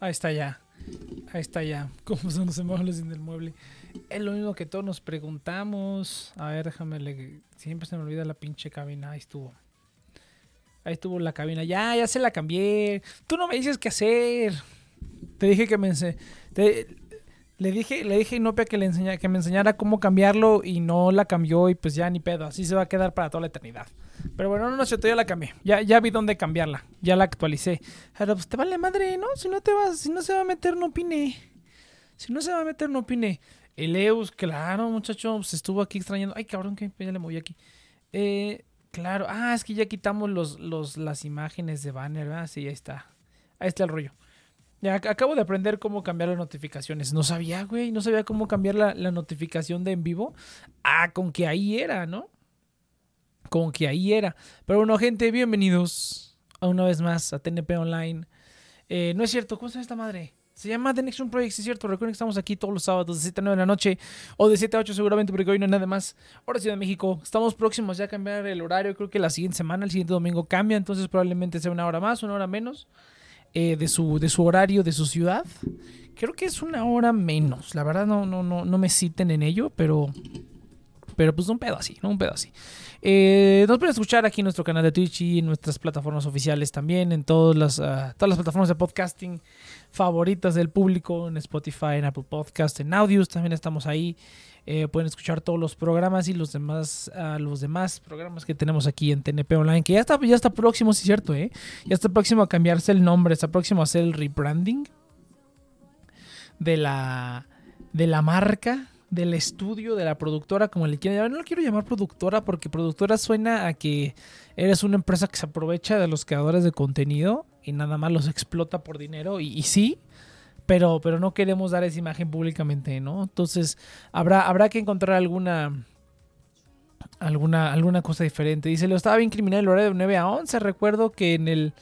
Ahí está ya. Ahí está ya. ¿Cómo son los muebles en el mueble? Es lo mismo que todos nos preguntamos. A ver, déjame. Siempre se me olvida la pinche cabina. Ahí estuvo. Ahí estuvo la cabina. Ya, ya se la cambié. Tú no me dices qué hacer. Te dije que me ense... Le dije, le dije a Inopia que, le enseña, que me enseñara cómo cambiarlo y no la cambió y pues ya ni pedo. Así se va a quedar para toda la eternidad. Pero bueno, no, no sé, ya la cambié. Ya, ya vi dónde cambiarla. Ya la actualicé. Pero pues te vale madre, ¿no? Si no te vas, si no se va a meter, no opine. Si no se va a meter, no opine. Eleus, claro, muchacho, pues estuvo aquí extrañando. Ay, cabrón, que ya le moví aquí. Eh, claro, ah, es que ya quitamos los, los, las imágenes de banner, ¿verdad? Sí, ahí está. Ahí está el rollo. Ya acabo de aprender cómo cambiar las notificaciones. No sabía, güey. No sabía cómo cambiar la, notificación de en vivo. Ah, con que ahí era, ¿no? Con que ahí era. Pero bueno, gente, bienvenidos a una vez más a TNP Online. Eh, no es cierto, ¿cómo se llama esta madre? Se llama The Next One Project, sí es cierto. Recuerden que estamos aquí todos los sábados de 7 a 9 de la noche o de 7 a 8 seguramente porque hoy no hay nada más. Hora Ciudad de México. Estamos próximos ya a cambiar el horario. Creo que la siguiente semana, el siguiente domingo cambia. Entonces probablemente sea una hora más, una hora menos. Eh, de, su, de su horario, de su ciudad. Creo que es una hora menos. La verdad no, no, no, no me citen en ello, pero, pero pues un pedo así, ¿no? Un pedo así. Eh, nos pueden escuchar aquí en nuestro canal de Twitch y en nuestras plataformas oficiales también, en todas las, ah, todas las plataformas de podcasting favoritas del público, en Spotify, en Apple Podcast, en Audios, también estamos ahí. Eh, pueden escuchar todos los programas y los demás, uh, los demás programas que tenemos aquí en TNP Online, que ya está, ya está próximo, sí es cierto, ¿eh? Ya está próximo a cambiarse el nombre, está próximo a hacer el rebranding de la, de la marca, del estudio, de la productora, como le quieran llamar. No lo quiero llamar productora porque productora suena a que eres una empresa que se aprovecha de los creadores de contenido y nada más los explota por dinero. y sí, pero, pero no queremos dar esa imagen públicamente, ¿no? Entonces, habrá, habrá que encontrar alguna, alguna, alguna cosa diferente. Dice, lo estaba bien criminal el horario de 9 a 11. Recuerdo que en el...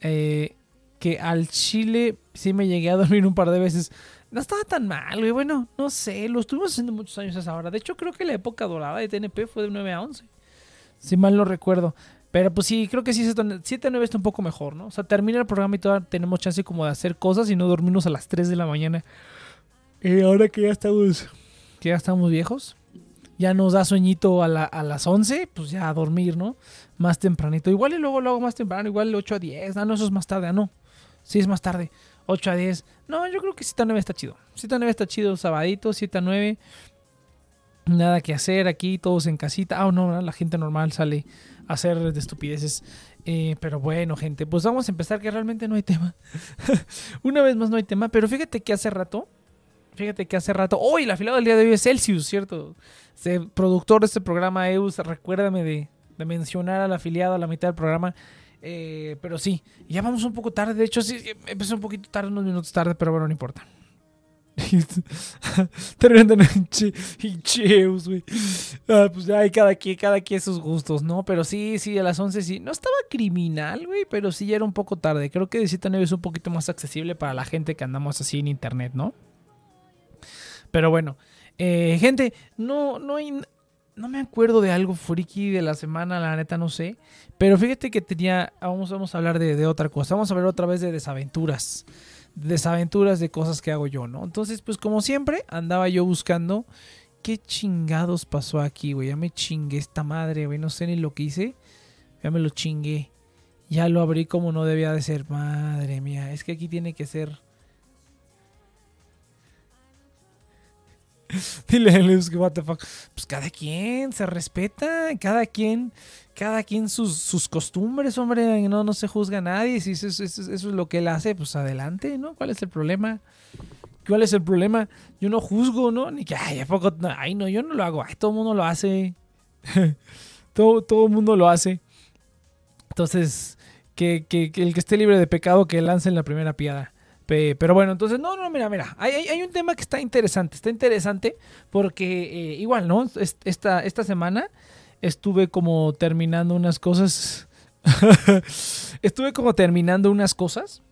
Eh, que al Chile sí me llegué a dormir un par de veces. No estaba tan mal, güey. Bueno, no sé, lo estuvimos haciendo muchos años a esa hora. De hecho, creo que la época dorada de TNP fue de 9 a 11. Si mal no recuerdo. Pero pues sí, creo que sí, 7 a 9 está un poco mejor, ¿no? O sea, termina el programa y todavía tenemos chance como de hacer cosas y no dormirnos a las 3 de la mañana. Y ahora que ya estamos, que ya estamos viejos, ya nos da sueñito a, las 11, pues ya a dormir, ¿no? Más tempranito. Igual y luego lo hago más temprano, igual 8 a 10. Ah, no, eso es más tarde, ah, no. Sí, es más tarde. 8 a 10. No, yo creo que 7 a 9 está chido. 7 a 9 está chido, sabadito, 7 a 9. Nada que hacer aquí, todos en casita. Ah, no, la gente normal sale hacer de estupideces. Eh, pero bueno, gente, pues vamos a empezar que realmente no hay tema. Una vez más no hay tema, pero fíjate que hace rato, fíjate que hace rato, hoy la afiliado del día de hoy es Celsius, ¿cierto? Este productor de este programa, Eus, recuérdame de, mencionar al afiliado a la mitad del programa. Eh, pero sí, ya vamos un poco tarde, de hecho sí, empezó un poquito tarde, unos minutos tarde, pero bueno, no importa. Terminando en Cheus, güey. Ah, pues hay cada quien, cada quien sus gustos, ¿no? Pero sí, sí, a las 11 sí. No estaba criminal, güey, pero sí ya era un poco tarde. Creo que de 7 9 es un poquito más accesible para la gente que andamos así en internet, ¿no? Pero bueno, eh, gente, no, no hay. No me acuerdo de algo friki de la semana, la neta no sé. Pero fíjate que tenía. Vamos, vamos a hablar de, de otra cosa. Vamos a hablar otra vez de desaventuras desaventuras de cosas que hago yo, ¿no? Entonces, pues como siempre, andaba yo buscando qué chingados pasó aquí, güey. Ya me chingué esta madre, güey. No sé ni lo que hice. Ya me lo chingué. Ya lo abrí como no debía de ser. Madre mía, es que aquí tiene que ser... Dile a Luz que what the fuck. Pues cada quien se respeta, cada quien cada quien sus, costumbres, hombre, no, no se juzga a nadie. Si eso, es lo que él hace, pues adelante, ¿no? ¿Cuál es el problema? ¿Cuál es el problema? Yo no juzgo, ¿no? Ni que, ay, ¿a poco? Ay, no, yo no lo hago. Ay, todo el mundo lo hace. todo, todo el mundo lo hace. Entonces, que, que, el que esté libre de pecado, que lance en la primera piedra. Pero bueno, entonces, no, no, mira, mira, hay, hay, un tema que está interesante, está interesante porque eh, igual, ¿no? Esta, esta semana estuve como terminando unas cosas. estuve como terminando unas cosas.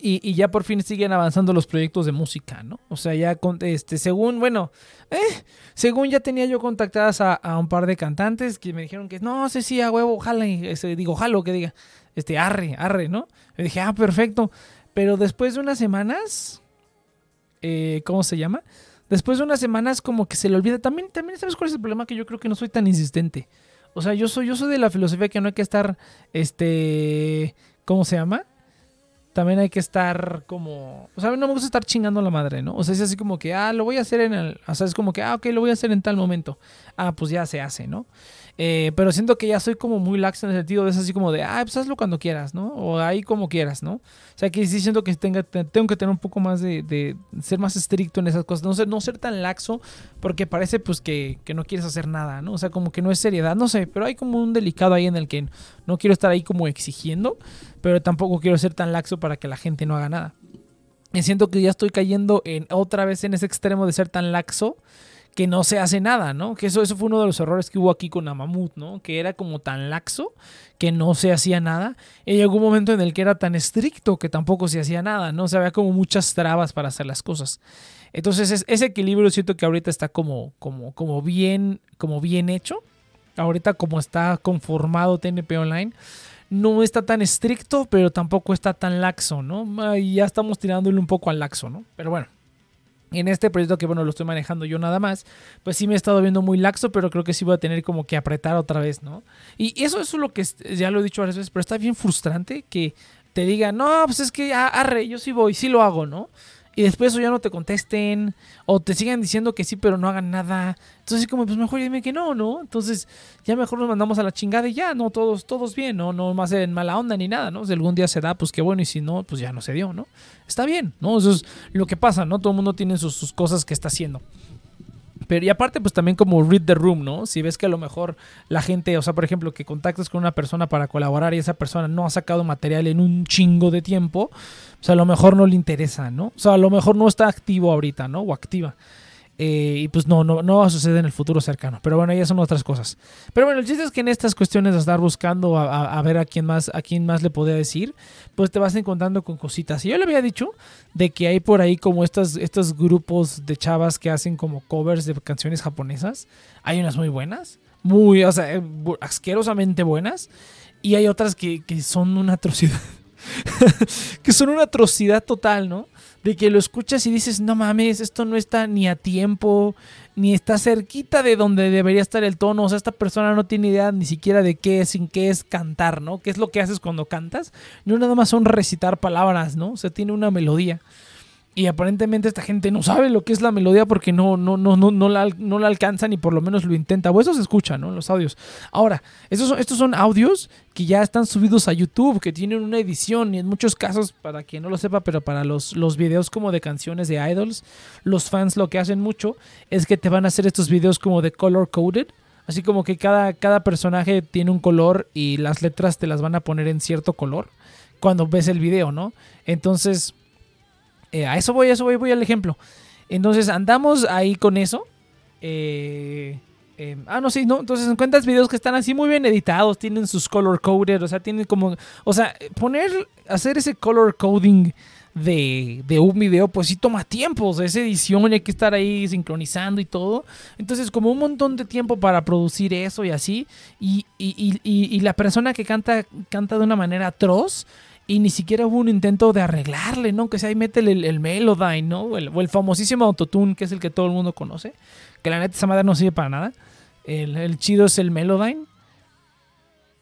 Y, ya por fin siguen avanzando los proyectos de música, ¿no? O sea, ya este, según, bueno, eh, según ya tenía yo contactadas a, un par de cantantes que me dijeron que no sé si a huevo, ojalá, este, digo, ojalá que diga, este, arre, arre, ¿no? Le dije, ah, perfecto. Pero después de unas semanas, eh, ¿cómo se llama? Después de unas semanas como que se le olvida. También, también sabes cuál es el problema que yo creo que no soy tan insistente. O sea, yo soy, yo soy de la filosofía que no hay que estar, este, ¿cómo se llama? También hay que estar como, o sea, no me gusta estar chingando a la madre, ¿no? O sea, es así como que, ah, lo voy a hacer en el, o sea, es como que, ah, ok, lo voy a hacer en tal momento. Ah, pues ya se hace, ¿no? Eh, pero siento que ya soy como muy lax en el sentido de es así como de, ah, pues hazlo cuando quieras, ¿no? O ahí como quieras, ¿no? O sea, que sí siento que tenga, tengo que tener un poco más de, ser más estricto en esas cosas, no ser, no ser tan laxo, porque parece pues que, que, no quieres hacer nada, ¿no? O sea, como que no es seriedad, no sé, pero hay como un delicado ahí en el que no quiero estar ahí como exigiendo, pero tampoco quiero ser tan laxo para que la gente no haga nada. Y siento que ya estoy cayendo en otra vez en ese extremo de ser tan laxo que no se hace nada, ¿no? Que eso, eso fue uno de los errores que hubo aquí con Amamut, ¿no? Que era como tan laxo que no se hacía nada. Y llegó un momento en el que era tan estricto que tampoco se hacía nada, ¿no? O sea, había como muchas trabas para hacer las cosas. Entonces, ese equilibrio siento que ahorita está como, como, como, bien, como bien hecho. Ahorita como está conformado TNP Online, no está tan estricto, pero tampoco está tan laxo, ¿no? Y ya estamos tirándole un poco al laxo, ¿no? Pero bueno en este proyecto que bueno lo estoy manejando yo nada más, pues sí me he estado viendo muy laxo, pero creo que sí voy a tener como que apretar otra vez, ¿no? Y eso, eso es lo que ya lo he dicho varias veces, pero está bien frustrante que te digan, no, pues es que arre, yo sí voy, sí lo hago, ¿no? Y después eso ya no te contesten o te sigan diciendo que sí pero no hagan nada. Entonces como pues mejor dime que no, ¿no? Entonces ya mejor nos mandamos a la chingada y ya, no todos todos bien, no no más en mala onda ni nada, ¿no? Si algún día se da, pues qué bueno y si no, pues ya no se dio, ¿no? Está bien, ¿no? Eso es lo que pasa, ¿no? Todo el mundo tiene sus, sus cosas que está haciendo. Pero y aparte, pues también como read the room, ¿no? Si ves que a lo mejor la gente, o sea, por ejemplo, que contactas con una persona para colaborar y esa persona no ha sacado material en un chingo de tiempo, o sea, a lo mejor no le interesa, ¿no? O sea, a lo mejor no está activo ahorita, ¿no? O activa. Eh, y pues no, no, no va a suceder en el futuro cercano. Pero bueno, ya son otras cosas. Pero bueno, el chiste es que en estas cuestiones de estar buscando a, ver a quién más, a quién más le podía decir, pues te vas encontrando con cositas. Y yo le había dicho de que hay por ahí como estas, estos grupos de chavas que hacen como covers de canciones japonesas. Hay unas muy buenas, muy, o sea, eh, asquerosamente buenas. Y hay otras que, que son una atrocidad. que son una atrocidad total, ¿no? De que lo escuchas y dices, no mames, esto no está ni a tiempo, ni está cerquita de donde debería estar el tono. O sea, esta persona no tiene idea ni siquiera de qué es, sin qué es cantar, ¿no? ¿Qué es lo que haces cuando cantas? No nada más son recitar palabras, ¿no? O sea, tiene una melodía. Y aparentemente esta gente no sabe lo que es la melodía porque no, no, no, no, no, la, no la alcanza ni por lo menos lo intenta. O eso se escucha, ¿no? Los audios. Ahora, estos son, estos son audios que ya están subidos a YouTube, que tienen una edición. Y en muchos casos, para quien no lo sepa, pero para los, los videos como de canciones de idols, los fans lo que hacen mucho es que te van a hacer estos videos como de color coded. Así como que cada, cada personaje tiene un color y las letras te las van a poner en cierto color cuando ves el video, ¿no? Entonces eh, a eso voy, a eso voy, voy al ejemplo. Entonces andamos ahí con eso. Eh, eh, ah, no, sí, no. Entonces encuentras videos que están así muy bien editados, tienen sus color coded, o sea, tienen como. O sea, poner, hacer ese color coding de, de un video, pues sí toma tiempo. O sea, esa edición hay que estar ahí sincronizando y todo. Entonces, como un montón de tiempo para producir eso y así. Y, y, y, y la persona que canta, canta de una manera atroz y ni siquiera hubo un intento de arreglarle, ¿no? Que sea ahí métele el, el Melodyne, ¿no? O el, famosísimo Autotune, que es el que todo el mundo conoce. Que la neta esa madre no sirve para nada. El, chido es el Melodyne.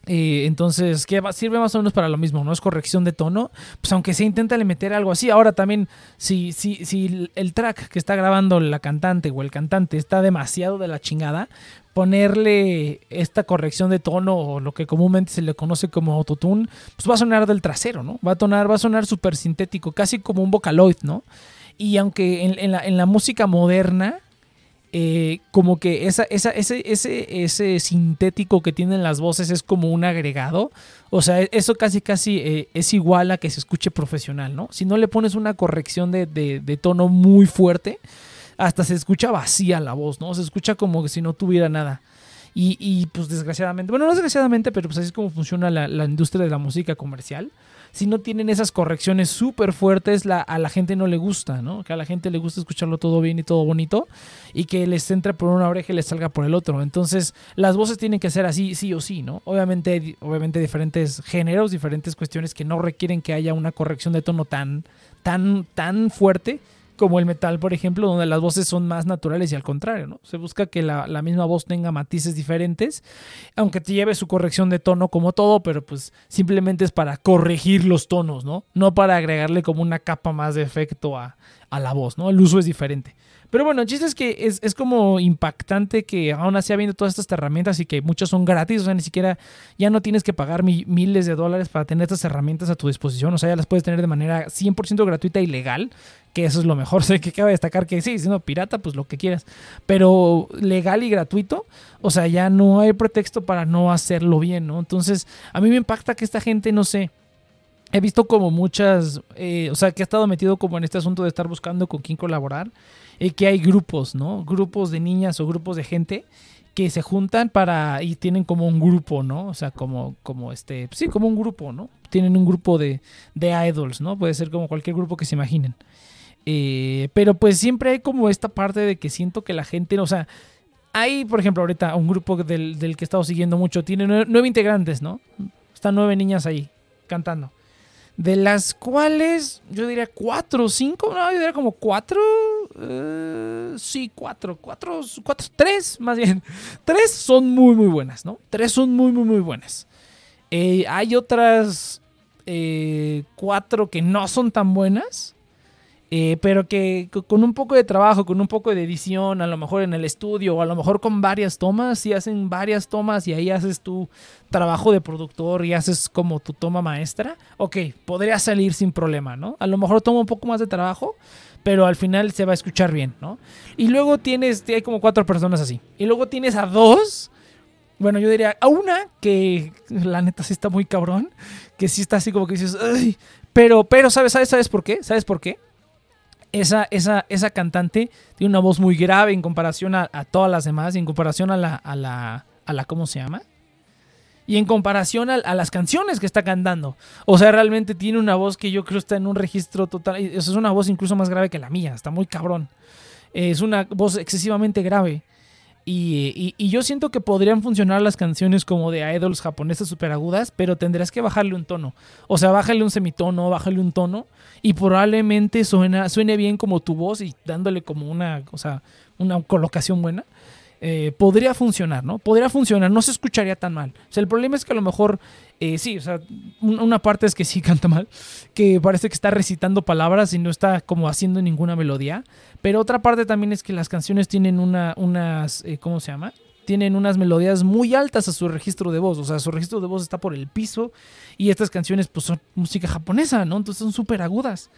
Eh, entonces, que sirve más o menos para lo mismo, ¿no? Es corrección de tono. Pues aunque se intenta le meter algo así. Ahora también, si, si, si el track que está grabando la cantante o el cantante está demasiado de la chingada, ponerle esta corrección de tono o lo que comúnmente se le conoce como autotune, pues va a sonar del trasero, ¿no? Va a, tonar, va a sonar súper sintético, casi como un vocaloid, ¿no? Y aunque en, la, música moderna, eh, como que esa, ese, ese, ese, sintético que tienen las voces es como un agregado. O sea, eso casi casi eh, es igual a que se escuche profesional, ¿no? Si no le pones una corrección de, de tono muy fuerte, hasta se escucha vacía la voz, ¿no? Se escucha como si no tuviera nada. Y, y, pues desgraciadamente, bueno, no desgraciadamente, pero pues así es como funciona la, la industria de la música comercial si no tienen esas correcciones súper fuertes, a la gente no le gusta, ¿no? Que a la gente le gusta escucharlo todo bien y todo bonito y que les entre por una oreja y les salga por el otro. Entonces, las voces tienen que ser así, sí o sí, ¿no? Obviamente, obviamente diferentes géneros, diferentes cuestiones que no requieren que haya una corrección de tono tan, tan, tan fuerte como el metal, por ejemplo, donde las voces son más naturales y al contrario, ¿no? Se busca que la, misma voz tenga matices diferentes, aunque te lleve su corrección de tono como todo, pero pues simplemente es para corregir los tonos, ¿no? No para agregarle como una capa más de efecto a, a la voz, ¿no? El uso es diferente. Pero bueno, el chiste es que es, como impactante que aún así habiendo todas estas herramientas y que muchas son gratis, o sea, ni siquiera ya no tienes que pagar miles de dólares para tener estas herramientas a tu disposición, o sea, ya las puedes tener de manera 100% gratuita y legal, que eso es lo mejor, sé que cabe destacar que sí, siendo pirata, pues lo que quieras, pero legal y gratuito, o sea, ya no hay pretexto para no hacerlo bien, ¿no? Entonces, a mí me impacta que esta gente, no sé, he visto como muchas, eh, o sea, que ha estado metido como en este asunto de estar buscando con quién colaborar y que hay grupos, ¿no? Grupos de niñas o grupos de gente que se juntan para y tienen como un grupo, ¿no? O sea, como, como este, sí, como un grupo, ¿no? Tienen un grupo de, de idols, ¿no? Puede ser como cualquier grupo que se imaginen. Eh, pero pues siempre hay como esta parte de que siento que la gente, o sea, hay, por ejemplo, ahorita un grupo del, del que he estado siguiendo mucho, tiene nueve integrantes, ¿no? Están nueve niñas ahí cantando de las cuales yo diría cuatro o cinco, no, yo diría como cuatro, eh, sí, cuatro, cuatro, cuatro, tres más bien, tres son muy, muy buenas, ¿no? Tres son muy, muy, muy buenas. Eh, hay otras eh, cuatro que no son tan buenas, eh, pero que con un poco de trabajo, con un poco de edición, a lo mejor en el estudio, o a lo mejor con varias tomas, si hacen varias tomas y ahí haces tu trabajo de productor y haces como tu toma maestra, ok, podría salir sin problema, ¿no? A lo mejor toma un poco más de trabajo, pero al final se va a escuchar bien, ¿no? Y luego tienes, hay como cuatro personas así, y luego tienes a dos. Bueno, yo diría a una que la neta sí está muy cabrón, que sí está así como que dices, Ay", pero, pero, ¿sabes, sabes, sabes por qué? ¿Sabes por qué? Esa, esa, esa cantante tiene una voz muy grave en comparación a, todas las demás, en comparación a la, a la, a la, ¿cómo se llama? Y en comparación a, las canciones que está cantando. O sea, realmente tiene una voz que yo creo está en un registro total. Es una voz incluso más grave que la mía, está muy cabrón. Es una voz excesivamente grave. Y, yo siento que podrían funcionar las canciones como de idols japonesas super agudas, pero tendrás que bajarle un tono. O sea, bájale un semitono, bájale un tono y probablemente suena, suene bien como tu voz y dándole como una, o sea, una colocación buena. Eh, podría funcionar, ¿no? Podría funcionar, no se escucharía tan mal. O sea, el problema es que a lo mejor, eh, sí, o sea, una parte es que sí canta mal, que parece que está recitando palabras y no está como haciendo ninguna melodía, pero otra parte también es que las canciones tienen una, unas, eh, ¿cómo se llama? Tienen unas melodías muy altas a su registro de voz, o sea, su registro de voz está por el piso y estas canciones pues son música japonesa, ¿no? Entonces son súper agudas.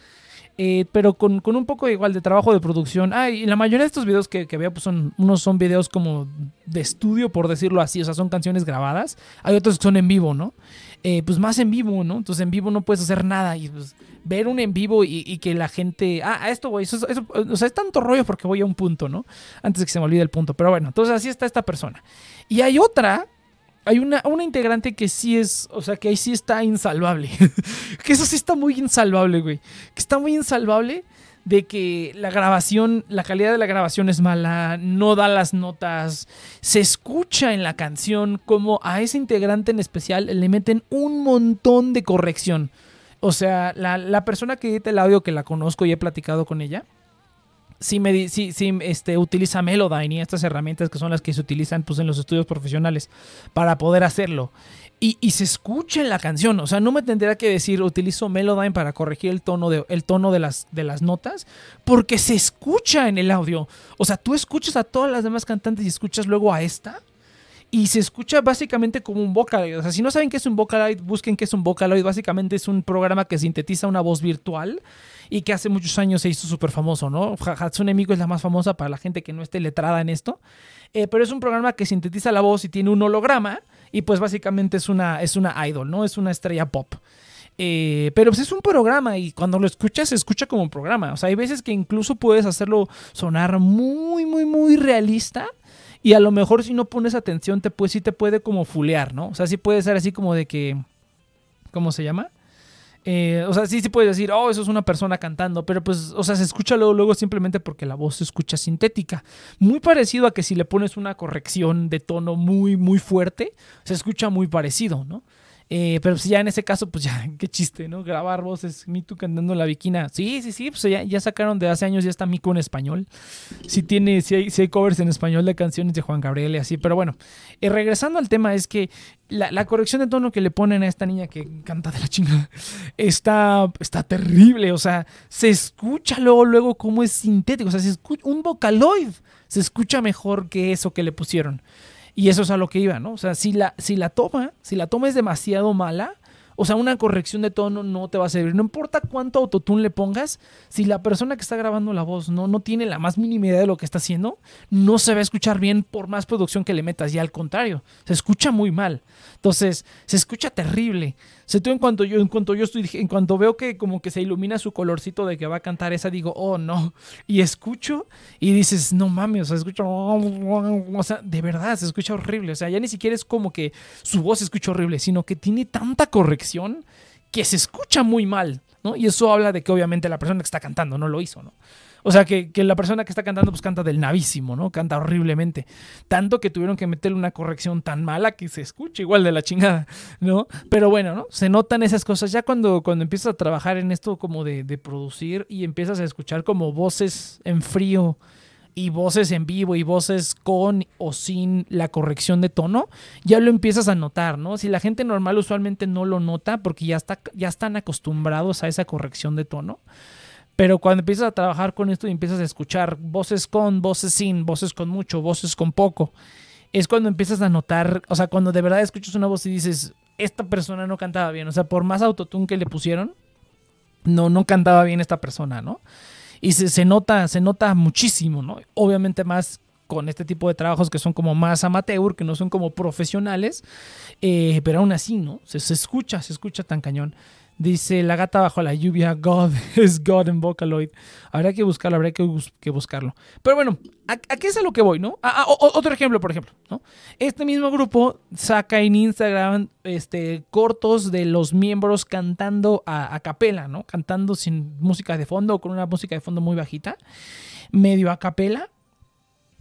Eh, pero con, un poco igual de trabajo de producción. Ah, y la mayoría de estos videos que, que veo, pues son, unos son videos como de estudio, por decirlo así, o sea, son canciones grabadas. Hay otros que son en vivo, ¿no? Eh, pues más en vivo, ¿no? Entonces en vivo no puedes hacer nada y pues ver un en vivo y, que la gente... Ah, a esto voy, eso, o sea, es tanto rollo porque voy a un punto, ¿no? Antes de que se me olvide el punto, pero bueno, entonces así está esta persona. Y hay otra hay una, una integrante que sí es, o sea, que ahí sí está insalvable. que eso sí está muy insalvable, güey. Que está muy insalvable de que la grabación, la calidad de la grabación es mala, no da las notas, se escucha en la canción como a ese integrante en especial le meten un montón de corrección. O sea, la, la persona que edita el audio que la conozco y he platicado con ella, sí, me, sí, sí este, utiliza Melodyne y estas herramientas que son las que se utilizan pues, en los estudios profesionales para poder hacerlo. Y, y, se escucha en la canción. O sea, no me tendría que decir utilizo Melodyne para corregir el tono, de, el tono de, las, de las notas, porque se escucha en el audio. O sea, tú escuchas a todas las demás cantantes y escuchas luego a esta. Y se escucha básicamente como un Vocaloid. O sea, si no saben qué es un Vocaloid, busquen qué es un Vocaloid. Básicamente es un programa que sintetiza una voz virtual y que hace muchos años se hizo súper famoso, ¿no? Hatsune Miku es la más famosa para la gente que no esté letrada en esto. Eh, pero es un programa que sintetiza la voz y tiene un holograma y pues básicamente es una, es una idol, ¿no? Es una estrella pop. Eh, pero pues es un programa y cuando lo escuchas se escucha como un programa. O sea, hay veces que incluso puedes hacerlo sonar muy, muy, muy realista y a lo mejor si no pones atención, te puede, sí te puede como fulear, ¿no? O sea, sí puede ser así como de que, ¿cómo se llama? Eh, o sea, sí, sí puedes decir, oh, eso es una persona cantando, pero pues, o sea, se escucha luego, luego simplemente porque la voz se escucha sintética. Muy parecido a que si le pones una corrección de tono muy, muy fuerte, se escucha muy parecido, ¿no? Eh, pero si ya en ese caso, pues ya, qué chiste, ¿no? Grabar voces, Miku cantando la viquina. Sí, sí, sí, pues ya, ya sacaron de hace años, ya está Miku en español. Sí tiene, sí hay, hay covers en español de canciones de Juan Gabriel y así, pero bueno. Eh, regresando al tema, es que la, corrección de tono que le ponen a esta niña que canta de la chingada está, está terrible. O sea, se escucha luego, luego cómo es sintético. O sea, se escucha, un vocaloid se escucha mejor que eso que le pusieron. Y eso es a lo que iba, ¿no? O sea, si la, si la toma, si la toma es demasiado mala, o sea, una corrección de tono no te va a servir. No importa cuánto autotune le pongas, si la persona que está grabando la voz no, no tiene la más mínima idea de lo que está haciendo, no se va a escuchar bien por más producción que le metas. Y al contrario, se escucha muy mal. Entonces, se escucha terrible. O tú en cuanto yo, en cuanto yo estoy, en cuanto veo que como que se ilumina su colorcito de que va a cantar esa, digo, oh no. Y escucho y dices, no mames, o sea, escucho, o sea, de verdad, se escucha horrible. O sea, ya ni siquiera es como que su voz se escucha horrible, sino que tiene tanta corrección que se escucha muy mal, ¿no? Y eso habla de que obviamente la persona que está cantando no lo hizo, ¿no? O sea, que, la persona que está cantando, pues canta del navísimo, ¿no? Canta horriblemente. Tanto que tuvieron que meterle una corrección tan mala que se escucha igual de la chingada, ¿no? Pero bueno, ¿no? Se notan esas cosas. Ya cuando, cuando empiezas a trabajar en esto como de, de producir y empiezas a escuchar como voces en frío y voces en vivo y voces con o sin la corrección de tono, ya lo empiezas a notar, ¿no? Si la gente normal usualmente no lo nota porque ya, está, ya están acostumbrados a esa corrección de tono, pero cuando empiezas a trabajar con esto y empiezas a escuchar voces con, voces sin, voces con mucho, voces con poco, es cuando empiezas a notar, o sea, cuando de verdad escuchas una voz y dices, esta persona no cantaba bien, o sea, por más autotune que le pusieron, no, no cantaba bien esta persona, ¿no? Y se, se nota, se nota muchísimo, ¿no? Obviamente más con este tipo de trabajos que son como más amateur, que no son como profesionales, eh, pero aún así, ¿no? Se, se escucha, se escucha tan cañón. Dice la gata bajo la lluvia, God es God en Vocaloid. Habrá que buscarlo, habrá que, buscarlo. Pero bueno, ¿a, qué es a lo que voy, no? otro ejemplo, por ejemplo, ¿no? Este mismo grupo saca en Instagram este, cortos de los miembros cantando a, capela, ¿no? Cantando sin música de fondo con una música de fondo muy bajita, medio a capela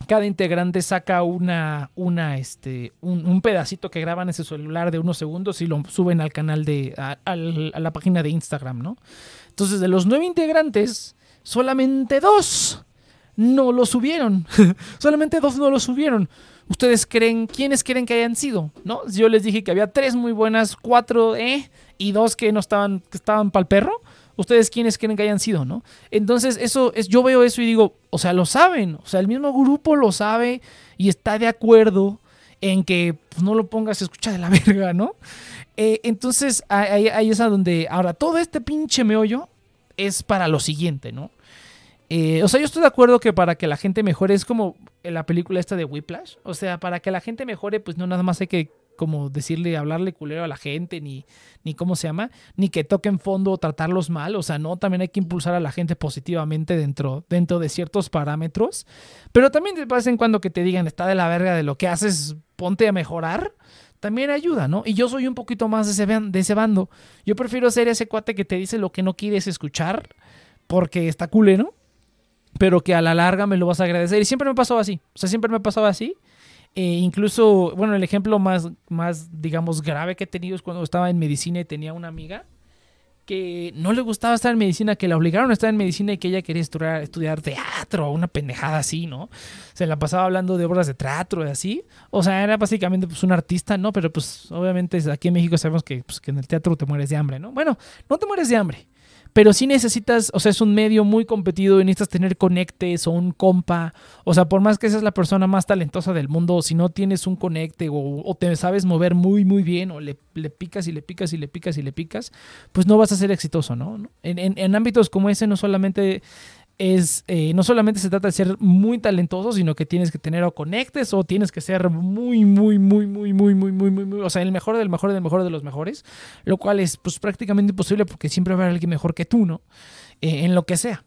cada integrante saca una, una, este, un, pedacito que graban en ese celular de unos segundos y lo suben al canal de, a, la página de Instagram, ¿no? Entonces, de los nueve integrantes, solamente dos no lo subieron. solamente dos no lo subieron. ¿Ustedes creen, quiénes creen que hayan sido? ¿No? Yo les dije que había tres muy buenas, cuatro, ¿eh? Y dos que no estaban, que estaban para el perro ustedes quiénes quieren que hayan sido, ¿no? Entonces, eso es, yo veo eso y digo, o sea, lo saben, o sea, el mismo grupo lo sabe y está de acuerdo en que pues, no lo pongas a escuchar de la verga, ¿no? Eh, entonces, ahí, es a donde, ahora, todo este pinche meollo es para lo siguiente, ¿no? Eh, o sea, yo estoy de acuerdo que para que la gente mejore es como en la película esta de Whiplash. O sea, para que la gente mejore, pues no nada más hay que como decirle, hablarle culero a la gente, ni, ni cómo se llama, ni que toquen fondo o tratarlos mal. O sea, no, también hay que impulsar a la gente positivamente dentro, dentro de ciertos parámetros. Pero también de vez en cuando que te digan, está de la verga de lo que haces, ponte a mejorar. También ayuda, ¿no? Y yo soy un poquito más de ese, de ese bando. Yo prefiero ser ese cuate que te dice lo que no quieres escuchar porque está culero, pero que a la larga me lo vas a agradecer. Y siempre me pasó así. O sea, siempre me pasaba así. Eh, incluso, bueno, el ejemplo más, más, digamos, grave que he tenido es cuando estaba en medicina y tenía una amiga que no le gustaba estar en medicina, que la obligaron a estar en medicina y que ella quería estudiar, estudiar teatro, una pendejada así, ¿no? Se la pasaba hablando de obras de teatro y así. O sea, era básicamente pues un artista, ¿no? Pero pues obviamente aquí en México sabemos que, pues, que en el teatro te mueres de hambre, ¿no? Bueno, no te mueres de hambre pero sí necesitas, o sea, es un medio muy competido y necesitas tener conectes o un compa. O sea, por más que seas la persona más talentosa del mundo, si no tienes un conecte o, te sabes mover muy, muy bien o le, picas y le picas y le picas y le picas, pues no vas a ser exitoso, ¿no? en ámbitos como ese no solamente es eh, no solamente se trata de ser muy talentoso, sino que tienes que tener o conectes o tienes que ser muy, muy, muy, muy, muy, muy, muy, muy, muy, o sea, el mejor del mejor del mejor de los mejores, lo cual es pues prácticamente imposible porque siempre va a haber alguien mejor que tú, ¿no? en lo que sea.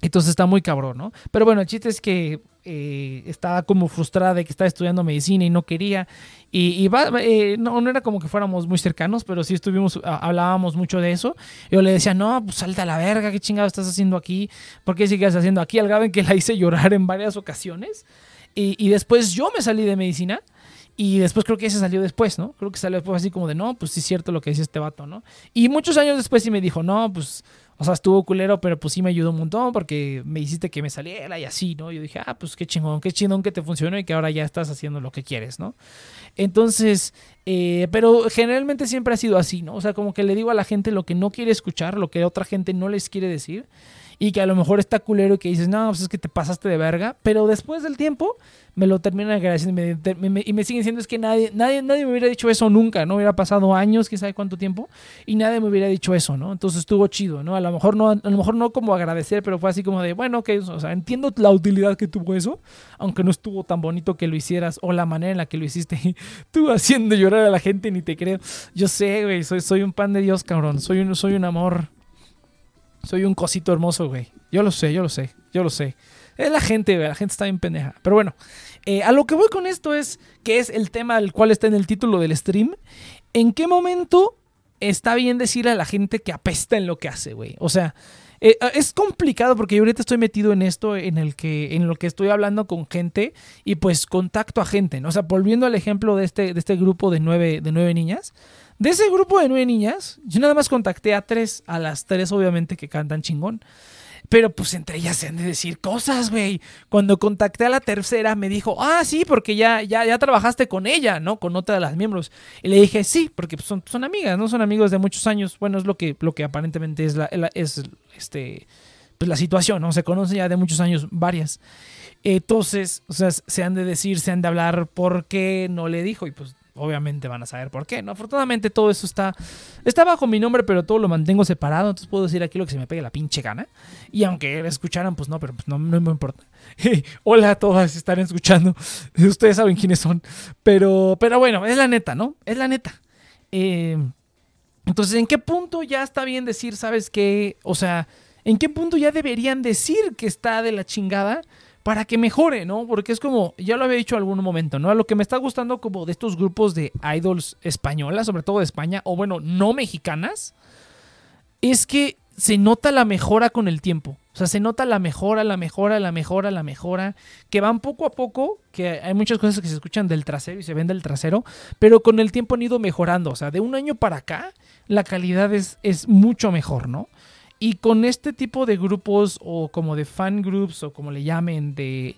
Entonces está muy cabrón, ¿no? Pero bueno, el chiste es que eh, estaba como frustrada de que estaba estudiando medicina y no quería. Y, va, eh, no, no, era como que fuéramos muy cercanos, pero sí estuvimos, hablábamos mucho de eso. Yo le decía, no, pues salta a la verga, ¿qué chingado estás haciendo aquí? ¿Por qué sigues haciendo aquí? Al grado en que la hice llorar en varias ocasiones. Y, y después yo me salí de medicina. Y después creo que ese salió después, ¿no? Creo que salió después así como de, no, pues sí es cierto lo que dice este vato, ¿no? Y muchos años después sí me dijo, no, pues o sea, estuvo culero, pero pues sí me ayudó un montón porque me hiciste que me saliera y así, ¿no? Yo dije, ah, pues qué chingón, qué chingón que te funcionó y que ahora ya estás haciendo lo que quieres, ¿no? Entonces, eh, pero generalmente siempre ha sido así, ¿no? O sea, como que le digo a la gente lo que no quiere escuchar, lo que otra gente no les quiere decir y que a lo mejor está culero y que dices, no, pues es que te pasaste de verga, pero después del tiempo me lo terminan agradeciendo y me, siguen diciendo es que nadie, nadie, nadie me hubiera dicho eso nunca, ¿no? Hubiera pasado años, quién sabe cuánto tiempo, y nadie me hubiera dicho eso, ¿no? Entonces estuvo chido, ¿no? A lo mejor no, a lo mejor no como agradecer, pero fue así como de, bueno, que, o sea, entiendo la utilidad que tuvo eso, aunque no estuvo tan bonito que lo hicieras o la manera en la que lo hiciste, tú haciendo llorar a la gente, ni te creo. Yo sé, güey, soy, soy un pan de Dios, cabrón, soy un, soy un amor soy un cosito hermoso, güey. Yo lo sé, yo lo sé, yo lo sé. Es la gente, güey. La gente está bien pendeja. Pero bueno, eh, a lo que voy con esto es que es el tema al cual está en el título del stream. ¿En qué momento está bien decirle a la gente que apesta en lo que hace, güey? O sea, eh, es complicado porque yo ahorita estoy metido en esto, en el que, en lo que estoy hablando con gente y pues contacto a gente, ¿no? O sea, volviendo al ejemplo de este, de este grupo de nueve, de nueve niñas. De ese grupo de nueve niñas, yo nada más contacté a tres, a las tres obviamente que cantan chingón. Pero pues entre ellas se han de decir cosas, güey. Cuando contacté a la tercera me dijo, ah, sí, porque ya, ya, ya trabajaste con ella, ¿no? Con otra de las miembros. Y le dije, sí, porque pues, son, son amigas, ¿no? Son amigos de muchos años. Bueno, es lo que, lo que aparentemente es la, es este, pues, la situación, ¿no? Se conocen ya de muchos años varias. Entonces, o sea, se han de decir, se han de hablar por qué no le dijo. Y pues obviamente van a saber por qué, ¿no? Afortunadamente todo eso está, está bajo mi nombre, pero todo lo mantengo separado, entonces puedo decir aquí lo que se me pegue la pinche gana. Y aunque escucharan, pues no, pero pues no, no me importa. Hola a todas, están escuchando. Ustedes saben quiénes son. Pero, pero bueno, es la neta, ¿no? Es la neta. Eh, entonces, ¿en qué punto ya está bien decir, sabes qué? O sea, ¿en qué punto ya deberían decir que está de la chingada? Para que mejore, ¿no? Porque es como, ya lo había dicho en algún momento, ¿no? A lo que me está gustando como de estos grupos de idols españolas, sobre todo de España, o bueno, no mexicanas, es que se nota la mejora con el tiempo. O sea, se nota la mejora, la mejora, la mejora, la mejora, que van poco a poco, que hay muchas cosas que se escuchan del trasero y se ven del trasero, pero con el tiempo han ido mejorando. O sea, de un año para acá, la calidad es, es mucho mejor, ¿no? Y con este tipo de grupos o como de fan groups o como le llamen de,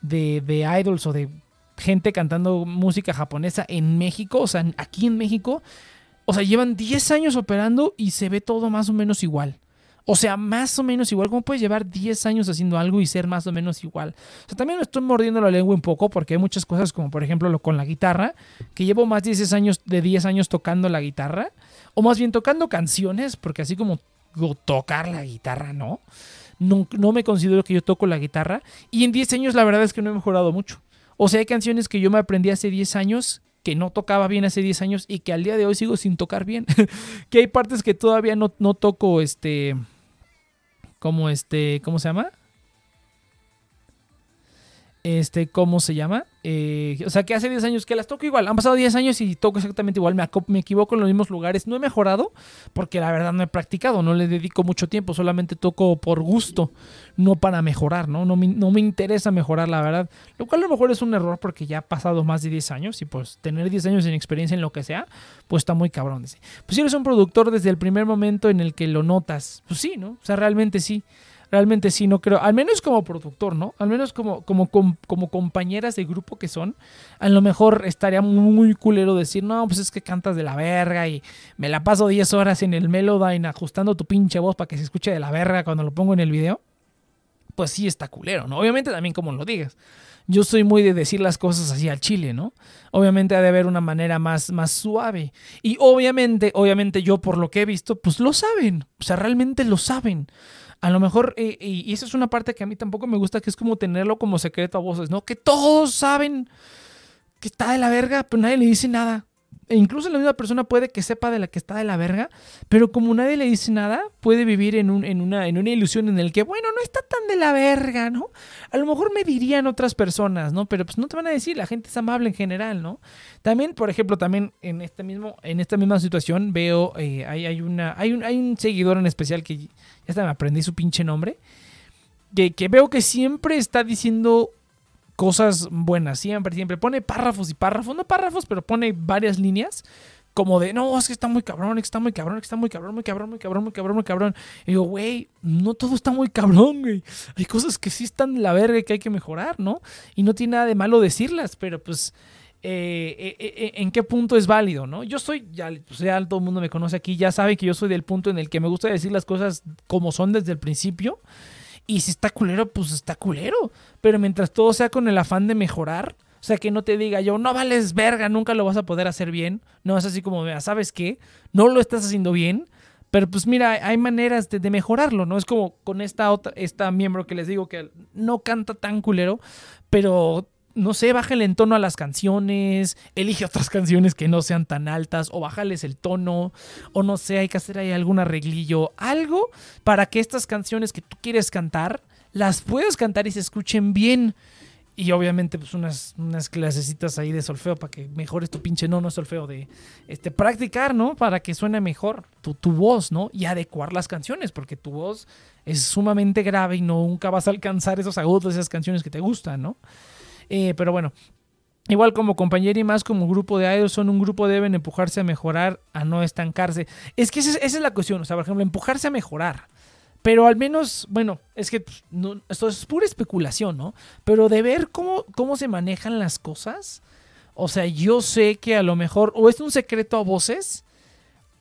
de, de idols o de gente cantando música japonesa en México, o sea, aquí en México, o sea, llevan 10 años operando y se ve todo más o menos igual. O sea, más o menos igual. ¿Cómo puedes llevar 10 años haciendo algo y ser más o menos igual? O sea, también me estoy mordiendo la lengua un poco porque hay muchas cosas como por ejemplo lo con la guitarra, que llevo más de 10 años, de 10 años tocando la guitarra, o más bien tocando canciones, porque así como tocar la guitarra, ¿no? ¿no? No me considero que yo toco la guitarra. Y en 10 años la verdad es que no he mejorado mucho. O sea, hay canciones que yo me aprendí hace 10 años que no tocaba bien hace 10 años y que al día de hoy sigo sin tocar bien. que hay partes que todavía no, no toco, este, como este, ¿cómo se llama? Este, ¿cómo se llama? Eh, o sea, que hace 10 años que las toco igual. Han pasado 10 años y toco exactamente igual. Me, me, equivoco en los mismos lugares. No he mejorado porque la verdad no he practicado. No le dedico mucho tiempo. Solamente toco por gusto, no para mejorar, ¿no? No me, no me interesa mejorar, la verdad. Lo cual a lo mejor es un error porque ya ha pasado más de 10 años y pues tener 10 años sin experiencia en lo que sea, pues está muy cabrón. Dice. Pues si eres un productor desde el primer momento en el que lo notas, pues sí, ¿no? O sea, realmente sí realmente sí, no creo, al menos como productor, ¿no? Al menos como, como, como, compañeras de grupo que son, a lo mejor estaría muy culero decir, no, pues es que cantas de la verga y me la paso 10 horas en el Melodyne ajustando tu pinche voz para que se escuche de la verga cuando lo pongo en el video. Pues sí está culero, ¿no? Obviamente también como lo digas. Yo soy muy de decir las cosas así al chile, ¿no? Obviamente ha de haber una manera más, más suave. Y obviamente, obviamente yo por lo que he visto, pues lo saben. O sea, realmente lo saben a lo mejor, eh, y, esa es una parte que a mí tampoco me gusta, que es como tenerlo como secreto a voces, ¿no? Que todos saben que está de la verga, pero nadie le dice nada. E incluso la misma persona puede que sepa de la que está de la verga, pero como nadie le dice nada, puede vivir en, un, en, una, en una ilusión en el que, bueno, no está tan de la verga, ¿no? A lo mejor me dirían otras personas, ¿no? Pero pues no te van a decir, la gente es amable en general, ¿no? También, por ejemplo, también en, este mismo, en esta misma situación veo, eh, hay, hay, una, hay, un, hay un seguidor en especial que hasta me aprendí su pinche nombre, que, que veo que siempre está diciendo cosas buenas, siempre, siempre. Pone párrafos y párrafos, no párrafos, pero pone varias líneas como de, no, es que está muy cabrón, que está muy cabrón, está muy cabrón, muy cabrón, muy cabrón, muy cabrón, muy cabrón. Y digo, güey, no todo está muy cabrón, güey. Hay cosas que sí están de la verga que hay que mejorar, ¿no? Y no tiene nada de malo decirlas, pero pues, eh, eh, eh, ¿en qué punto es válido, no? Yo soy, ya, pues ya todo el mundo me conoce aquí, ya sabe que yo soy del punto en el que me gusta decir las cosas como son desde el principio. Y si está culero, pues está culero. Pero mientras todo sea con el afán de mejorar, o sea, que no te diga yo, no vales verga, nunca lo vas a poder hacer bien. No es así como, ¿sabes qué? No lo estás haciendo bien. Pero pues mira, hay maneras de, mejorarlo, ¿no? Es como con esta otra, esta miembro que les digo que no canta tan culero, pero no sé, bájale en tono a las canciones, elige otras canciones que no sean tan altas, o bájales el tono, o no sé, hay que hacer ahí algún arreglillo, algo para que estas canciones que tú quieres cantar, las puedas cantar y se escuchen bien. Y obviamente, pues unas, unas clasecitas ahí de solfeo para que mejores tu pinche no, no solfeo, de este, practicar, ¿no? Para que suene mejor tu, tu voz, ¿no? Y adecuar las canciones, porque tu voz es sumamente grave y nunca vas a alcanzar esos agudos esas canciones que te gustan, ¿no? Eh, pero bueno, Igual como compañero y más como grupo de idols son un grupo deben empujarse a mejorar, a no estancarse. Es que esa, es la cuestión, o sea, por ejemplo, empujarse a mejorar. Pero al menos, bueno, es que pues, esto es pura especulación, ¿no? Pero de ver cómo, cómo se manejan las cosas, o sea, yo sé que a lo mejor, o es un secreto a voces,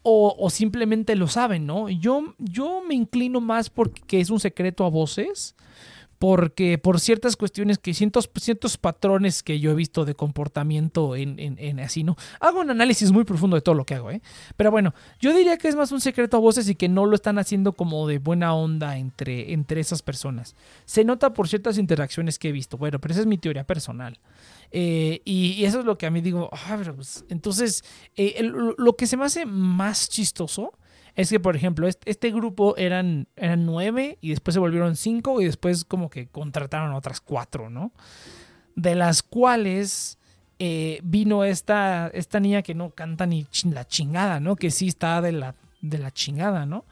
o, o simplemente lo saben, ¿no? Yo, yo me inclino más porque es un secreto a voces porque por ciertas cuestiones que ciertos, ciertos patrones que yo he visto de comportamiento en, en, así, ¿no? Hago un análisis muy profundo de todo lo que hago, ¿eh? Pero bueno, yo diría que es más un secreto a voces y que no lo están haciendo como de buena onda entre, entre esas personas. Se nota por ciertas interacciones que he visto, bueno, pero esa es mi teoría personal. Eh, y, eso es lo que a mí digo, ah, pues, entonces, eh, lo que se me hace más chistoso es que, por ejemplo, este, grupo eran, eran nueve y después se volvieron cinco y después como que contrataron otras cuatro, ¿no? De las cuales eh, vino esta, esta niña que no canta ni la chingada, ¿no? Que sí está de la, de la chingada, ¿no?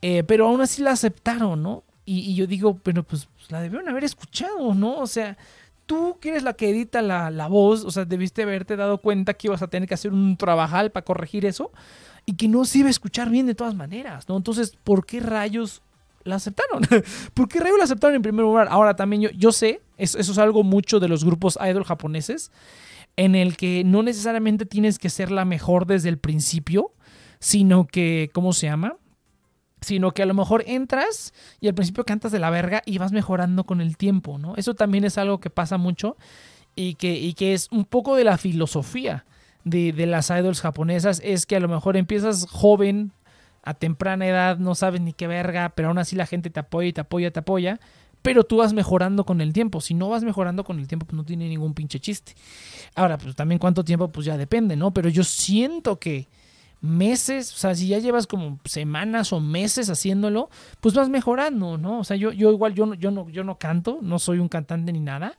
Eh, pero aún así la aceptaron, ¿no? Y, yo digo, pero pues, pues, la debieron haber escuchado, ¿no? O sea, tú que eres la que edita la, la, voz, o sea, debiste haberte dado cuenta que ibas a tener que hacer un trabajal para corregir eso y que no se iba a escuchar bien de todas maneras, ¿no? Entonces, ¿por qué rayos la aceptaron? ¿Por qué rayos la aceptaron en primer lugar? Ahora también yo, yo sé, eso, es algo mucho de los grupos idol japoneses, en el que no necesariamente tienes que ser la mejor desde el principio, sino que, ¿cómo se llama? Sino que a lo mejor entras y al principio cantas de la verga y vas mejorando con el tiempo, ¿no? Eso también es algo que pasa mucho y que, y que es un poco de la filosofía de, las idols japonesas es que a lo mejor empiezas joven, a temprana edad, no sabes ni qué verga, pero aún así la gente te apoya y te apoya, te apoya, pero tú vas mejorando con el tiempo. Si no vas mejorando con el tiempo, pues no tiene ningún pinche chiste. Ahora, pues también cuánto tiempo, pues ya depende, ¿no? Pero yo siento que meses, o sea, si ya llevas como semanas o meses haciéndolo, pues vas mejorando, ¿no? O sea, yo, yo igual, yo, yo, no, yo no canto, no soy un cantante ni nada,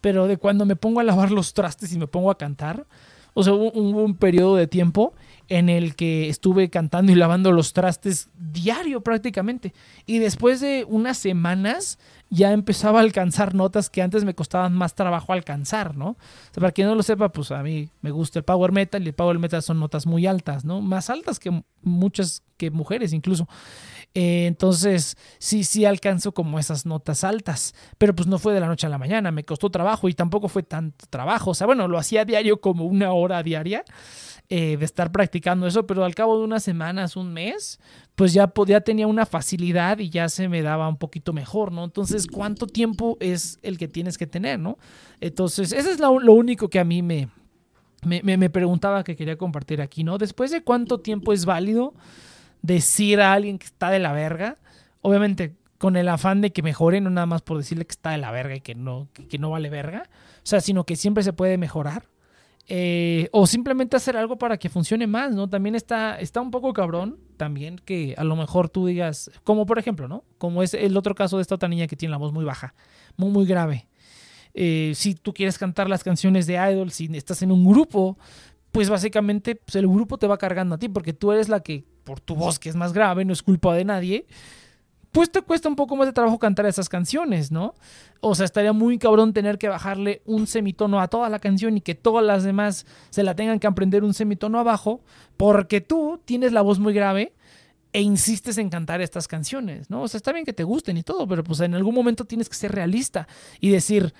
pero de cuando me pongo a lavar los trastes y me pongo a cantar, o sea, hubo, un periodo de tiempo en el que estuve cantando y lavando los trastes diario prácticamente. Y después de unas semanas ya empezaba a alcanzar notas que antes me costaban más trabajo alcanzar, ¿no? O sea, para quien no lo sepa, pues a mí me gusta el power metal y el power metal son notas muy altas, ¿no? Más altas que muchas que mujeres incluso. Eh, entonces, sí, sí alcanzo como esas notas altas, pero pues no fue de la noche a la mañana, me costó trabajo y tampoco fue tanto trabajo, o sea, bueno, lo hacía diario como una hora diaria eh, de estar practicando eso, pero al cabo de unas semanas, un mes, pues ya, podía, tenía una facilidad y ya se me daba un poquito mejor, ¿no? Entonces, ¿cuánto tiempo es el que tienes que tener, ¿no? Entonces, eso es lo, único que a mí me, me, me preguntaba que quería compartir aquí, ¿no? Después de cuánto tiempo es válido decir a alguien que está de la verga, obviamente con el afán de que mejore, no nada más por decirle que está de la verga y que no, que, no vale verga, o sea, sino que siempre se puede mejorar. Eh, o simplemente hacer algo para que funcione más, ¿no? También está, está un poco cabrón, también que a lo mejor tú digas, como por ejemplo, ¿no? Como es el otro caso de esta otra niña que tiene la voz muy baja, muy, muy grave. Eh, si tú quieres cantar las canciones de Idol, si estás en un grupo, pues básicamente pues el grupo te va cargando a ti, porque tú eres la que, por tu voz que es más grave, no es culpa de nadie, pues te cuesta un poco más de trabajo cantar esas canciones, ¿no? O sea, estaría muy cabrón tener que bajarle un semitono a toda la canción y que todas las demás se la tengan que aprender un semitono abajo, porque tú tienes la voz muy grave e insistes en cantar estas canciones, ¿no? O sea, está bien que te gusten y todo, pero pues en algún momento tienes que ser realista y decir,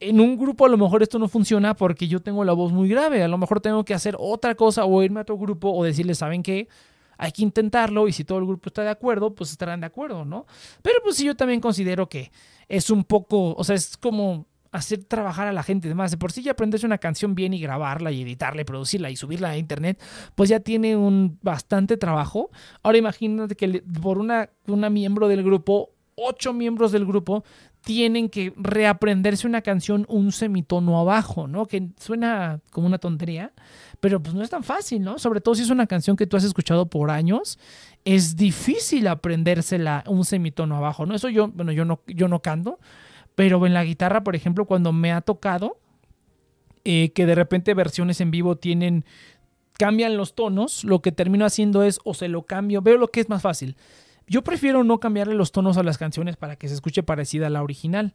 en un grupo a lo mejor esto no funciona porque yo tengo la voz muy grave, a lo mejor tengo que hacer otra cosa o irme a otro grupo o decirles, ¿saben qué? Hay que intentarlo y si todo el grupo está de acuerdo, pues estarán de acuerdo, ¿no? Pero pues sí, yo también considero que es un poco, o sea, es como hacer trabajar a la gente. Además, de por sí ya aprenderse una canción bien y grabarla y editarla y producirla y subirla a internet, pues ya tiene un bastante trabajo. Ahora imagínate que por una, una miembro del grupo, ocho miembros del grupo, tienen que reaprenderse una canción un semitono abajo, ¿no? Que suena como una tontería, pero pues no es tan fácil, ¿no? Sobre todo si es una canción que tú has escuchado por años, es difícil aprendérsela un semitono abajo, ¿no? Eso yo, bueno, yo no, yo no canto, pero en la guitarra, por ejemplo, cuando me ha tocado eh, que de repente versiones en vivo tienen cambian los tonos, lo que termino haciendo es o se lo cambio, veo lo que es más fácil yo prefiero no cambiarle los tonos a las canciones para que se escuche parecida a la original.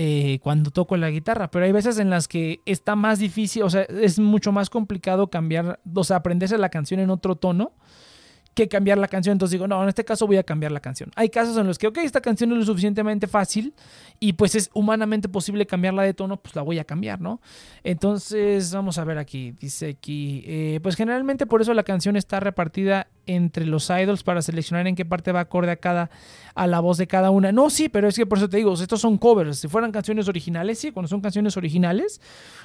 Eh, cuando toco la guitarra, pero hay veces en las que está más difícil, o sea, es mucho más complicado cambiar, o sea, aprenderse la canción en otro tono que cambiar la canción. Entonces digo, no, en este caso voy a cambiar la canción. Hay casos en los que, ok, esta canción es lo suficientemente fácil y pues es humanamente posible cambiarla de tono, pues la voy a cambiar, ¿no? Entonces, vamos a ver aquí, dice aquí, eh, pues generalmente por eso la canción está repartida entre los idols para seleccionar en qué parte va acorde a cada a la voz de cada una. No, sí, pero es que por eso te digo, estos son covers. Si fueran canciones originales, sí, cuando son canciones originales,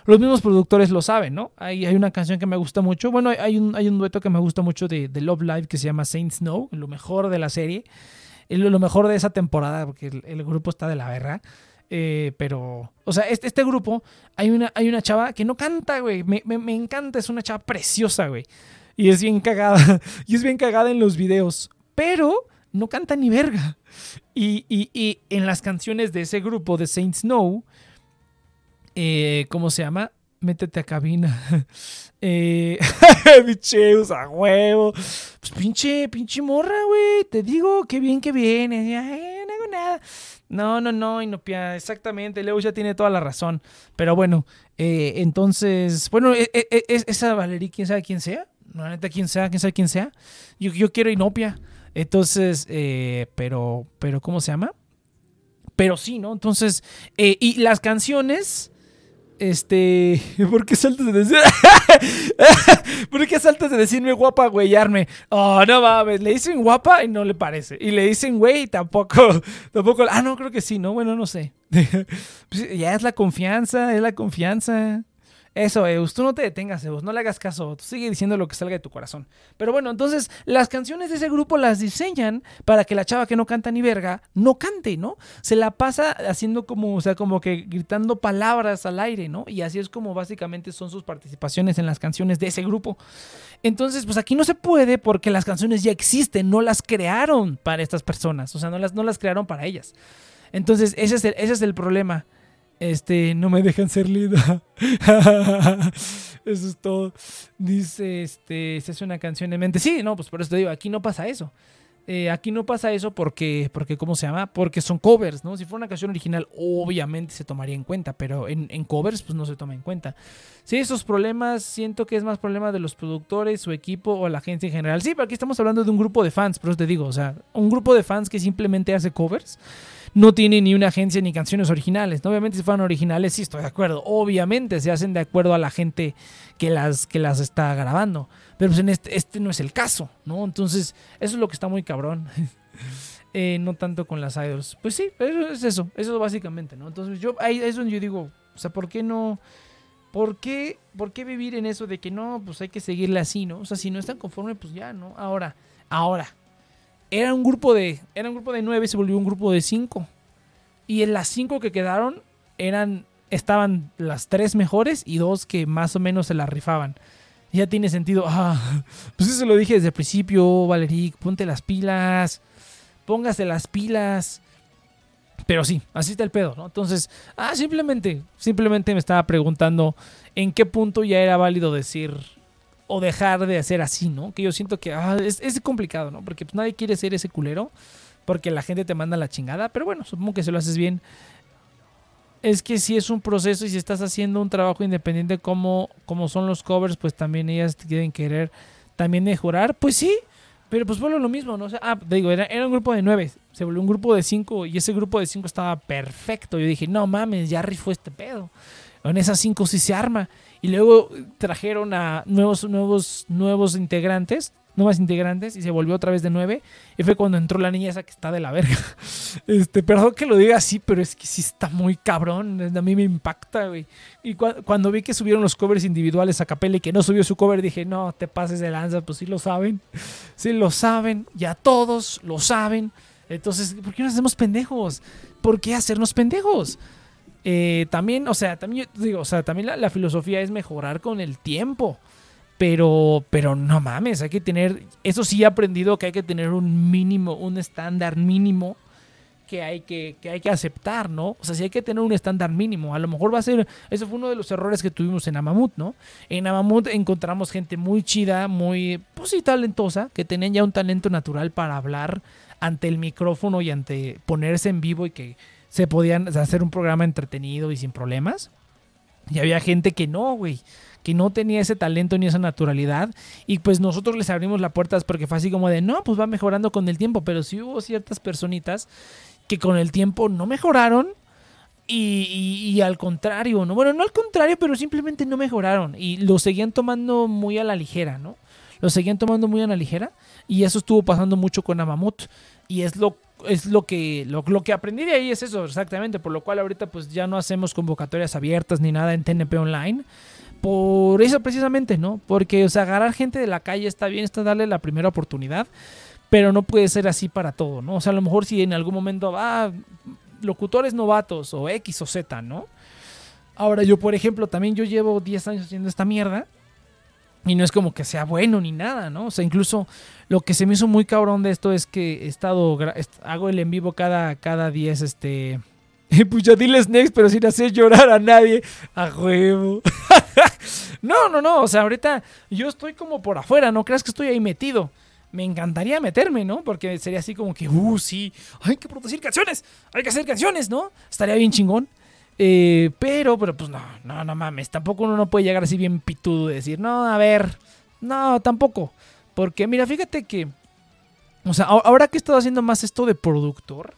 los mismos productores lo saben, ¿no? Hay, hay una canción que me gusta mucho. Bueno, hay un, hay un dueto que me gusta mucho de, de Love Live que se llama Saint Snow, lo mejor de la serie, lo mejor de esa temporada, porque el, grupo está de la verga. Eh, pero, o sea, este, este grupo, hay una, hay una chava que no canta, güey. Me, me, me encanta, es una chava preciosa, güey. Y es bien cagada. Y es bien cagada en los videos. Pero no canta ni verga. Y, y, en las canciones de ese grupo de Saint Snow, eh, ¿cómo se llama? Métete a cabina. eh, a huevo. Pues pinche, pinche morra, güey. Te digo, qué bien que viene. no hago nada. No, no, no, Inopia, exactamente. Leo ya tiene toda la razón. Pero bueno, eh, entonces, bueno, e, e, e, esa Valerie, quién sabe quién sea la neta, quien sea, quién sabe quién sea. Yo, yo quiero Inopia. Entonces, eh, pero, pero, ¿cómo se llama? Pero sí, ¿no? Entonces, eh, y las canciones, este, ¿por qué saltas de decir, ¿por qué saltas de decirme guapa, güeyarme? Oh, no mames, le dicen guapa y no le parece. Y le dicen güey, tampoco, tampoco, ah, no, creo que sí, ¿no? Bueno, no sé. Pues, ya es la confianza, es la confianza. Eso, Eus, tú no te detengas, Eus, no le hagas caso, sigue diciendo lo que salga de tu corazón. Pero bueno, entonces las canciones de ese grupo las diseñan para que la chava que no canta ni verga no cante, ¿no? Se la pasa haciendo como, o sea, como que gritando palabras al aire, ¿no? Y así es como básicamente son sus participaciones en las canciones de ese grupo. Entonces, pues aquí no se puede porque las canciones ya existen, no las crearon para estas personas, o sea, no las, no las crearon para ellas. Entonces, ese es ese es el problema. Este, no me dejan ser linda. eso es todo. Dice, este, se hace una canción en mente. Sí, no, pues por eso te digo, aquí no pasa eso. Eh, aquí no pasa eso porque, porque, ¿cómo se llama? Porque son covers, ¿no? Si fuera una canción original, obviamente se tomaría en cuenta, pero en, en, covers, pues no se toma en cuenta. Sí, esos problemas, siento que es más problema de los productores, su equipo o la gente en general. Sí, pero aquí estamos hablando de un grupo de fans, pero te digo, o sea, un grupo de fans que simplemente hace covers no tiene ni una agencia ni canciones originales. Obviamente si fueran originales, sí estoy de acuerdo. Obviamente se hacen de acuerdo a la gente que las, que las está grabando. Pero pues en este, este no es el caso, ¿no? Entonces, eso es lo que está muy cabrón. Eh, no tanto con las idols. Pues sí, eso es eso. Eso básicamente, ¿no? Entonces yo, ahí es donde yo digo, o sea, ¿por qué no... ¿Por qué, ¿Por qué vivir en eso de que no, pues hay que seguirle así, ¿no? O sea, si no están conforme, pues ya, ¿no? Ahora, ahora, era un grupo de, era un grupo de nueve, se volvió un grupo de cinco. Y en las cinco que quedaron eran estaban las tres mejores y dos que más o menos se la rifaban. Ya tiene sentido. Ah, pues eso lo dije desde el principio, Valeric, ponte las pilas, póngase las pilas. Pero sí, así está el pedo, ¿no? Entonces, ah, simplemente, simplemente me estaba preguntando en qué punto ya era válido decir o dejar de hacer así, ¿no? Que yo siento que ah, es, complicado, ¿no? Porque pues, nadie quiere ser ese culero, porque la gente te manda la chingada, pero bueno, supongo que si lo haces bien. Es que si es un proceso y si estás haciendo un trabajo independiente como, como son los covers, pues también ellas quieren querer también mejorar, pues sí, pero pues vuelve lo mismo, ¿no? O sea, ah, digo, era, era, un grupo de nueve, se volvió un grupo de cinco y ese grupo de cinco estaba perfecto. Yo dije, no mames, ya rifó este pedo. En esas cinco sí se arma. Y luego trajeron a nuevos, nuevos, nuevos integrantes, nuevas integrantes, y se volvió otra vez de nueve. Y fue cuando entró la niña esa que está de la verga. Este, perdón que lo diga así, pero es que sí está muy cabrón. A mí me impacta, güey. Y cuando vi que subieron los covers individuales a Capella y que no subió su cover, dije, no, te pases de lanza, pues sí lo saben. Sí lo saben, ya todos lo saben. Entonces, ¿por qué nos hacemos pendejos? ¿Por qué hacernos pendejos? Eh, también, o sea, también digo, o sea, también la, filosofía es mejorar con el tiempo. Pero, pero no mames, hay que tener, eso sí he aprendido que hay que tener un mínimo, un estándar mínimo que hay que, que hay que aceptar, ¿no? O sea, sí hay que tener un estándar mínimo. A lo mejor va a ser, eso fue uno de los errores que tuvimos en Amamut, ¿no? En Amamut encontramos gente muy chida, muy, pues sí, talentosa, que tenían ya un talento natural para hablar ante el micrófono y ante ponerse en vivo y que se podían hacer un programa entretenido y sin problemas. Y había gente que no, güey, que no tenía ese talento ni esa naturalidad. Y pues nosotros les abrimos las puertas porque fue así como de, no, pues va mejorando con el tiempo. Pero sí hubo ciertas personitas que con el tiempo no mejoraron. Y, al contrario, ¿no? Bueno, no al contrario, pero simplemente no mejoraron. Y lo seguían tomando muy a la ligera, ¿no? Lo seguían tomando muy a la ligera. Y eso estuvo pasando mucho con Amamut. Y es lo es lo que, lo, que aprendí de ahí es eso, exactamente, por lo cual ahorita pues ya no hacemos convocatorias abiertas ni nada en TNP Online. Por eso precisamente, ¿no? Porque, o sea, agarrar gente de la calle está bien, está darle la primera oportunidad, pero no puede ser así para todo, ¿no? O sea, a lo mejor si en algún momento, va ah, locutores novatos o X o Z, ¿no? Ahora yo, por ejemplo, también yo llevo 10 años haciendo esta mierda y no es como que sea bueno ni nada, ¿no? O sea, incluso lo que se me hizo muy cabrón de esto es que he estado, hago el en vivo cada, cada 10, este... Pues ya diles next, pero sin hacer llorar a nadie. A huevo. no, no, no. O sea, ahorita yo estoy como por afuera. No creas que estoy ahí metido. Me encantaría meterme, ¿no? Porque sería así como que, uh, sí, hay que producir canciones. Hay que hacer canciones, ¿no? Estaría bien chingón. Eh, pero, pero pues no, no, no mames. Tampoco uno no puede llegar así bien pitudo y decir, no, a ver, no, tampoco. Porque mira, fíjate que, o sea, ahora que he estado haciendo más esto de productor,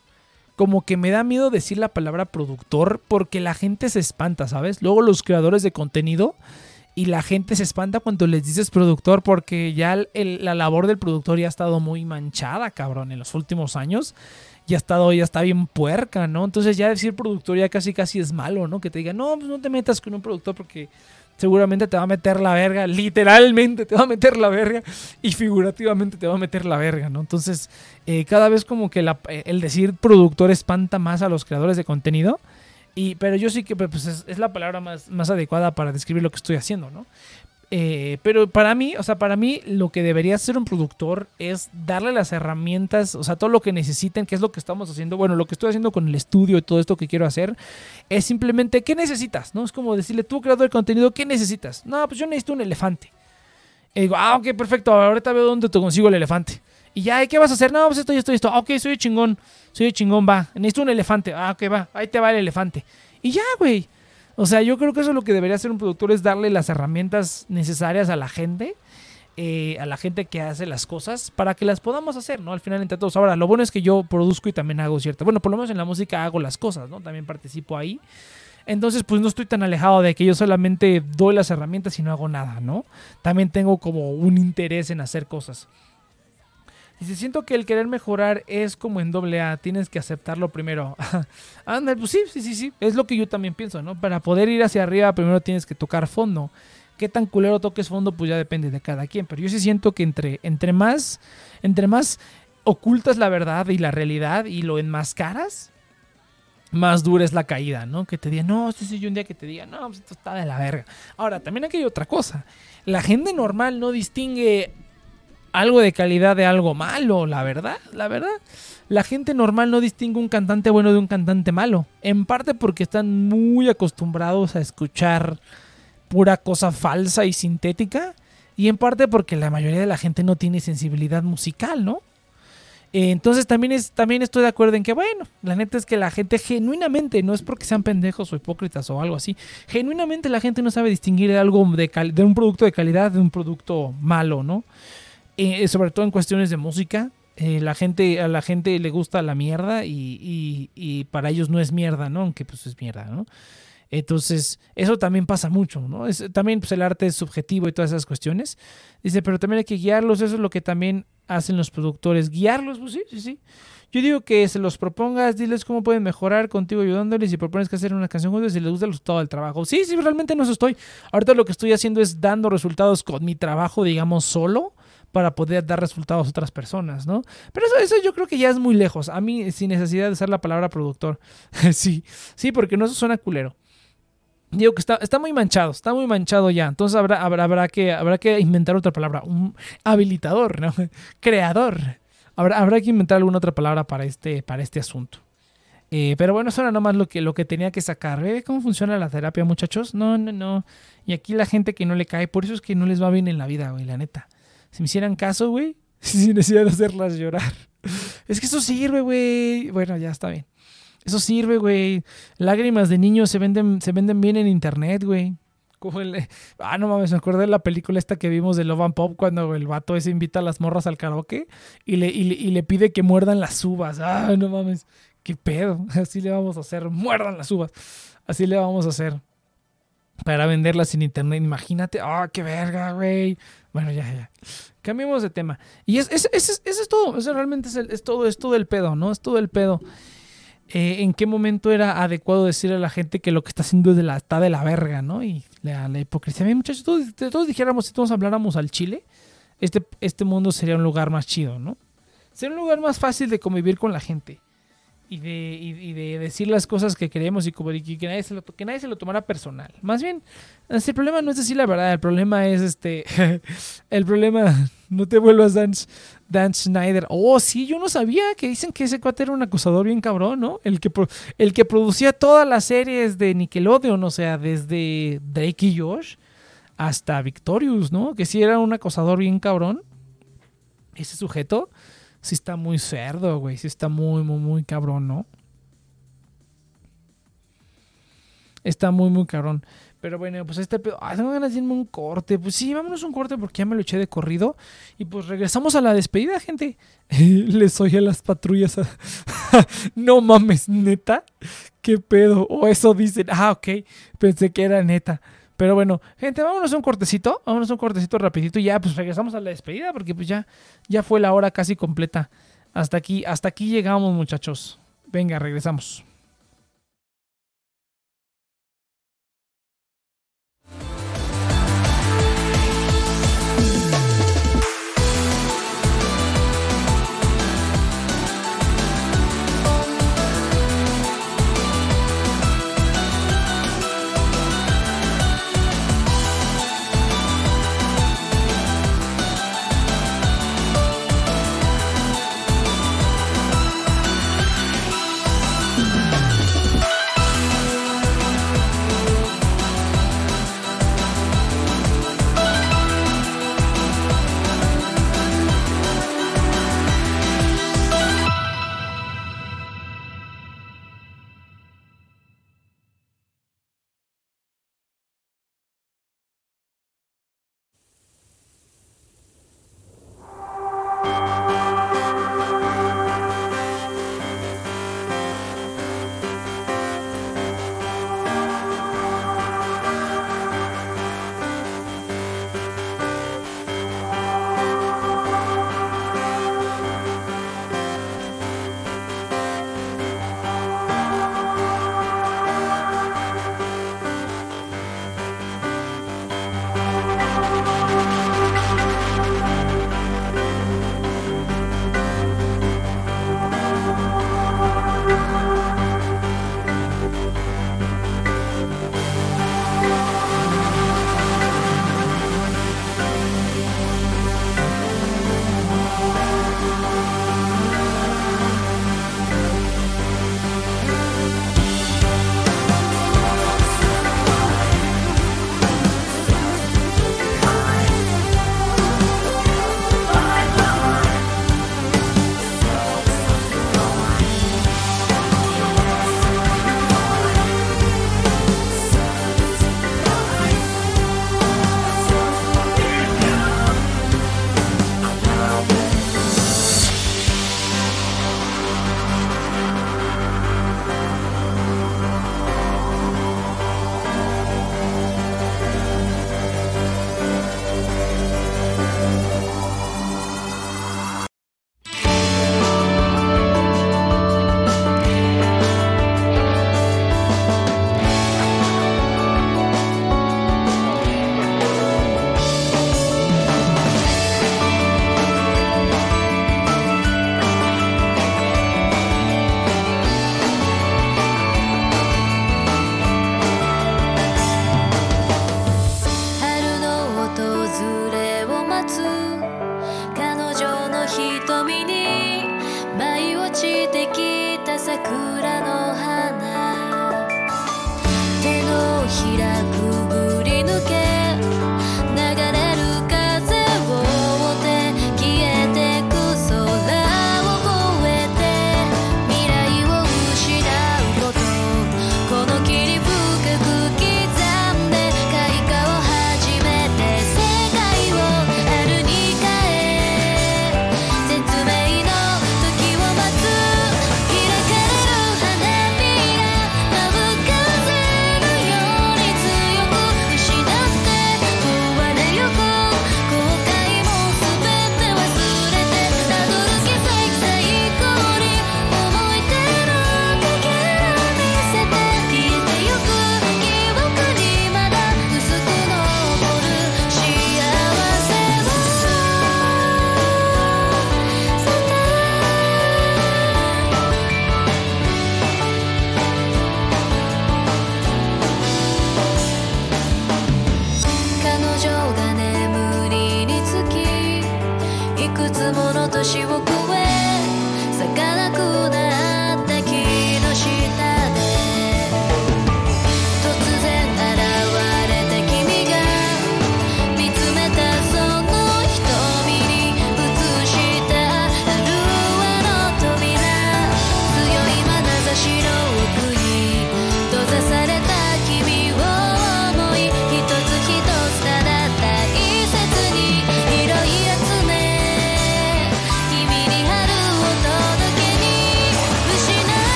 como que me da miedo decir la palabra productor porque la gente se espanta, ¿sabes? Luego los creadores de contenido y la gente se espanta cuando les dices productor porque ya la labor del productor ya ha estado muy manchada, cabrón, en los últimos años ya estado, ya está bien puerca, ¿no? Entonces ya decir productor ya casi casi es malo, ¿no? Que te digan, no, pues no te metas con un productor porque seguramente te va a meter la verga, literalmente te va a meter la verga y figurativamente te va a meter la verga, ¿no? Entonces, eh, cada vez como que eh, el decir productor espanta más a los creadores de contenido. Y, pero yo sí que pues, es, es, la palabra más, más adecuada para describir lo que estoy haciendo, ¿no? Eh, pero para mí, o sea, para mí lo que debería hacer un productor es darle las herramientas, o sea, todo lo que necesiten, que es lo que estamos haciendo. Bueno, lo que estoy haciendo con el estudio y todo esto que quiero hacer es simplemente, ¿qué necesitas? ¿No? Es como decirle, tú creador de contenido, ¿qué necesitas? No, pues yo necesito un elefante. Y digo, ah, ok, perfecto, ahorita veo dónde te consigo el elefante. Y ya, ¿qué vas a hacer? No, pues esto esto esto. Ok, soy chingón, soy chingón, va. Necesito un elefante. Ah, ok, va, ahí te va el elefante. Y ya, güey. O sea, yo creo que eso es lo que debería hacer un productor, es darle las herramientas necesarias a la gente, eh, a la gente que hace las cosas, para que las podamos hacer, ¿no? Al final entre todos. Ahora, lo bueno es que yo produzco y también hago cierta, bueno, por lo menos en la música hago las cosas, ¿no? También participo ahí. Entonces, pues no estoy tan alejado de que yo solamente doy las herramientas y no hago nada, ¿no? También tengo como un interés en hacer cosas. Si siento que el querer mejorar es como en doble A, tienes que aceptarlo primero. Anda, pues sí, sí, sí, sí, es lo que yo también pienso, ¿no? Para poder ir hacia arriba primero tienes que tocar fondo. Qué tan culero toques fondo, pues ya depende de cada quien. Pero yo sí siento que entre, entre más, entre más ocultas la verdad y la realidad y lo enmascaras, más dura es la caída, ¿no? Que te diga, no, sí, sí, yo un día que te diga, no, pues esto está de la verga. Ahora, también aquí hay otra cosa. La gente normal no distingue algo de calidad de algo malo, la verdad, la verdad. La gente normal no distingue un cantante bueno de un cantante malo. En parte porque están muy acostumbrados a escuchar pura cosa falsa y sintética. Y en parte porque la mayoría de la gente no tiene sensibilidad musical, ¿no? Eh, entonces también, es, también estoy de acuerdo en que, bueno, la neta es que la gente genuinamente, no es porque sean pendejos o hipócritas o algo así, genuinamente la gente no sabe distinguir algo de, de un producto de calidad de un producto malo, ¿no? Eh, sobre todo en cuestiones de música. Eh, la gente, a la gente le gusta la mierda y, y, para ellos no es mierda, ¿no? Aunque pues es mierda, ¿no? Entonces, eso también pasa mucho, ¿no? También pues, el arte es subjetivo y todas esas cuestiones. Dice, pero también hay que guiarlos, eso es lo que también hacen los productores. Guiarlos, pues sí, sí, sí. Yo digo que se los propongas, diles cómo pueden mejorar contigo ayudándoles y propones que hacer una canción juntos y les gusta el resultado del trabajo. Sí, sí, realmente no eso estoy. Ahorita lo que estoy haciendo es dando resultados con mi trabajo, digamos, solo para poder dar resultados a otras personas, ¿no? Pero eso, eso yo creo que ya es muy lejos. A mí, sin necesidad de usar la palabra productor. sí, sí, porque no eso suena culero. Digo que está, está muy manchado, está muy manchado ya. Entonces habrá, habrá, habrá, que, habrá que inventar otra palabra. Un habilitador, ¿no? Creador. Habrá, habrá que inventar alguna otra palabra para este, para este asunto. Eh, pero bueno, eso era nomás lo que, lo que tenía que sacar. ¿Ve cómo funciona la terapia, muchachos? No, no, no. Y aquí la gente que no le cae, por eso es que no les va bien en la vida, güey, la neta. Si me hicieran caso, güey, sin necesidad de hacerlas llorar. Es que eso sirve, güey. Bueno, ya está bien. Eso sirve, güey. Lágrimas de niños se venden, se venden bien en internet, güey. ah, no mames, me acuerdo de la película esta que vimos de Love and Pop cuando el vato ese invita a las morras al karaoke y le, y le, pide que muerdan las uvas. Ah, no mames, qué pedo. Así le vamos a hacer, muerdan las uvas. Así le vamos a hacer para venderlas en internet. Imagínate, ah, qué verga, güey. Bueno, ya, ya. Cambiemos de tema. Y es, es, es, todo. Eso realmente es, es, todo, es todo el pedo, ¿no? Es todo el pedo. Eh, en qué momento era adecuado decirle a la gente que lo que está haciendo es de la, está de la verga, ¿no? Y la, la hipocresía. Bien, muchachos, todos, todos, dijéramos, si todos habláramos al Chile, este, este mundo sería un lugar más chido, ¿no? Sería un lugar más fácil de convivir con la gente y de, y, de decir las cosas que queremos y, que, nadie se lo, que nadie se lo tomara personal. Más bien, el problema no es decir la verdad, el problema es este. el problema, no te vuelvas Dan, Dan Schneider. Oh, sí, yo no sabía que dicen que ese cuate era un acusador bien cabrón, ¿no? El que, el que producía todas las series de Nickelodeon, o sea, desde Drake y Josh hasta Victorious, ¿no? Que sí era un acosador bien cabrón. Ese sujeto sí está muy cerdo, güey. Sí está muy, muy, muy cabrón, ¿no? Está muy, muy cabrón. Pero bueno, pues este pedo. Ah, tengo ganas de irme un corte. Pues sí, vámonos un corte porque ya me lo eché de corrido. Y pues regresamos a la despedida, gente. Les oye a las patrullas. no mames, neta. ¿Qué pedo? O eso dicen. Ah, ok. Pensé que era neta. Pero bueno, gente, vámonos a un cortecito, vámonos a un cortecito rapidito y ya pues regresamos a la despedida porque pues ya, ya fue la hora casi completa. Hasta aquí, hasta aquí llegamos muchachos. Venga, regresamos.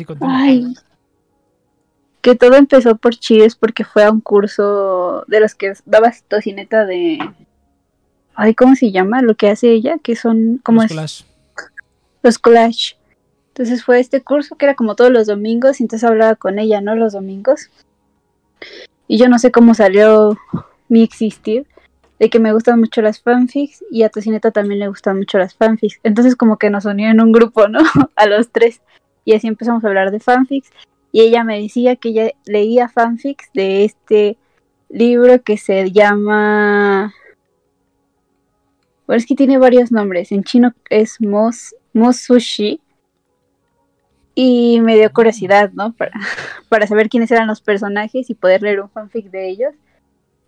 Sí continúa. Ay. Que todo empezó por Cheers porque fue a un curso de los que daba tocineta de. Ay, ¿cómo se llama? Lo que hace ella, que son como Los es Clash. los collage. Entonces fue este curso que era como todos los domingos y entonces hablaba con ella, ¿no? Los domingos. Y yo no sé cómo salió mi existir de que me gustan mucho las fanfics y a Tocineta también le gustan mucho las fanfics. Entonces como que nos unió en un grupo, ¿no? a los tres. Y así empezamos a hablar de fanfics. Y ella me decía que ella leía fanfics de este libro que se llama... Bueno, es que tiene varios nombres. En chino es Mos, Mosushi. Y me dio curiosidad, ¿no? Para, para saber quiénes eran los personajes y poder leer un fanfic de ellos.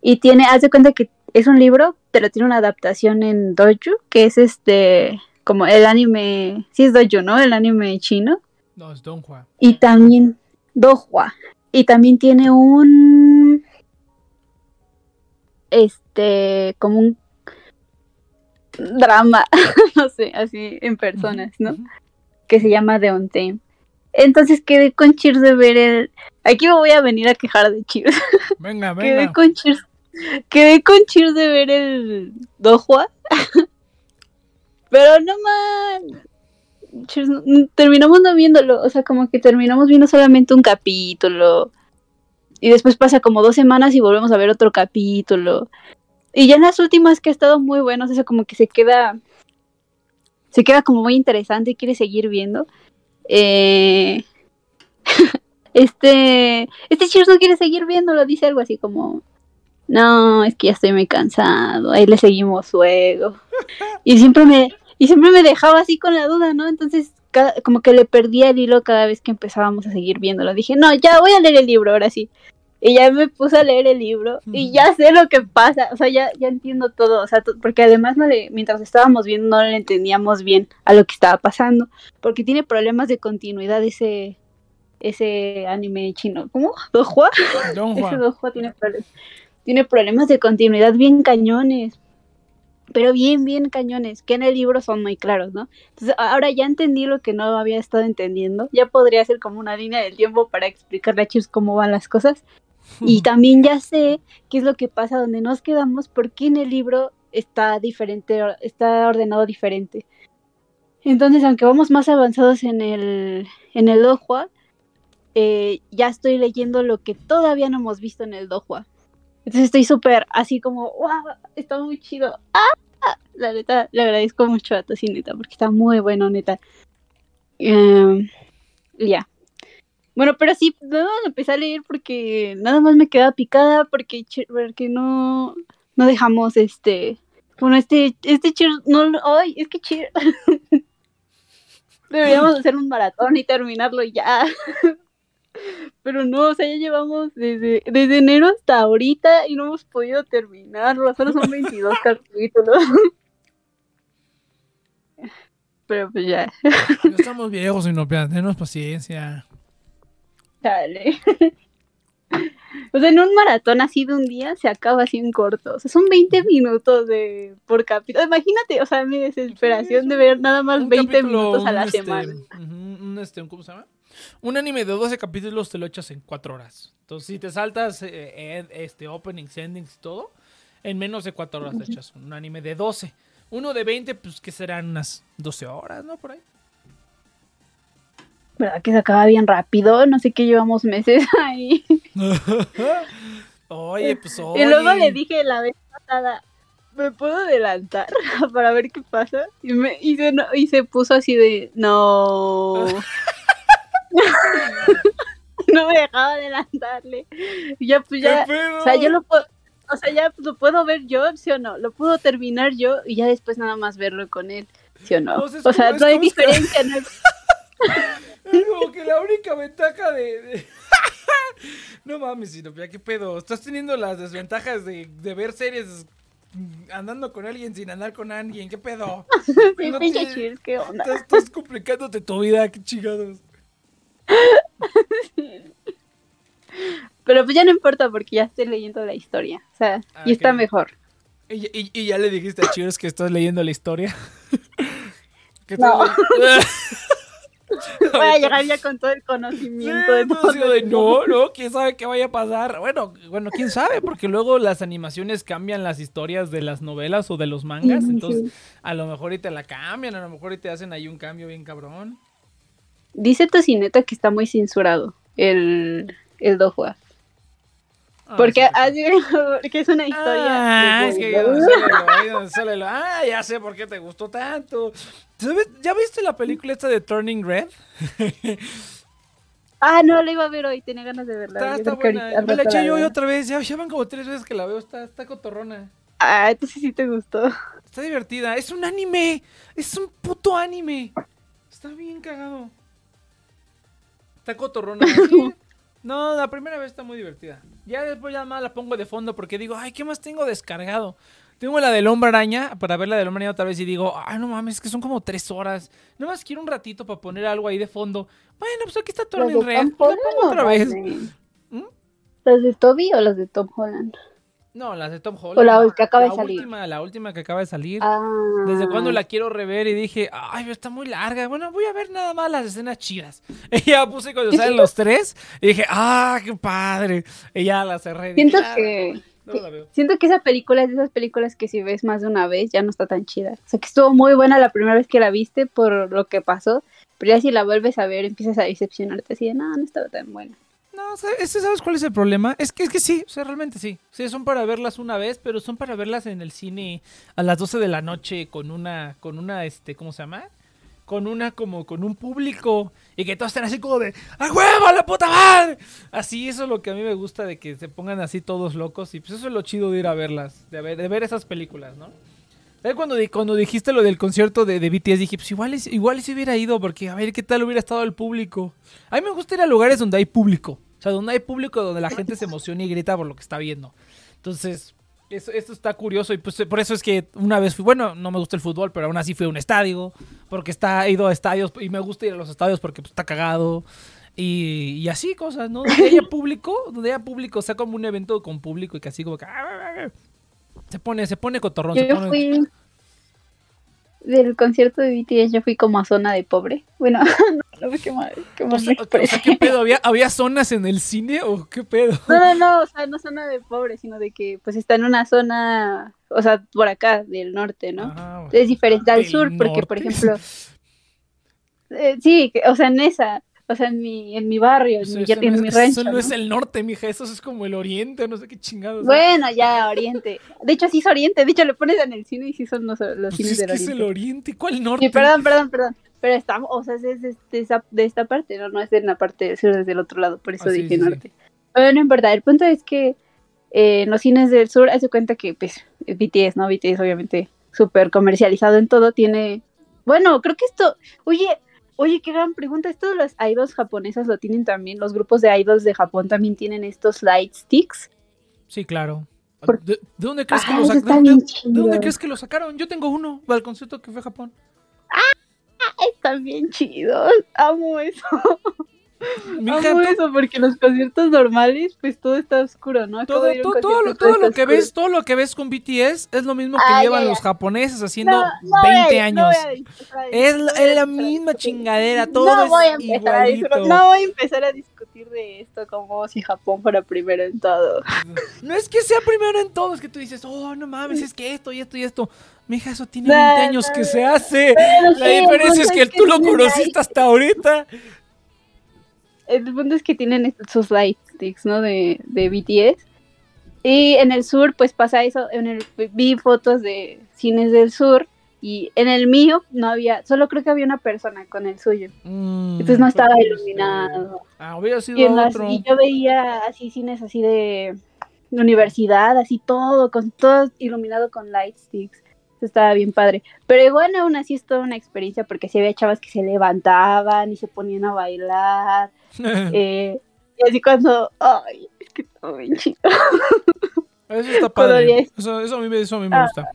Y tiene, haz de cuenta que es un libro, pero tiene una adaptación en Doju, que es este, como el anime, sí es Doju, ¿no? El anime chino. No, es Don Juan. Y también Dohua. Y también tiene un este como un drama, no sé, así en personas, ¿no? Que se llama The Untamed. Entonces quedé con Cheers de ver el. Aquí me voy a venir a quejar de Cheers. Venga, Quedé venga. con Cheers. Quedé con Cheers de ver el Dohua. Pero no man. Terminamos no viéndolo. O sea, como que terminamos viendo solamente un capítulo. Y después pasa como dos semanas y volvemos a ver otro capítulo. Y ya en las últimas que ha estado muy buenos, eso como que se queda. Se queda como muy interesante y quiere seguir viendo. Eh, este. Este Cheers no quiere seguir viéndolo, dice algo así como. No, es que ya estoy muy cansado. Ahí le seguimos luego. Y siempre me, y siempre me dejaba así con la duda, ¿no? Entonces, cada- como que le perdía el hilo cada vez que empezábamos a seguir viéndolo. Dije, no, ya voy a leer el libro, ahora sí. Y ya me puse a leer el libro y ya sé lo que pasa, o sea, ya, ya entiendo todo, o sea, porque además no le, mientras estábamos viendo no le entendíamos bien a lo que estaba pasando, porque tiene problemas de continuidad ese, ese anime chino. ¿Cómo? ¿Dohua? Don Ese Juan. Dohua tiene problemas. tiene problemas de continuidad bien cañones. Pero bien, bien cañones, que en el libro son muy claros, ¿no? Entonces, ahora ya entendí lo que no había estado entendiendo. Ya podría ser como una línea del tiempo para explicarle a Chips cómo van las cosas. Y también ya sé qué es lo que pasa donde nos quedamos, porque en el libro está diferente, está ordenado diferente. Entonces, aunque vamos más avanzados en el, en el Dohua, eh, ya estoy leyendo lo que todavía no hemos visto en el Dohua. Entonces estoy súper así como, wow, está muy chido. ¡Ah! La neta, le agradezco mucho a Tosi, neta, porque está muy bueno, neta. Em, ya. Bueno, pero sí, no, empecé a leer porque nada más me quedaba picada porque, porque no, no dejamos este. Bueno, este, este cheer, no, ay, es que cheer. Deberíamos hacer un maratón y terminarlo ya. Pero no, o sea, ya llevamos desde, desde enero hasta ahorita y no hemos podido terminarlo. Solo son 22 capítulos. Pero pues ya, Ya estamos viejos y no tenemos paciencia. dale. O sea, en un maratón así de un día se acaba así en corto. O sea, son 20 minutos de por capítulo. Imagínate, o sea, mi desesperación de ver nada más Un 20 capítulo, minutos a la este, semana. un, este, ¿cómo se llama? Un anime de 12 capítulos te lo echas en 4 horas. Entonces, si te saltas eh, ed- este, openings, endings y todo, en menos de 4 horas te echas un anime de 12. Uno de 20, pues que serán unas 12 horas, ¿no? Por ahí. ¿Verdad que se acaba bien rápido? No sé qué llevamos meses ahí. Oye, pues Y luego oye. le dije la vez pasada, ¿me puedo adelantar para ver qué pasa? Y, me, y, se, no- y se puso así de, no. no me dejaba adelantarle. Y ya, pues ¿Qué ya, o sea, yo lo puedo, o sea, ya lo puedo ver yo, ¿sí o no? Lo puedo terminar yo y ya después nada más verlo con él, ¿sí o no? O sea, es O sea, no hay diferencia, no hay- Es como que la única ventaja de. de- no mames, Sinopia, ¿qué pedo? Estás teniendo las desventajas de, de ver series andando con alguien sin andar con alguien, ¿qué pedo? Sí, No ¿qué onda? Estás, estás complicándote tu vida, qué chingados. Pero pues ya no importa porque ya estoy leyendo la historia, o sea, Ah, y está mejor. Y, y- y ya le dijiste a Cheers que estás leyendo la historia. Que No. Voy a llegar ya con todo el Sí, conocimiento de entonces todo. de, no, no, quién sabe qué vaya a pasar. Bueno, bueno, quién sabe, porque luego las animaciones cambian las historias de las novelas o de los mangas. Entonces, a lo mejor y te la cambian, a lo mejor y te hacen ahí un cambio bien cabrón. Dice Tocineta que está muy censurado el, el Dohua. Ah, Porque, sí, así, porque es una historia. Ah, es que Ah, ya sé por qué te gustó tanto. ¿Sabes? ¿Ya viste la película esta de Turning Red? Ah, no, la iba a ver hoy, tenía ganas de verla. Está, está buena. Me la eché yo hoy otra vez. Ya, ya van como tres veces que la veo. Está, está cotorrona. Ah, entonces sí te gustó. Está divertida. Es un anime. Es un puto anime. Está bien cagado. Está cotorrona. Sí. No, la primera vez está muy divertida. Ya después ya más la pongo de fondo porque digo, ay, ¿qué más tengo descargado? Tengo la del hombre araña para ver la del hombre araña otra vez y digo, ay, no mames, es que son como tres horas. Nada más quiero un ratito para poner algo ahí de fondo. Bueno, pues aquí está ¿Las Turning Red. Holland pongo otra las vez. de- ¿Mm? ¿Las de Toby o las de Tom Holland? No, las de Tom Holland. O la que acaba de salir. Última, la última que acaba de salir. Ah. Desde cuando la quiero rever y dije, ay, está muy larga. Bueno, voy a ver nada más las escenas chidas. Y ya puse cuando salen los tres y dije, ah, qué padre. Y ya la cerré. Dije, Siento "Ah, que, no la veo. siento que esa película es de esas películas que si ves más de una vez ya no está tan chida. O sea, que estuvo muy buena la primera vez que la viste por lo que pasó, pero ya si la vuelves a ver empiezas a decepcionarte así de, no, no estaba tan buena. No, ¿sabes ¿sabes cuál es el problema? Es que, es que sí, o sea, realmente sí. Sí, son para verlas una vez, pero son para verlas en el cine a las 12 de la noche con una, con una, este, ¿cómo se llama? Con una, como, con un público y que todos estén así como de ¡A huevo, la puta madre! Así, eso es lo que a mí me gusta de que se pongan así todos locos y pues eso es lo chido de ir a verlas, de ver, esas películas, ¿no? ¿Sabes cuando, cuando dijiste lo del concierto de, de BTS? Dije, pues igual, igual si hubiera ido, porque a ver qué tal hubiera estado el público. A mí me gusta ir a lugares donde hay público. O sea, donde hay público, donde la gente se emociona y grita por lo que está viendo. Entonces, eso, esto está curioso y pues por eso es que una vez fui, bueno, no me gusta el fútbol, pero aún así fui a un estadio, porque está he ido a estadios y me gusta ir a los estadios porque pues, está cagado. Y, y así cosas, ¿no? Donde haya público, donde haya público, o sea, como un evento con público y que así como que... ah, Se pone, se pone cotorrón, se Yo pone... fui del concierto de BTS, yo fui como a zona de pobre. Bueno, no, no sé qué más, qué O más sea, me o sea. ¿qué pedo? ¿Había, ¿Había zonas en el cine o qué pedo? No, no, no, o sea, no zona de pobre, sino de que pues está en una zona, o sea, por acá, del norte, ¿no? Ah, Es diferente al sur, porque por ejemplo, eh, sí, o sea, en esa, o sea, en mi, en mi barrio, en, Eso, mi, eso en no mi es, rancho. eso no ¿no? es el norte, mija, eso es como el oriente, no sé qué chingados. Bueno, ya, Oriente. De hecho, sí es Oriente. De hecho, le pones en el cine y sí son los, los Pues cines es del que es el oriente, ¿cuál norte? Sí, perdón, perdón, perdón. Pero estamos, o sea, es, de, esta parte, ¿no? No es de la parte sur, es del otro lado, por eso Ah, dije sí, sí. norte. Bueno, en verdad, el punto es que eh, en los cines del sur, hace cuenta que, pues, BTS, ¿no? BTS, obviamente, súper comercializado en todo, tiene. Bueno, creo que esto. Oye, oye, qué gran pregunta. Esto de las idols japonesas lo tienen también. Los grupos de idols de Japón también tienen estos light sticks. Sí, claro. ¿De, de dónde crees que Ah, lo eso sac- está de- dónde crees que lo sacaron? Yo tengo uno para el concierto que fue a Japón. Están bien chidos. Amo eso. Mija, Amo eso porque los conciertos normales, pues todo está oscuro, ¿no? Acabo todo, de ir a un todo, todo, lo- todo que ves, todo lo que ves con BTS es lo mismo que Ah, llevan ya. los japoneses haciendo No, no voy a- 20 no años. a es, la- es misma chingadera, todo no voy a es empezar a discutir, igualito. no voy a empezar a discutir de esto como si Japón fuera primero en todo. No es que sea primero en todo, es que tú dices, oh, no mames, es que esto y esto y esto. Mija, eso tiene No, 20 años que se hace. La diferencia es que tú lo conociste hasta ahorita. El punto es que tienen sus light sticks, ¿no? De, de BTS. Y en el sur, pues pasa eso. En el, vi fotos de cines del sur. Y en el mío no había, solo creo que había una persona con el suyo. Entonces no estaba iluminado. Ah, hubiera sido Y, en las- otro. y yo veía así cines así de universidad, así todo, con todo iluminado con light sticks. Eso estaba bien padre. Pero igual aún así es toda una experiencia porque sí había chavas que se levantaban y se ponían a bailar. eh, y así cuando, ay, es que todo bien chido. Eso está padre. Eso, eso a mí, me- eso a mí me Ah, gusta.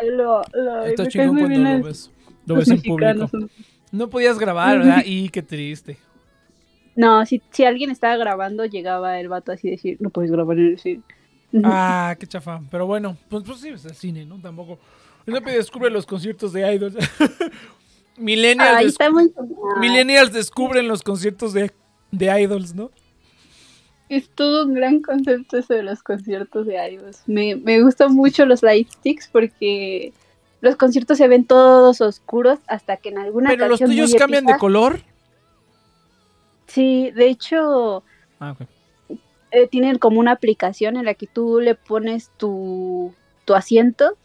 Ay, lo, lo, Está chingón cuando lo ves. Lo los ves en público. mexicanos. No podías grabar, ¿verdad? Y qué triste. No, si, si alguien estaba grabando, llegaba el vato así decir, no puedes grabar en el cine. Ah, qué chafa. Pero bueno, pues, pues sí, es el cine, ¿no? Tampoco. No descubre los conciertos de idols. Millennials, Ay, muy Millennials descubren los conciertos de, de idols, ¿no? Es todo un gran concepto eso de los conciertos de idols. Me, me gustan mucho los light sticks porque los conciertos se ven todos oscuros hasta que en alguna Pero los tuyos cambian de color. Sí, de hecho Ah, ok. Eh, tienen como una aplicación en la que tú le pones tu, tu asiento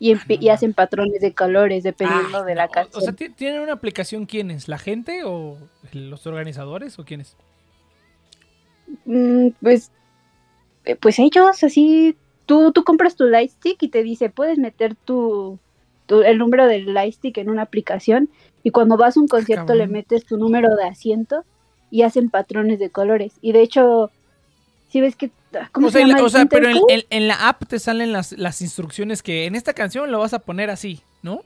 y, Ah, no y hacen patrones de colores dependiendo Ah, de la canción. O sea, ¿ti- ¿tienen una aplicación quiénes? ¿La gente o los organizadores o quiénes? Mm, pues, eh, pues ellos, así, tú, tú compras tu lightstick y te dice, puedes meter tu, tu- el número del lightstick en una aplicación y cuando vas a un concierto le metes tu número de asiento y hacen patrones de colores. Y de hecho, si ves que... ¿Cómo o se sea, llama? o sea, pero en, en- en la app te salen las, las instrucciones que en esta canción lo vas a poner así, ¿no?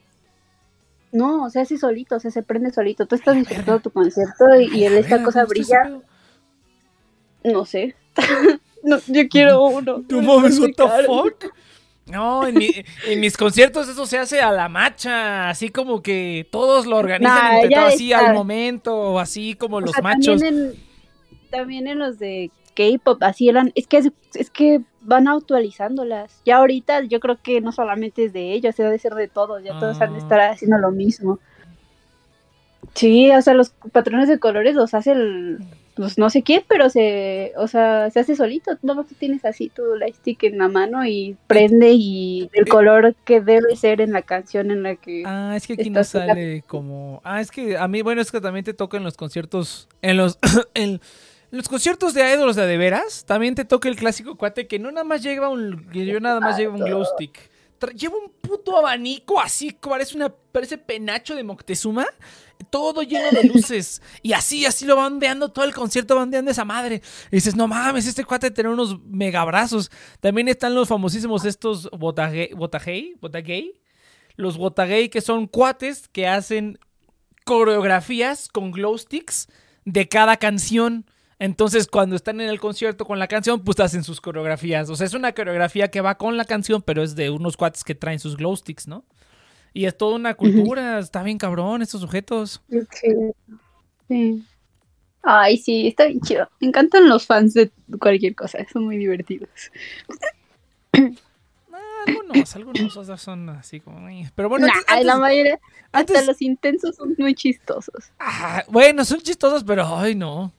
No, o sea, hace solito, o sea, se prende solito. Tú estás disfrutando tu concierto y, a esta ver, cosa ¿cómo está ese brilla. No sé. no, yo quiero uno. ¿Tú mames, es what the fuck? No, en, mi- en mis conciertos eso se hace a la macha, así como que todos lo organizan Nah, entre ya todos así al momento, o así como O los sea, machos. También en, también en los de K-pop, así eran. Es que, es, que van actualizándolas. Ya ahorita yo creo que no solamente es de ellos, debe ser de todos. Ya todos han de Ah. estar haciendo lo mismo. Sí, o sea, los patrones de colores los hace el. Pues no sé quién, pero se. O sea, se hace solito. No tú tienes así tu lightstick en la mano y prende y el color que debe ser en la canción en la que. Ah, es que aquí no la- sale como. Ah, es que a mí, bueno, es que también te toca en los conciertos. En los. en los conciertos de idols de, veras, también te toca el clásico cuate que no nada más lleva un. yo nada más lleva un glow stick. Lleva un puto abanico así, parece una. parece penacho de Moctezuma. Todo lleno de luces. y así, así lo van ondeando todo el concierto, van ondeando esa madre. Y dices, no mames, este cuate tiene unos megabrazos. También están los famosísimos estos Botage- Botage- Botagay. Los Wotagay, que son cuates que hacen coreografías con glow sticks de cada canción. Entonces, cuando están en el concierto con la canción, pues hacen sus coreografías. O sea, es una coreografía que va con la canción, pero es de unos cuates que traen sus glow sticks, ¿no? Y es toda una cultura, está bien cabrón estos sujetos. Sí. Ay, sí, está bien chido. Me encantan los fans de cualquier cosa, son muy divertidos. Ah, algunos, algunos son así como... Pero bueno, Nah, antes- la mayoría, hasta antes- los intensos son muy chistosos. Ah, bueno, son chistosos, pero ay no.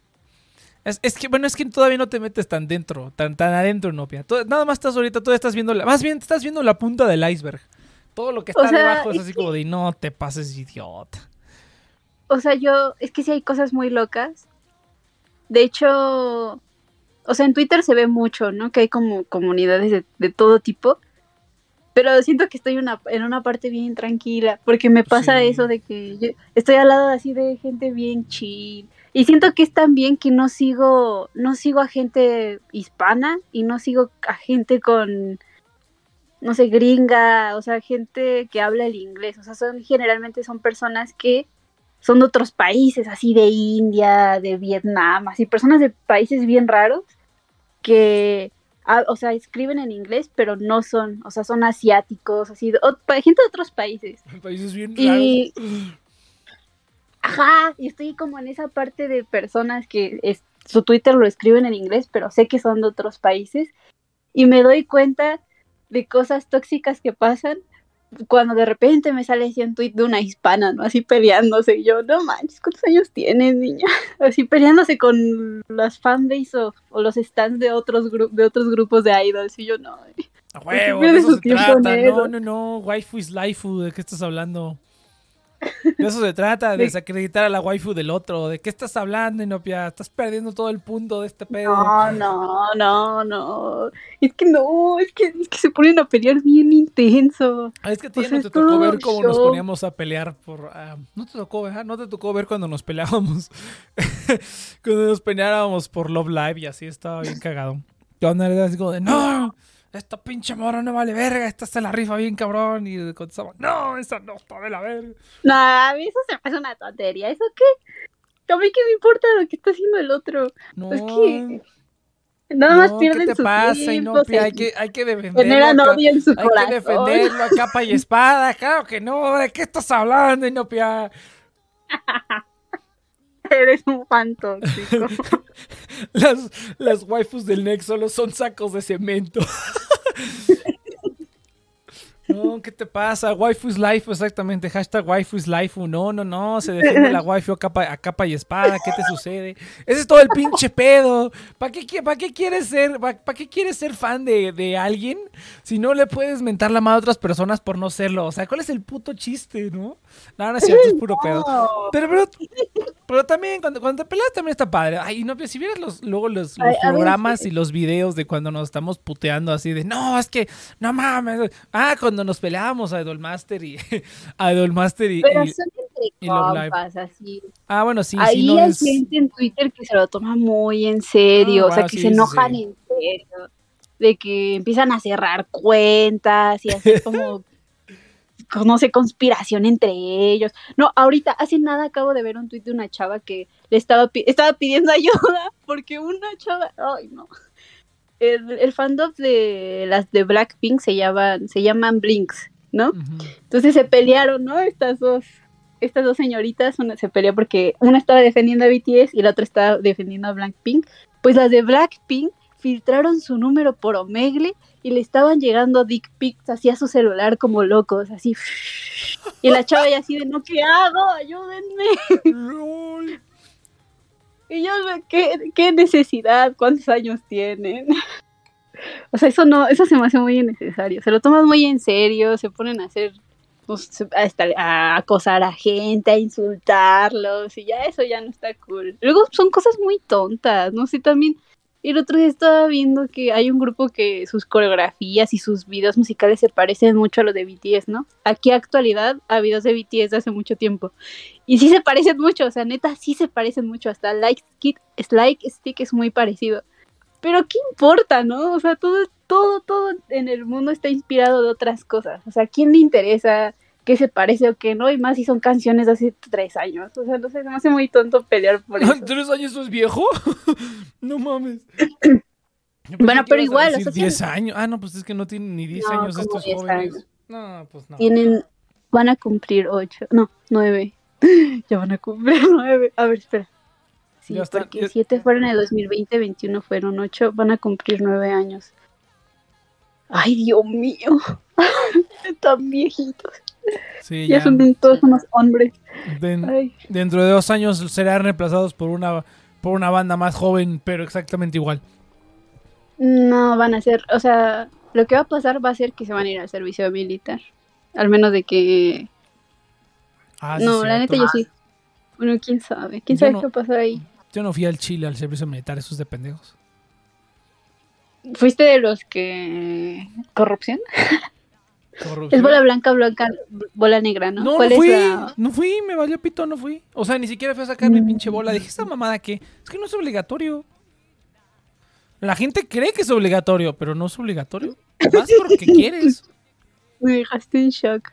Es, es que, bueno, es que todavía no te metes tan dentro, tan, tan adentro, Nopia. Tú- nada más estás ahorita, todavía estás viendo, la, más bien estás viendo la punta del iceberg. Todo lo que está O sea, debajo es es así como de, no te pases idiota. O sea, yo, es que sí hay cosas muy locas. De hecho, o sea, en Twitter se ve mucho, ¿no? Que hay como comunidades de, de todo tipo. Pero siento que estoy una, en una parte bien tranquila, porque me pasa Sí. eso de que yo estoy al lado así de gente bien chill. Y siento que es también que no sigo, no sigo a gente hispana y no sigo a gente con, no sé, gringa, o sea, gente que habla el inglés. O sea, son generalmente son personas que son de otros países, así de India, de Vietnam, así personas de países bien raros que, ah, o sea, escriben en inglés, pero no son, o sea, son asiáticos, así, de, o- pa- gente de otros países. Países bien Y, raros. Ajá, y estoy como en esa parte de personas que es- su Twitter lo escriben en inglés, pero sé que son de otros países, y me doy cuenta de cosas tóxicas que pasan cuando de repente me sale así un tweet de una hispana, ¿no? Así peleándose, y yo, no manches, ¿cuántos años tienes, niña? Así peleándose con las fanbase o, o los stands de otros, de otros grupos de idols, y yo, no. A huevo, de eso se trata. No, no, no, waifu is laifu, ¿de qué estás hablando? De eso se trata, de De- desacreditar a la waifu del otro. ¿De qué estás hablando, Inopia? Estás perdiendo todo el punto de este pedo. No, no, no, no. Es que no, es que, es que se ponen a pelear bien intenso. Ah, Es que a ti O ya sea, no te tocó ver cómo nos poníamos a pelear por... ah, no te tocó, ¿verdad? No te tocó ver cuando nos peleábamos. cuando nos peleábamos por Love Live y así estaba bien cagado. Era así como de, no, esta pinche morra no vale verga, esta se la rifa bien cabrón. Y contestaba, no, esa no está de la verga. No, a mí eso se me hace una tontería. ¿Eso qué? A mí qué me importa lo que está haciendo el otro. No, Es que nada más no, pierden ¿qué te su pasa, tiempo. Inopia? se Hay que, hay que defenderlo. acá. en su Hay que defenderlo a capa y espada. Claro que no, ¿de qué estás hablando, Inopia? Eres un fan tóxico. Las, las waifus del Nex solo son sacos de cemento. No, ¿qué te pasa? Waifu is life, exactamente. Hashtag waifu is life. No, no, no. Se defiende la waifu a capa, a capa y espada. ¿Qué te sucede? Ese es todo el pinche pedo. ¿Para qué, quieres ser, para qué quieres ser fan de, de alguien si no le puedes mentar la mano a otras personas por no serlo? O sea, ¿cuál es el puto chiste, no? No, no es cierto, es puro pedo. Pero, pero, pero también, cuando, cuando te peleas también está padre. Ay, no, pero si vieras los, luego los, Ay, programas y los videos de cuando nos estamos puteando así de, no, es que, no mames. Ah, cuando nos peleábamos a Idolmaster y, a Idolmaster y, Pero y- son entre compas, así. ah, bueno, sí, Ahí sí, no hay es, gente en Twitter que se lo toma muy en serio, Ah, o sea, bueno, que sí, se enojan sí. en serio, de que empiezan a cerrar cuentas y hacer como, no sé, conspiración entre ellos. No, ahorita, hace nada acabo de ver un tuit de una chava que le estaba, estaba pidiendo ayuda porque una chava, ay no. El, el fandom de las de Blackpink se llaman, se llaman Blinks, ¿no? Ujú. Entonces se pelearon, ¿no? Estas dos, estas dos señoritas, una se peleó porque una estaba defendiendo a BTS y la otra estaba defendiendo a Blackpink. Pues las de Blackpink filtraron su número por Omegle y le estaban llegando dick pics así a su celular como locos, así. Y la chava ya así de, no, ¿qué hago? Ayúdenme. Y ¿qué, qué necesidad? ¿Cuántos años tienen? O sea, eso no, eso se me hace muy innecesario. Se lo toman muy en serio, se ponen a hacer, a, a acosar a gente, a insultarlos, y ya eso ya no está cool. Luego son cosas muy tontas, no sé, también. El otro día estaba viendo que hay un grupo que sus coreografías y sus videos musicales se parecen mucho a los de BTS, ¿no? Aquí actualidad a videos de BTS de hace mucho tiempo. Y sí se parecen mucho, o sea, neta, sí se parecen mucho. Hasta Like, Stick, like Stick es muy parecido. Pero ¿qué importa, no? O sea, todo, todo, todo en el mundo está inspirado de otras cosas. O sea, ¿a quién le interesa qué se parece o qué no, y más si son canciones de hace tres años. O sea, no sé, se me hace muy tonto pelear por eso. ¿Tres años eso es viejo? no mames. Bueno, pero igual, decir o sea, 10 años. Ah, no, pues es que no tienen ni 10 No, años estos 10 jóvenes. años. No, pues no. Tienen, van a cumplir ocho, no, nueve. ya van a cumplir nueve. A ver, espera. Sí, Ya está, porque ya- siete fueron en el 2020, 21 fueron ocho, van a cumplir nueve años. Ay, Dios mío. Están viejitos. Sí, Ya, ya. son todos unos hombres. Den- dentro de dos años serán reemplazados por una, por una banda más joven, pero exactamente igual. No, van a ser, o sea, lo que va a pasar va a ser que se van a ir al servicio militar. Al menos de que... Ah, sí, no, la neta yo sí. Bueno, quién sabe. ¿Quién Yo sabe no- qué va a pasar ahí? Yo no fui al Chile al servicio militar, esos de pendejos. ¿Fuiste de los que... corrupción? Corrupción. Es bola blanca, blanca, bola negra, ¿no? No, no ¿Cuál es fui, la- no fui, me valió pito, no fui. O sea, ni siquiera fui a sacar mi Mm. pinche bola. Dije, ¿esta mamada qué? Es que no es obligatorio. La gente cree que es obligatorio, pero no es obligatorio. Vas porque quieres. Me dejaste en shock.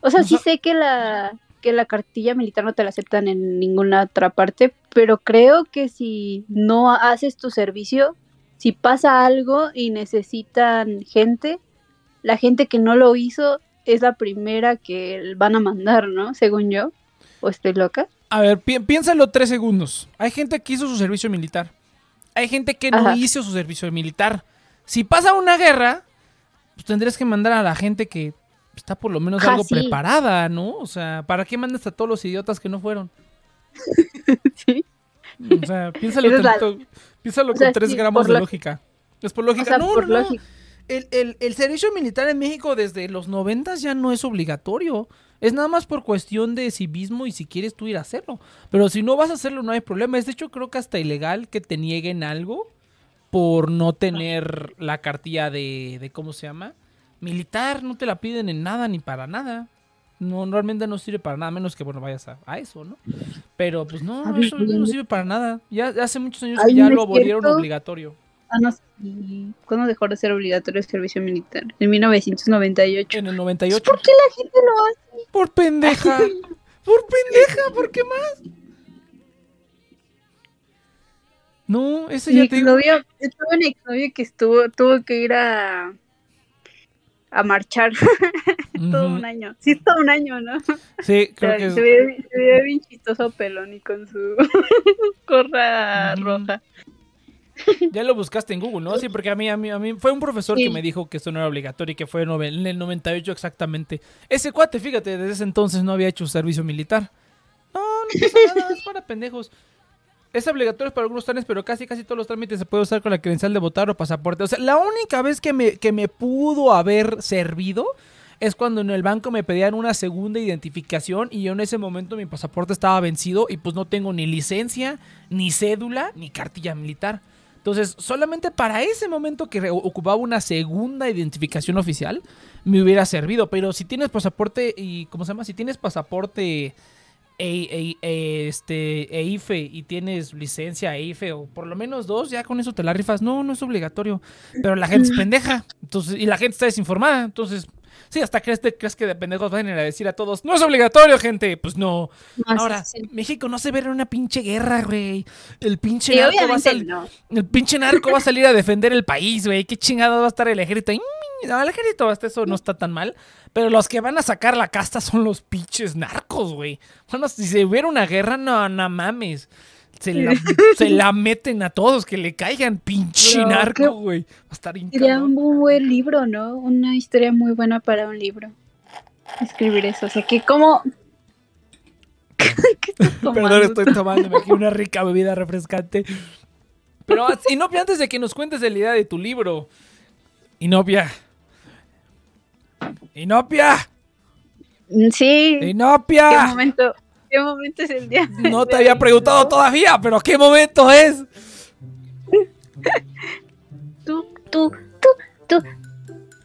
O sea, O sí sea- sé que la que la cartilla militar no te la aceptan en ninguna otra parte, pero creo que si no haces tu servicio, si pasa algo y necesitan gente, la gente que no lo hizo es la primera que van a mandar, ¿no? Según yo. ¿O estoy loca? A ver, pi- piénsalo tres segundos. Hay gente que hizo su servicio militar. Hay gente que no hizo su servicio militar. Si pasa una guerra, pues tendrías que mandar a la gente que está por lo menos algo sí. preparada, ¿no? O sea, ¿para qué mandas a todos los idiotas que no fueron? sí. O sea, piénsalo, la- piénsalo o sea, con tres sí, gramos de lógica. lógica. Es por lógica. O sea, no, por no, no. El, el- el servicio militar en México desde los noventas ya no es obligatorio. Es nada más por cuestión de civismo y si quieres tú ir a hacerlo. Pero si no vas a hacerlo no hay problema. Es de hecho creo que hasta ilegal que te nieguen algo por no tener la cartilla de, de ¿cómo se llama? Militar. No te la piden en nada ni para nada. No, realmente no sirve para nada, menos que bueno vayas a, a eso, ¿no? Pero pues no, eso no sirve para nada. Ya ya hace muchos años que ya ¿no lo volvieron obligatorio. Sí. ¿Cuándo dejó de ser obligatorio el servicio militar? En 1998. En el 98. ¿Por qué la gente lo hace? Por pendeja. Por pendeja, ¿por qué más? No, ese Mi ya te yo tuve un exnovio que estuvo, tuvo que ir a a marchar todo Ujú. un año. Sí, todo un año, ¿no? Sí, creo que se, es. ve, se ve bien chistoso pelón y con su gorra Ujú. roja. Ya lo buscaste en Google, ¿no? Sí, porque a mí, a mí, a mí fue un profesor Sí. que me dijo que esto no era obligatorio y que fue en el 98 exactamente. Ese cuate, fíjate, desde ese entonces no había hecho servicio militar. No, no pasa nada, es para pendejos. Es obligatorio para algunos trámites, pero casi casi todos los trámites se puede usar con la credencial de votar o pasaporte. O sea, la única vez que me, que me pudo haber servido es cuando en el banco me pedían una segunda identificación y yo en ese momento mi pasaporte estaba vencido y pues no tengo ni licencia, ni cédula, ni cartilla militar. Entonces, solamente para ese momento que ocupaba una segunda identificación oficial, me hubiera servido. Pero si tienes pasaporte y, ¿cómo se llama? Si tienes pasaporte e, e- e- este, EIFE y tienes licencia EIFE o por lo menos dos, ya con eso te la rifas. No, no es obligatorio. Pero la gente es pendeja. Entonces, y la gente está desinformada. Entonces, sí, hasta crees, te- crees que de pendejos van a ir a decir a todos, no es obligatorio, gente. Pues no. Ahora, sí. México no se ve en una pinche guerra, güey. El pinche Sí, narco va a salir. no. El pinche narco va a salir a defender el país, güey. Qué chingado va a estar el ejército. No, el ejército, hasta eso no está tan mal. Pero los que van a sacar la casta son los pinches narcos, güey. Bueno, si se hubiera una guerra, no, no mames. Se la, se la meten a todos, que le caigan, pinche Pero, ¿qué- narco, güey. Va a estar bien Sería un muy buen libro, ¿no? Una historia muy buena para un libro. Escribir eso. O sea, que como... ¿Qué? Perdón, estoy tomándome aquí una rica bebida refrescante. Pero, Inopia, antes de que nos cuentes de la idea de tu libro. Inopia. Inopia. Mm, Sí. ¿Qué Inopia. momento? ¿Qué momento es el día? No te había preguntado todavía, pero ¿qué momento es? Tú, tú, tú, tú, tú,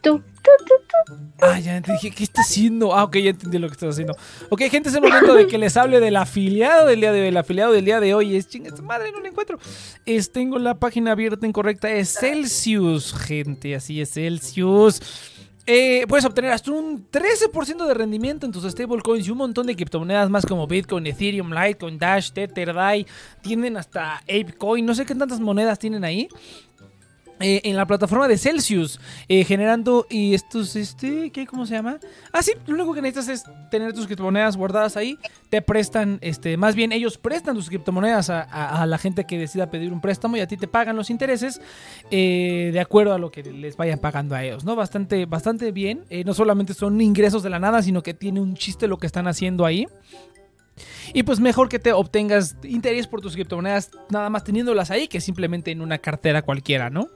tú, tú, tú. Ah, ya dije, ¿qué está haciendo? Ah, ok, ya entendí lo que estás haciendo. Ok, gente, es el momento de que les hable del afiliado del día de hoy. El afiliado del día de hoy es chinga su madre, no lo encuentro. Es, tengo la página abierta incorrecta. Es Celsius, gente. Así es, Celsius. Eh, puedes obtener hasta un 13% de rendimiento en tus stablecoins y un montón de criptomonedas más como Bitcoin, Ethereum, Litecoin, Dash, Tether, DAI. Tienen hasta ApeCoin, no sé qué tantas monedas tienen ahí. Eh, en la plataforma de Celsius, eh, generando y estos, este, ¿qué, ¿cómo se llama? Ah, sí, lo único que necesitas es tener tus criptomonedas guardadas ahí, te prestan, este, más bien ellos prestan tus criptomonedas a, a- la gente que decida pedir un préstamo y a ti te pagan los intereses eh, de acuerdo a lo que les vayan pagando a ellos, ¿no? Bastante, bastante bien, Eh, no solamente son ingresos de la nada, sino que tiene un chiste lo que están haciendo ahí. Y pues mejor que te obtengas interés por tus criptomonedas nada más teniéndolas ahí que simplemente en una cartera cualquiera, ¿no?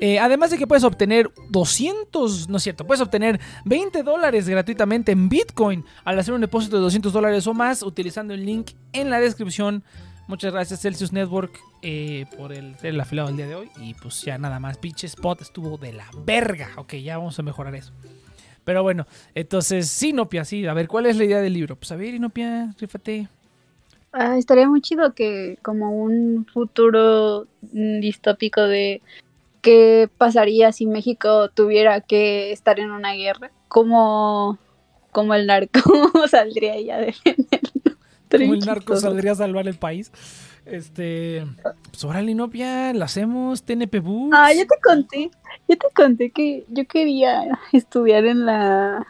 Eh, además de que puedes obtener 200, no es cierto, puedes obtener 20 dólares gratuitamente en Bitcoin al hacer un depósito de 200 dólares o más utilizando el link en la descripción. Muchas gracias Celsius Network eh, por el, el afiliado del día de hoy. Y pues ya nada más, pinche spot estuvo de la verga. Ok, ya vamos a mejorar eso. Pero bueno, entonces, sí, Inopia, sí. A ver, ¿cuál es la idea del libro? Pues a ver, Inopia, rífate. Ah, estaría muy chido que como un futuro distópico de qué pasaría si México tuviera que estar en una guerra, como como el narco saldría ya de Como el narco saldría a salvar el país. Este. Pues órale, Inopia, la hacemos. TNP Books. Ah, yo te conté, yo te conté que yo quería estudiar en la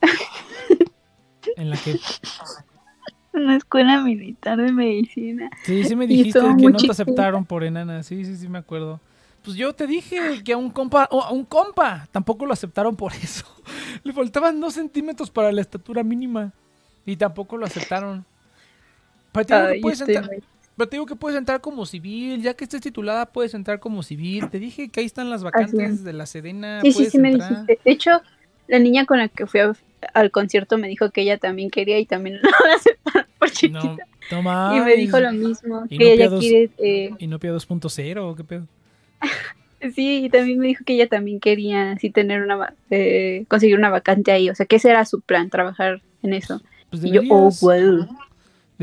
En la que. en la escuela militar de medicina. Sí, sí me dijiste que no te aceptaron por enana. Sí, sí, sí, me acuerdo. Pues yo te dije que a un compa, o a un compa, tampoco lo aceptaron por eso. Le faltaban dos centímetros para la estatura mínima. Y tampoco lo aceptaron. Pero te digo, que puedes estoy entrar, muy- pero te digo que puedes entrar como civil. Ya que estés titulada, puedes entrar como civil. Te dije que ahí están las vacantes de la Sedena. Sí, sí, sí me entrar. dijiste. De hecho, la niña con la que fui a- al concierto me dijo que ella también quería y también no la aceptaron por chiquita. No, y me dijo lo mismo, que ella piados- quiere... eh, ¿Inopia 2.0 o qué pedo? sí, y también me dijo que ella también quería así tener una... eh, conseguir una vacante ahí. O sea, que ese era su plan, trabajar en eso. Pues Y yo, oh, wow.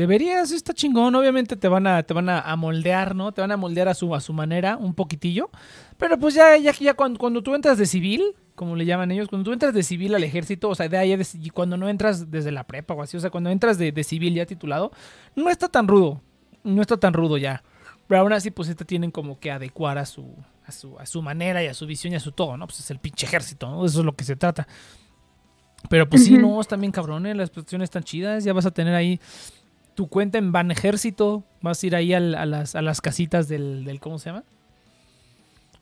Deberías, está chingón. Obviamente te van a, te van a, moldear, ¿no? Te van a moldear a su, a su manera, un poquitillo. Pero pues ya, ya, ya cuando, cuando tú entras de civil, como le llaman ellos, cuando tú entras de civil al ejército, o sea, de ahí y cuando no entras desde la prepa o así, o sea, cuando entras de, de civil ya titulado, no está tan rudo. No está tan rudo ya. Pero aún así, pues te tienen como que adecuar a su, a su, a su manera y a su visión y a su todo, ¿no? Pues es el pinche ejército, ¿no? Eso es lo que se trata. Pero pues sí, no, están bien cabrones, las prestaciones están chidas, ya vas a tener ahí tu cuenta en Ban Ejército, vas a ir ahí al- a, las, a las casitas del, del, ¿cómo se llama?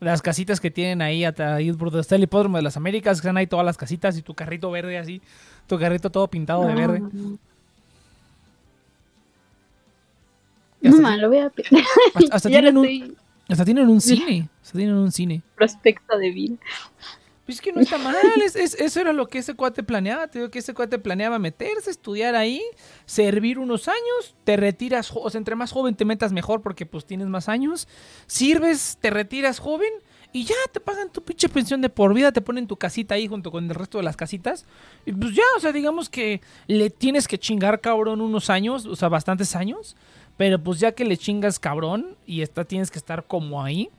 Las casitas que tienen ahí, hasta ahí por donde está el hipódromo de las Américas, que están ahí todas las casitas y tu carrito verde así, tu carrito todo pintado de verde. Ti- lo voy a hasta- tienen un, estoy hasta tienen un cine, hasta tienen un cine. prospecto de vida. Pues es que no está mal, es- es- eso era lo que ese cuate planeaba, te digo que ese cuate planeaba meterse, estudiar ahí, servir unos años, te retiras, o sea, entre más joven te metas mejor porque pues tienes más años, sirves, te retiras joven y ya te pagan tu pinche pensión de por vida, te ponen tu casita ahí junto con el resto de las casitas y pues ya, o sea, digamos que le tienes que chingar cabrón unos años, o sea, bastantes años, pero pues ya que le chingas cabrón y está, tienes que estar como ahí,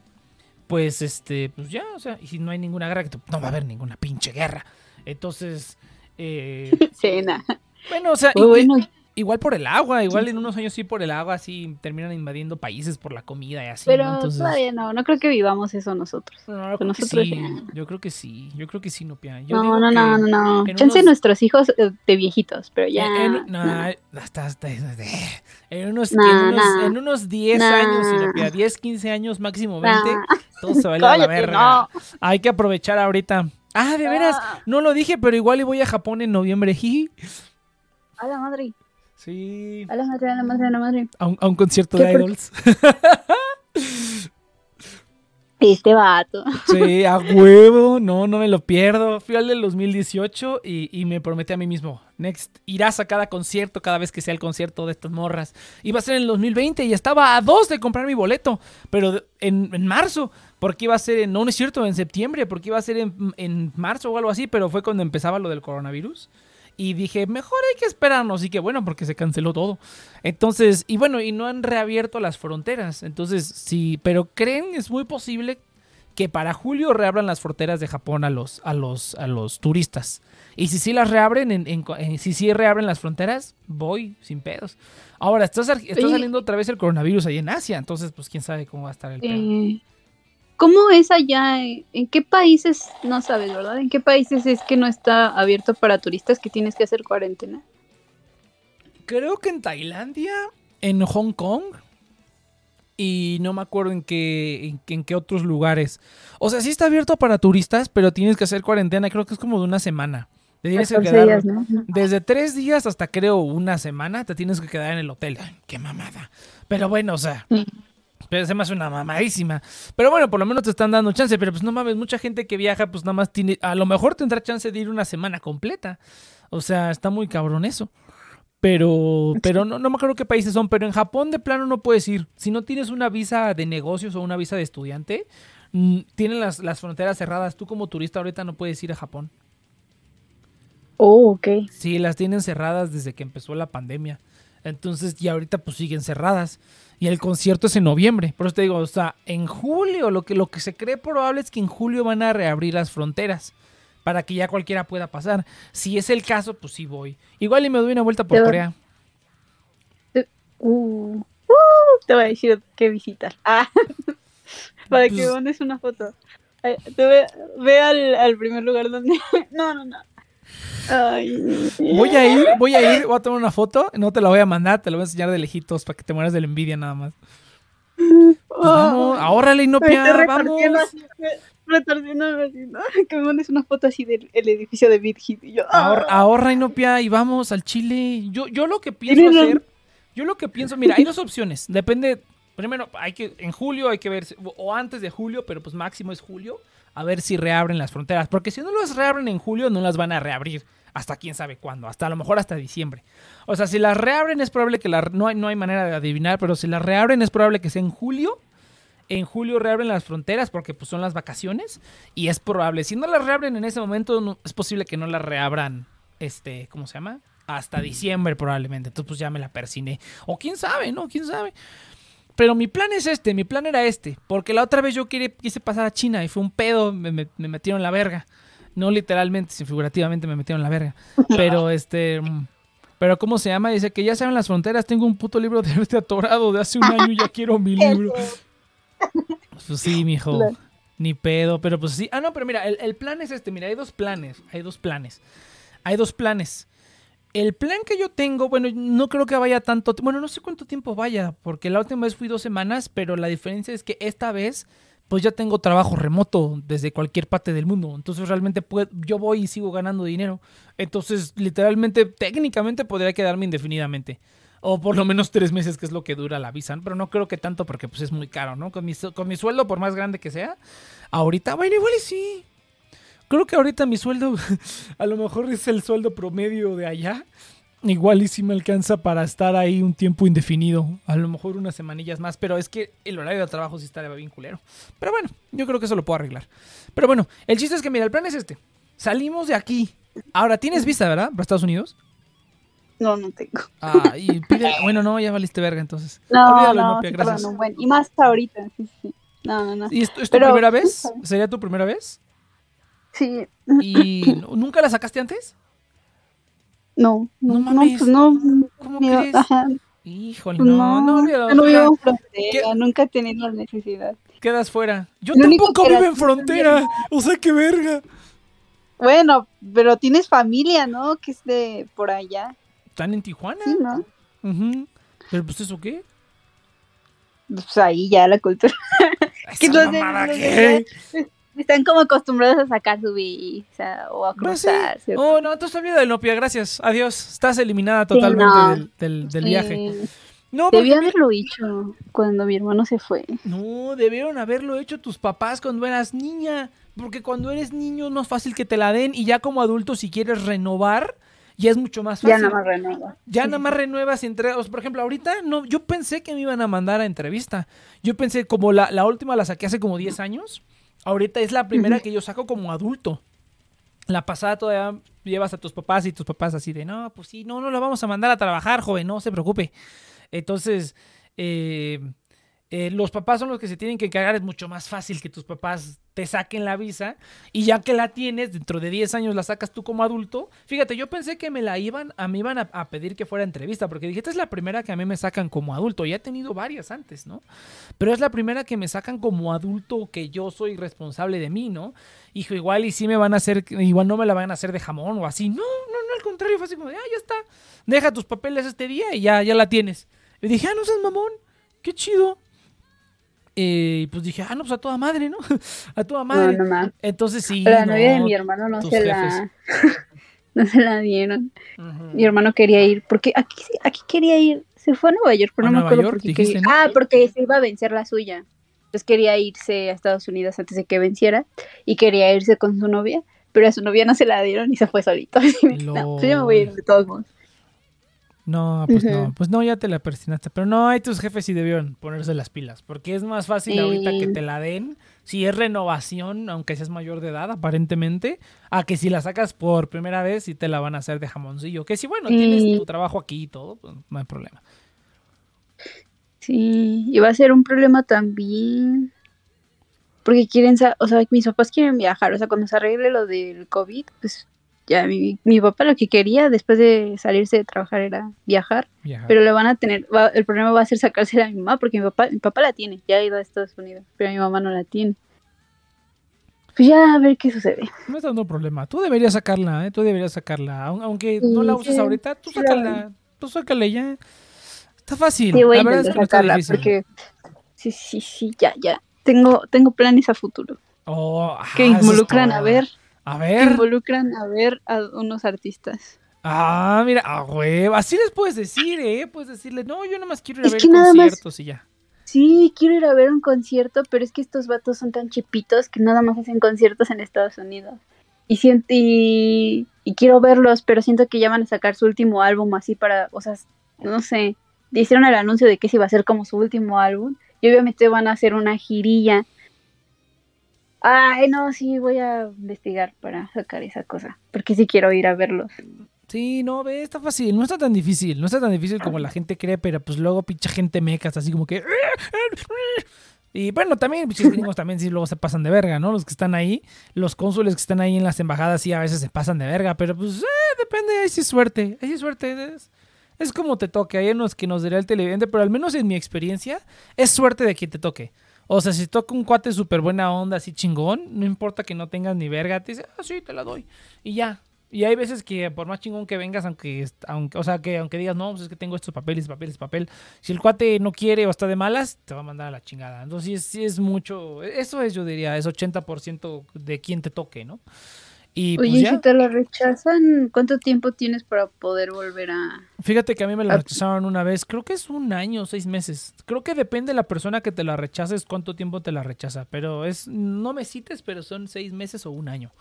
pues este, pues ya, o sea, y si no hay ninguna guerra, no va a haber ninguna pinche guerra. Entonces, eh, Cena. bueno, o sea, Muy i- bueno. Igual por el agua, igual en unos años sí por el agua, así terminan invadiendo países por la comida y así. Pero ¿no? Entonces, todavía no, no creo que vivamos eso nosotros. no, yo, con creo que nosotros sí, yo creo que sí, yo creo que sí, no pia. Yo No, digo no, no, no, no. Chance unos- nuestros hijos eh, de viejitos, pero ya. En, en- no. no, hasta, hasta, en unos, No, en unos, no. en unos 10 No. años, Sinopia, 10, 15 años, máximo 20, Nah. todo se va a ir a la verga. no. Hay que aprovechar ahorita. Ah, de veras, no lo dije, pero igual y voy a Japón en noviembre. A la madre, Sí. a la madre, a la madre, a la madre. A un, a un concierto ¿Qué de idols. Este vato. Sí, a huevo. No, no me lo pierdo. Fui al del 2018 y, y me prometí a mí mismo. Next, irás a cada concierto cada vez que sea el concierto de estas morras. Iba a ser en el 2020 y estaba a dos de comprar mi boleto. Pero en, en marzo. Porque iba a ser en, no, no es cierto, en septiembre. Porque iba a ser en, en marzo o algo así. Pero fue cuando empezaba lo del coronavirus. Y dije, mejor hay que esperarnos. Y que bueno, porque se canceló todo. Entonces, y bueno, y no han reabierto las fronteras. Entonces, sí, pero creen, es muy posible que para julio reabran las fronteras de Japón a los, a los, a los turistas. Y si sí las reabren, en, en- en- si sí reabren las fronteras, voy sin pedos. Ahora, está, saliendo otra vez el coronavirus ahí en Asia, entonces pues quién sabe cómo va a estar el pedo. Eh, ¿Cómo es allá? ¿En qué países? No sabes, ¿verdad? ¿En qué países es que no está abierto para turistas que tienes que hacer cuarentena? Creo que en Tailandia, en Hong Kong y no me acuerdo en qué, en, qué- en qué otros lugares. O sea, sí está abierto para turistas, pero tienes que hacer cuarentena, creo que es como de una semana. Te tienes que 14 quedar días, ¿no? No. desde tres días hasta creo una semana, te tienes que quedar en el hotel. Ay, qué mamada. Pero bueno, o sea, Sí. Pero se me hace una mamadísima. Pero bueno, por lo menos te están dando chance. Pero pues no mames, mucha gente que viaja, pues nada más tiene. A lo mejor tendrá chance de ir una semana completa. O sea, está muy cabrón eso. Pero, pero no, no me acuerdo qué países son. Pero en Japón de plano no puedes ir. Si no tienes una visa de negocios o una visa de estudiante, mm, tienen las, las fronteras cerradas. Tú como turista ahorita no puedes ir a Japón. Oh, ok. Sí, las tienen cerradas desde que empezó la pandemia. Entonces, y ahorita pues siguen cerradas. Y el concierto es en noviembre. Por eso te digo, o sea, en julio, lo que, lo que se cree probable es que en julio van a reabrir las fronteras. Para que ya cualquiera pueda pasar. Si es el caso, pues sí voy. Igual y me doy una vuelta por Te va- Corea. Uh, uh, te voy a decir qué visitar. Ah, para que Pues- mandes una foto. Te ve, ve al, al primer lugar donde. No, no, no. Ay. Voy a ir, voy a ir, voy a tomar una foto. No te la voy a mandar, te la voy a enseñar de lejitos para que te mueras de la envidia nada más. Pues vamos, ahórrale, Inopia, vamos. retorciendo. Que me mandes una foto así del el edificio de Big Hit y yo. Ahorra, ah. ahorra Inopia y vamos al Chile. Yo, yo lo que pienso hacer, yo lo que pienso, mira, hay dos opciones. Depende, primero, hay que, en julio hay que ver, o antes de julio, pero pues máximo es julio, a ver si reabren las fronteras. Porque si no las reabren en julio, no las van a reabrir. Hasta quién sabe cuándo, hasta a lo mejor hasta diciembre. O sea, si las reabren es probable que la, no, hay, no hay manera de adivinar, pero si las reabren es probable que sea en julio. En julio reabren las fronteras porque pues son las vacaciones y es probable. Si no las reabren en ese momento, no- es posible que no las reabran, este, ¿cómo se llama? Hasta diciembre probablemente. Entonces pues ya me la persiné. O quién sabe, ¿no? ¿Quién sabe? Pero mi plan es este, mi plan era este. Porque la otra vez yo quería- quise pasar a China y fue un pedo, me, me- me metieron la verga. No literalmente, sino figurativamente me metieron la verga. Pero este... Pero ¿cómo se llama? Dice que ya saben las fronteras, tengo un puto libro de este atorado de hace un año y ya quiero mi libro. Pues sí, mijo. Ni pedo, pero pues sí. Ah, no, pero mira, el, el plan es este. Mira, hay dos planes. Hay dos planes. Hay dos planes. El plan que yo tengo, bueno, no creo que vaya tanto. Bueno, no sé cuánto tiempo vaya, porque la última vez fui dos semanas, pero la diferencia es que esta vez, pues ya tengo trabajo remoto desde cualquier parte del mundo. Entonces realmente puedo, yo voy y sigo ganando dinero. Entonces, literalmente, técnicamente podría quedarme indefinidamente. O por lo menos tres meses, que es lo que dura la visa. Pero no creo que tanto porque pues es muy caro, ¿no? Con mi, con mi sueldo, por más grande que sea, ahorita, bueno, igual y sí. Creo que ahorita mi sueldo, a lo mejor es el sueldo promedio de allá. Igual y sí me alcanza para estar ahí un tiempo indefinido. A lo mejor unas semanillas más. Pero es que el horario de trabajo sí estaría bien culero. Pero bueno, yo creo que eso lo puedo arreglar. Pero bueno, el chiste es que, mira, el plan es este. Salimos de aquí. Ahora, tienes visa, ¿verdad? Para Estados Unidos. No, no tengo. Ah, y pide... Bueno, no, ya valiste verga entonces. No, Olvídalo, no, gracias. perdón, bueno, y más ahorita, sí, sí. No, no, no. ¿Y esto es tu Pero- primera vez? ¿Sería tu primera vez? Sí, ¿Y nu- nunca la sacaste antes? no, No no, no, mames. pues no. ¿Cómo crees? ajá, Híjole, pues no, no, yo no vivo en frontera, ¿Qué? nunca he tenido la necesidad. Quedas fuera. Yo Lo tampoco vivo en frontera. O sea, qué verga. Bueno, pero tienes familia, ¿no? Que es de por allá. ¿Están en Tijuana? Sí, ¿no? Ujú. Pero pues eso qué? Pues ahí ya la cultura. que ¿Esa los de- mamada qué? Están como acostumbrados a sacar su visa o a No, sí. cruzar. ¿cierto? Oh, no, entonces olvida del Nopia, gracias. Adiós. Estás eliminada totalmente no. del, del- del Sí, viaje. No, Debí mira- haberlo hecho cuando mi hermano se fue. No, debieron haberlo hecho tus papás cuando eras niña. Porque cuando eres niño no es fácil que te la den. Y ya como adulto, si quieres renovar, ya es mucho más fácil. Ya nada más renueva. Ya nada más renuevas y entregas. Por ejemplo, ahorita no, yo pensé que me iban a mandar a entrevista. Yo pensé, como la, la última la saqué hace como 10 años, ahorita es la primera que yo saco como adulto. La pasada todavía llevas a tus papás y tus papás así de, no, pues sí, no, no la vamos a mandar a trabajar, joven, no se preocupe. Entonces, eh, eh, los papás son los que se tienen que encargar, es mucho más fácil que tus papás te saquen la visa y ya que la tienes, dentro de 10 años la sacas tú como adulto. Fíjate, yo pensé que me la iban, a mí iban a, pedir que fuera entrevista, porque dije, esta es la primera que a mí me sacan como adulto, ya he tenido varias antes, ¿no? Pero es la primera que me sacan como adulto que yo soy responsable de mí, ¿no? Hijo, igual y sí me van a hacer, igual no me la van a hacer de jamón o así. No, no, no, al contrario, fue así como de, ah, ya está, deja tus papeles este día y ya, ya la tienes. Y dije, ah, no seas mamón, qué chido. Eh, Y pues dije, ah, no, pues a toda madre, ¿no? a toda madre. No, no. Entonces sí. La novia de mi hermano no se la no se la dieron. Mi hermano quería ir porque aquí aquí quería ir. Se fue a Nueva York, pero ¿A no me acuerdo por qué quería-? Ah, porque se iba a vencer la suya. Entonces quería irse a Estados Unidos antes de que venciera y quería irse con su novia, pero a su novia no se la dieron y se fue solito. no, pues yo me voy a ir de todos modos. No, pues no, pues no, ya te la persinaste. Pero no, hay tus jefes sí debieron ponerse las pilas, porque es más fácil ahorita que te la den, si es renovación, aunque seas mayor de edad, aparentemente, a que si la sacas por primera vez y te la van a hacer de jamoncillo. Que si, bueno, tienes tu trabajo aquí y todo, pues no hay problema. Sí, y va a ser un problema también. Porque quieren, o sea, mis papás quieren viajar, o sea, cuando se arregle lo del COVID, pues ya mi, mi papá lo que quería después de salirse de trabajar era viajar, Viajar. pero le van a tener, va- el problema va a ser sacársela a mi mamá, porque mi papá, mi papá la tiene, ya ha ido a Estados Unidos, pero mi mamá no la tiene. Pues ya a ver qué sucede. No es tanto problema. Tú deberías sacarla, ¿eh? Tú deberías sacarla. Aun- Aunque no la uses sí, ahorita, tú sácala. Tú sácala ya. Está fácil. Sí, voy a la verdad es que no está difícil. porque sí, sí, sí, ya, ya. Tengo, tengo planes a futuro Oh, que ah, involucran a todo. ver, A ver. involucran a ver a unos artistas. Ah, mira, ah, güey, así les puedes decir, ¿eh? Puedes decirle, no, yo nomás quiero ir a Es ver nada más- conciertos y ya. Sí, quiero ir a ver un concierto, pero es que estos vatos son tan chipitos que nada más hacen conciertos en Estados Unidos. Y siento y, y quiero verlos, pero siento que ya van a sacar su último álbum así para, o sea, no sé, hicieron el anuncio de que ese iba a ser como su último álbum y obviamente van a hacer una girilla. Ay, no, sí, voy a investigar para sacar esa cosa, porque sí quiero ir a verlos. Sí, no, ve, está fácil, no está tan difícil, no está tan difícil como la gente cree, pero pues luego pinche gente mecas, así como que... Y bueno, también, pinches gringos también sí luego se pasan de verga, ¿no? Los que están ahí, los cónsules que están ahí en las embajadas sí a veces se pasan de verga, pero pues eh, depende, ahí sí es suerte, ahí sí es suerte, es, es como te toque, hay unos que nos dirá el televidente, pero al menos en mi experiencia es suerte de quien te toque. O sea, si toca un cuate súper buena onda, así chingón, no importa que no tengas ni verga, te dice, ah, sí, te la doy. Y ya. Y hay veces que por más chingón que vengas, aunque, aunque o sea, que aunque digas, no, pues es que tengo estos papeles, papeles, papel. Si el cuate no quiere o está de malas, te va a mandar a la chingada. Entonces sí es, sí es mucho, eso es, yo diría, es 80% de quien te toque, ¿no? Y pues Oye, ¿y ya, si te lo rechazan, ¿cuánto tiempo tienes para poder volver a...? fíjate que a mí me la Ah. rechazaron una vez, creo que es un año, seis meses. Creo que depende de la persona que te la rechaces, cuánto tiempo te la rechaza. Pero es, no me cites, pero son seis meses o un año.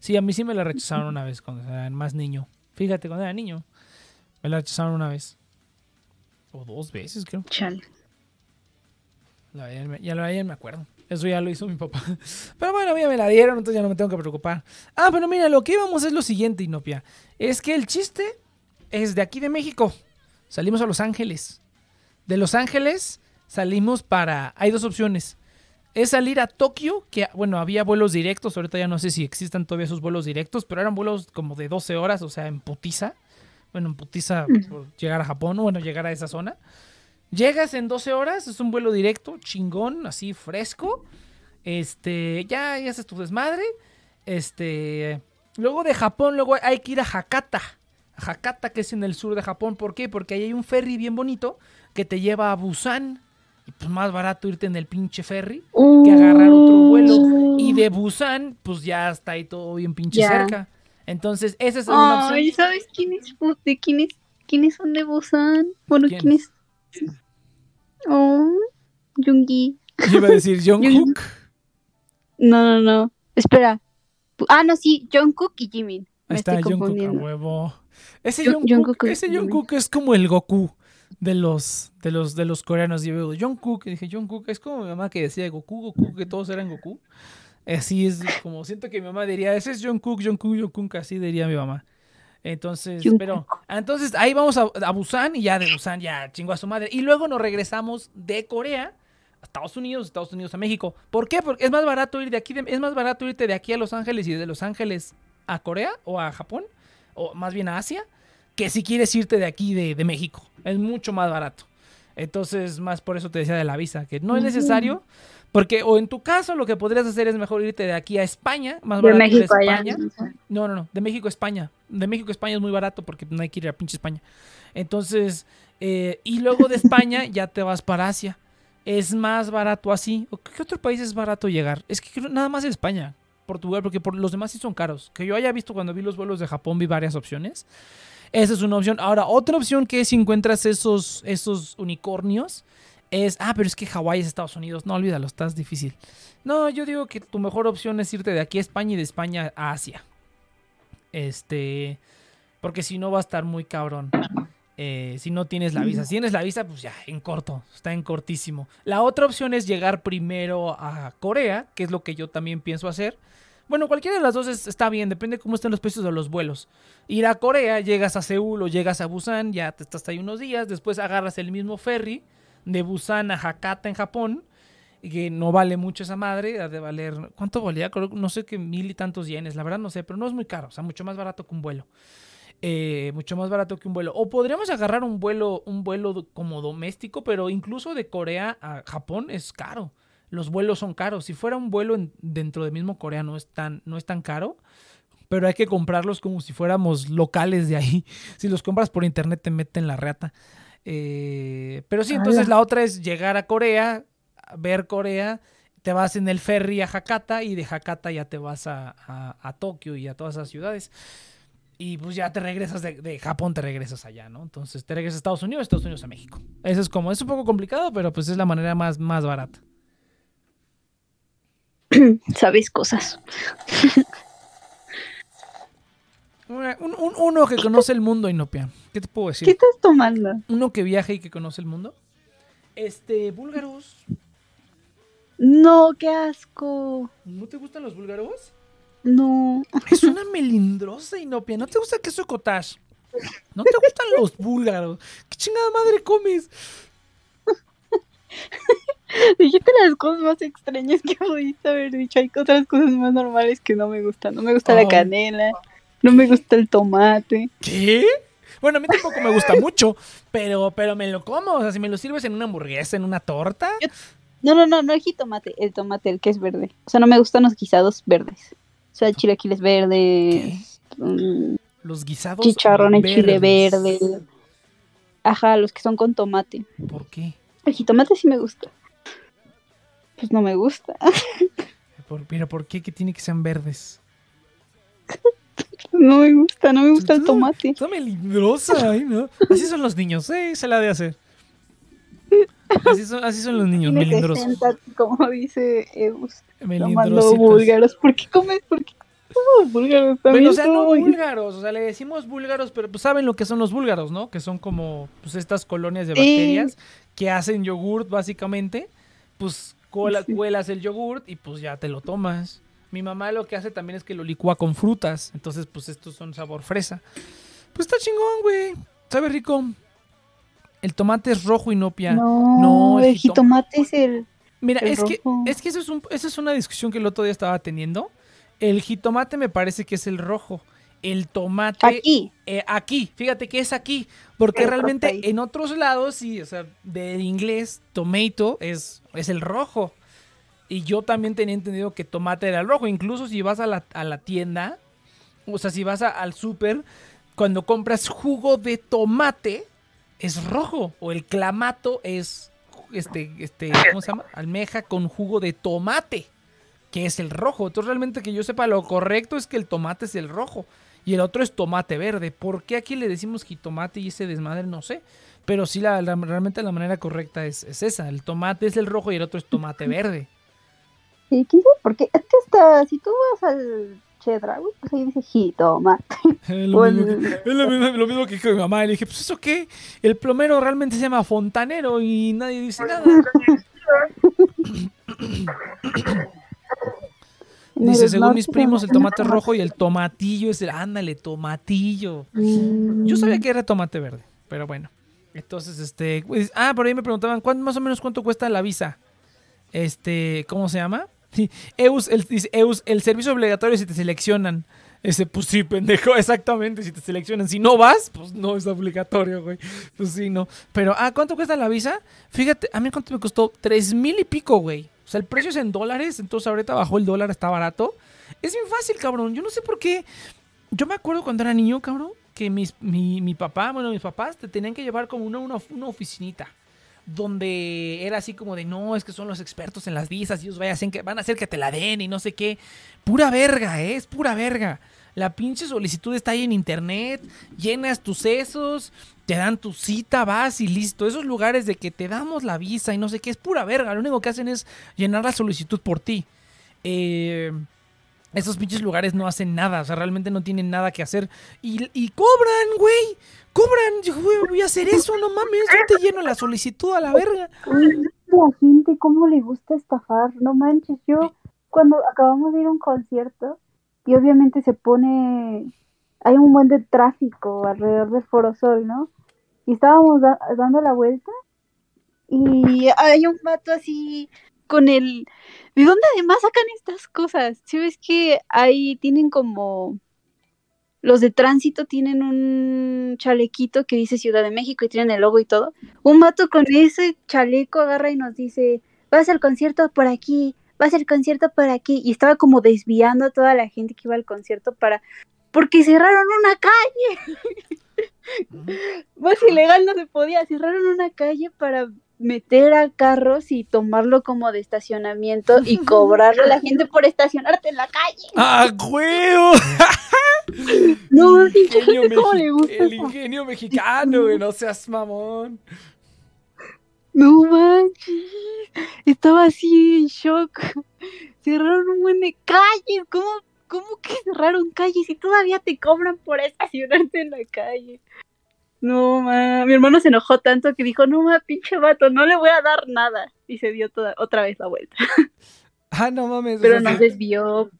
Sí, a mí sí me la rechazaron una vez cuando era más niño. Fíjate, cuando era niño. Me la rechazaron una vez. O dos veces, creo. Chale. La ya lo de ayer me acuerdo. Eso ya lo hizo mi papá. Pero bueno, ya me la dieron, entonces ya no me tengo que preocupar. Ah, pero mira, lo que íbamos es lo siguiente, Inopia. Es que el chiste es de aquí de México. Salimos a Los Ángeles. De Los Ángeles salimos para... Hay dos opciones. Es salir a Tokio, que bueno, había vuelos directos, ahorita ya no sé si existan todavía esos vuelos directos, pero eran vuelos como de 12 horas, o sea, en putiza. Bueno, en putiza por llegar a Japón, bueno, llegar a esa zona. Llegas en 12 horas, es un vuelo directo, chingón, así fresco. Este, ya, ya haces tu desmadre. Este, luego de Japón, luego hay que ir a Hakata. A Hakata, que es en el sur de Japón. ¿Por qué? Porque ahí hay un ferry bien bonito que te lleva a Busan. Y pues más barato irte en el pinche ferry que agarrar otro vuelo. Y de Busan, pues ya está ahí todo bien pinche cerca. Entonces, esa es una Ay, opción. ¿sabes quién es, Bu- de quién es, quiénes son de Busan? Bueno, ¿Quién? ¿quién es? Oh, Jungi. Yo iba a decir Jungkook. No, no, no. Espera. Ah, no, sí, Jungkook y Jimin. Ahí Me está Jungkook a huevo. Ese Jung- Jungkook, Jungkook ese es- Jungkook es como el Goku de los de los de los coreanos. Yo veo Jungkook, y dije Jungkook, es como mi mamá que decía Goku, Goku, que todos eran Goku. Así es como siento que mi mamá diría, ese es Jungkook, Jungkook, Jungkook, así diría mi mamá. Entonces, pero entonces ahí vamos a, a Busan y ya de Busan ya chingo a su madre. Y luego nos regresamos de Corea Estados Unidos, Estados Unidos a México. ¿Por qué? Porque es más barato ir de aquí, de- es más barato irte de aquí a Los Ángeles y de Los Ángeles a Corea o a Japón, o más bien a Asia, que si quieres irte de aquí de, de México. Es mucho más barato. Entonces, más por eso te decía de la visa, que no es necesario, porque o en tu caso lo que podrías hacer es mejor irte de aquí a España, más De barato ir a México allá. España. No, no, no. De México a España. De México a España es muy barato porque no hay que ir a pinche España. Entonces, eh, y luego de España ya te vas para Asia. Es más barato así. ¿O ¿Qué otro país es barato llegar? Es que creo- nada más España, Portugal, porque por los demás sí son caros. Que yo haya visto cuando vi los vuelos de Japón, vi varias opciones. Esa es una opción. Ahora, otra opción que es si encuentras esos, esos unicornios es, ah, pero es que Hawái es Estados Unidos. No, olvídalo, estás difícil. No, yo digo que tu mejor opción es irte de aquí a España y de España a Asia. Este, porque si no va a estar muy cabrón. eh, si no tienes la visa. Si tienes la visa, pues ya, en corto, está en cortísimo. La otra opción es llegar primero a Corea, que es lo que yo también pienso hacer. Bueno, cualquiera de las dos es- está bien, depende de cómo estén los precios de los vuelos. Ir a Corea, llegas a Seúl o llegas a Busan, ya te estás ahí unos días, después agarras el mismo ferry de Busan a Hakata en Japón, y que no vale mucho esa madre, ha de valer, ¿cuánto valía? Creo, no sé qué mil y tantos yenes, la verdad no sé, pero no es muy caro, o sea, mucho más barato que un vuelo. Eh, mucho más barato que un vuelo. O podríamos agarrar un vuelo, un vuelo como doméstico, pero incluso de Corea a Japón es caro. Los vuelos son caros. Si fuera un vuelo en- dentro del mismo Corea no es tan, no es tan caro. Pero hay que comprarlos como si fuéramos locales de ahí. Si los compras por internet te meten la reata. Eh, pero sí, entonces Ala. la otra es llegar a Corea, ver Corea, te vas en el ferry a Hakata y de Hakata ya te vas a, a- a Tokio y a todas esas ciudades. Y pues ya te regresas de, de Japón, te regresas allá, ¿no? Entonces te regresas a Estados Unidos, Estados Unidos a México. Eso es como, es un poco complicado, pero pues es la manera más, más barata. Sabes cosas. Un- un- uno que conoce el mundo, Inopia. ¿Qué te puedo ¿Qué decir? estás tomando? Uno que viaja y que conoce el mundo. Este, búlgaros. No, qué asco. ¿No te gustan los búlgaros? No. Es una melindrosa, Inopia. ¿No te gusta el queso cottage? ¿No te gustan los búlgaros? ¿Qué chingada madre comes? Dijiste las cosas más extrañas que pudiste haber dicho. Hay otras cosas más normales que no me gustan. No me gusta Oh. la canela. No me gusta el tomate. ¿Qué? Bueno, a mí tampoco me gusta mucho, pero, pero me lo como. O sea, si me lo sirves en una hamburguesa, en una torta. No, no, no, no el jitomate. El tomate, el que es verde. O sea, no me gustan los guisados verdes. O sea, chilaquiles verdes. mm, Los guisados. chicharrón en chile verdes. verde. Ajá, los que son con tomate. ¿Por qué? El jitomate sí me gusta. Pues no me gusta. ¿Por, pero ¿por qué que tiene que sean verdes? No me gusta, no me gusta el tomate. Está melindrosa, ay, ¿no? Así son los niños, sí, se la de hacer. Así son, así son los niños, melindrosos. 60, como dice Eus. Tomando búlgaros. ¿Por qué comes? ¿Por qué comes búlgaros también? Pero, o sea, no búlgaros, o sea, le decimos búlgaros, pero pues saben lo que son los búlgaros, ¿no? Que son como, pues, estas colonias de Sí. bacterias que hacen yogurt, básicamente. Pues, cola- Sí. cuelas el yogurt y pues ya te lo tomas. Mi mamá lo que hace también es que lo licúa con frutas, entonces, pues, estos son sabor fresa. Pues está chingón, güey. Sabe rico. El tomate es rojo y. No, No, el el jitom- jitomate es el. Mira, El es que, es que eso es, un, eso es una discusión que el otro día estaba teniendo. El jitomate me parece que es el rojo. El tomate. Aquí. eh, aquí, fíjate que es aquí. Porque El realmente en otros lados, sí, o sea, del inglés, tomato es, es el rojo. Y yo también tenía entendido que tomate era el rojo. Incluso si vas a la, a la tienda, o sea, si vas a- al súper, cuando compras jugo de tomate, es rojo. O el clamato es, este, este, ¿cómo se llama? Almeja con jugo de tomate, que es el rojo. Entonces realmente que yo sepa, lo correcto es que el tomate es el rojo. Y el otro es tomate verde. ¿Por qué aquí le decimos jitomate y ese desmadre? No sé. Pero sí, la, la- realmente la manera correcta es, es esa. El tomate es el rojo y el otro es tomate verde. Sí, quién sabe por qué. Es que hasta si tú vas al Chedraui, pues ahí dice jitomate. Es lo, mismo el- que, es lo mismo- lo mismo que dijo mi mamá. Y le dije, pues eso qué. El plomero realmente se llama fontanero y nadie dice nada. Dice, según mis primos, el tomate rojo y el tomatillo es el... Ándale, tomatillo. Mm, Yo sabía que era tomate verde, pero bueno. Entonces, este... pues, ah, por ahí me preguntaban, ¿cuánto, más o menos cuánto cuesta la visa? Este, ¿cómo se llama? EUS, el servicio obligatorio si te seleccionan. Ese, pues sí, pendejo, exactamente, si te seleccionan. Si no vas, pues no es obligatorio, güey. Pues sí, no. Pero, ah, ¿cuánto cuesta la visa? Fíjate, a mí cuánto me costó, tres mil y pico, güey. O sea, el precio es en dólares, entonces ahorita bajó el dólar, está barato. Es bien fácil, cabrón. Yo no sé por qué. Yo me acuerdo cuando era niño, cabrón, que mis, mi, mi papá, bueno, mis papás te tenían que llevar como una, una, una oficinita donde era así como de no, es que son los expertos en las visas y ellos vayan a hacer que, van a hacer que te la den y no sé qué. Pura verga, ¿eh? es pura verga. La pinche solicitud está ahí en internet, llenas tus sesos, te dan tu cita, vas y listo. Esos lugares de que te damos la visa y no sé qué, es pura verga. Lo único que hacen es llenar la solicitud por ti. Eh, esos pinches lugares no hacen nada, o sea, realmente no tienen nada que hacer. Y, y cobran, güey. Cobran, yo voy a hacer eso, no mames, yo te lleno la solicitud a la verga. La gente, ¿cómo le gusta estafar? No manches, yo cuando acabamos de ir a un concierto y obviamente se pone, hay un buen de tráfico alrededor del Foro Sol, ¿no? Y estábamos da- dando la vuelta y hay un vato así con el... ¿De dónde además sacan estas cosas? Si ves que ahí tienen como... Los de tránsito tienen un chalequito que dice Ciudad de México y tienen el logo y todo. Un vato con ese chaleco agarra y nos dice, vas al concierto por aquí, vas al concierto por aquí. Y estaba como desviando a toda la gente que iba al concierto para... Porque cerraron una calle. Más ilegal no se podía. Cerraron una calle para meter a carros y tomarlo como de estacionamiento y cobrarle a la gente por estacionarte en la calle. ¡Ah, huevo! No, el ingenio, gente, ¿cómo le gusta el ingenio mexicano, güey, no seas mamón. No manches. Estaba así en shock. Cerraron un buen de calles. ¿Cómo, ¿Cómo que cerraron calles y todavía te cobran por estacionarte en la calle? No, ma. Mi hermano se enojó tanto que dijo, no, ma, pinche vato, no le voy a dar nada. Y se dio toda, otra vez la vuelta. Ah, no mames. Pero nos desvió.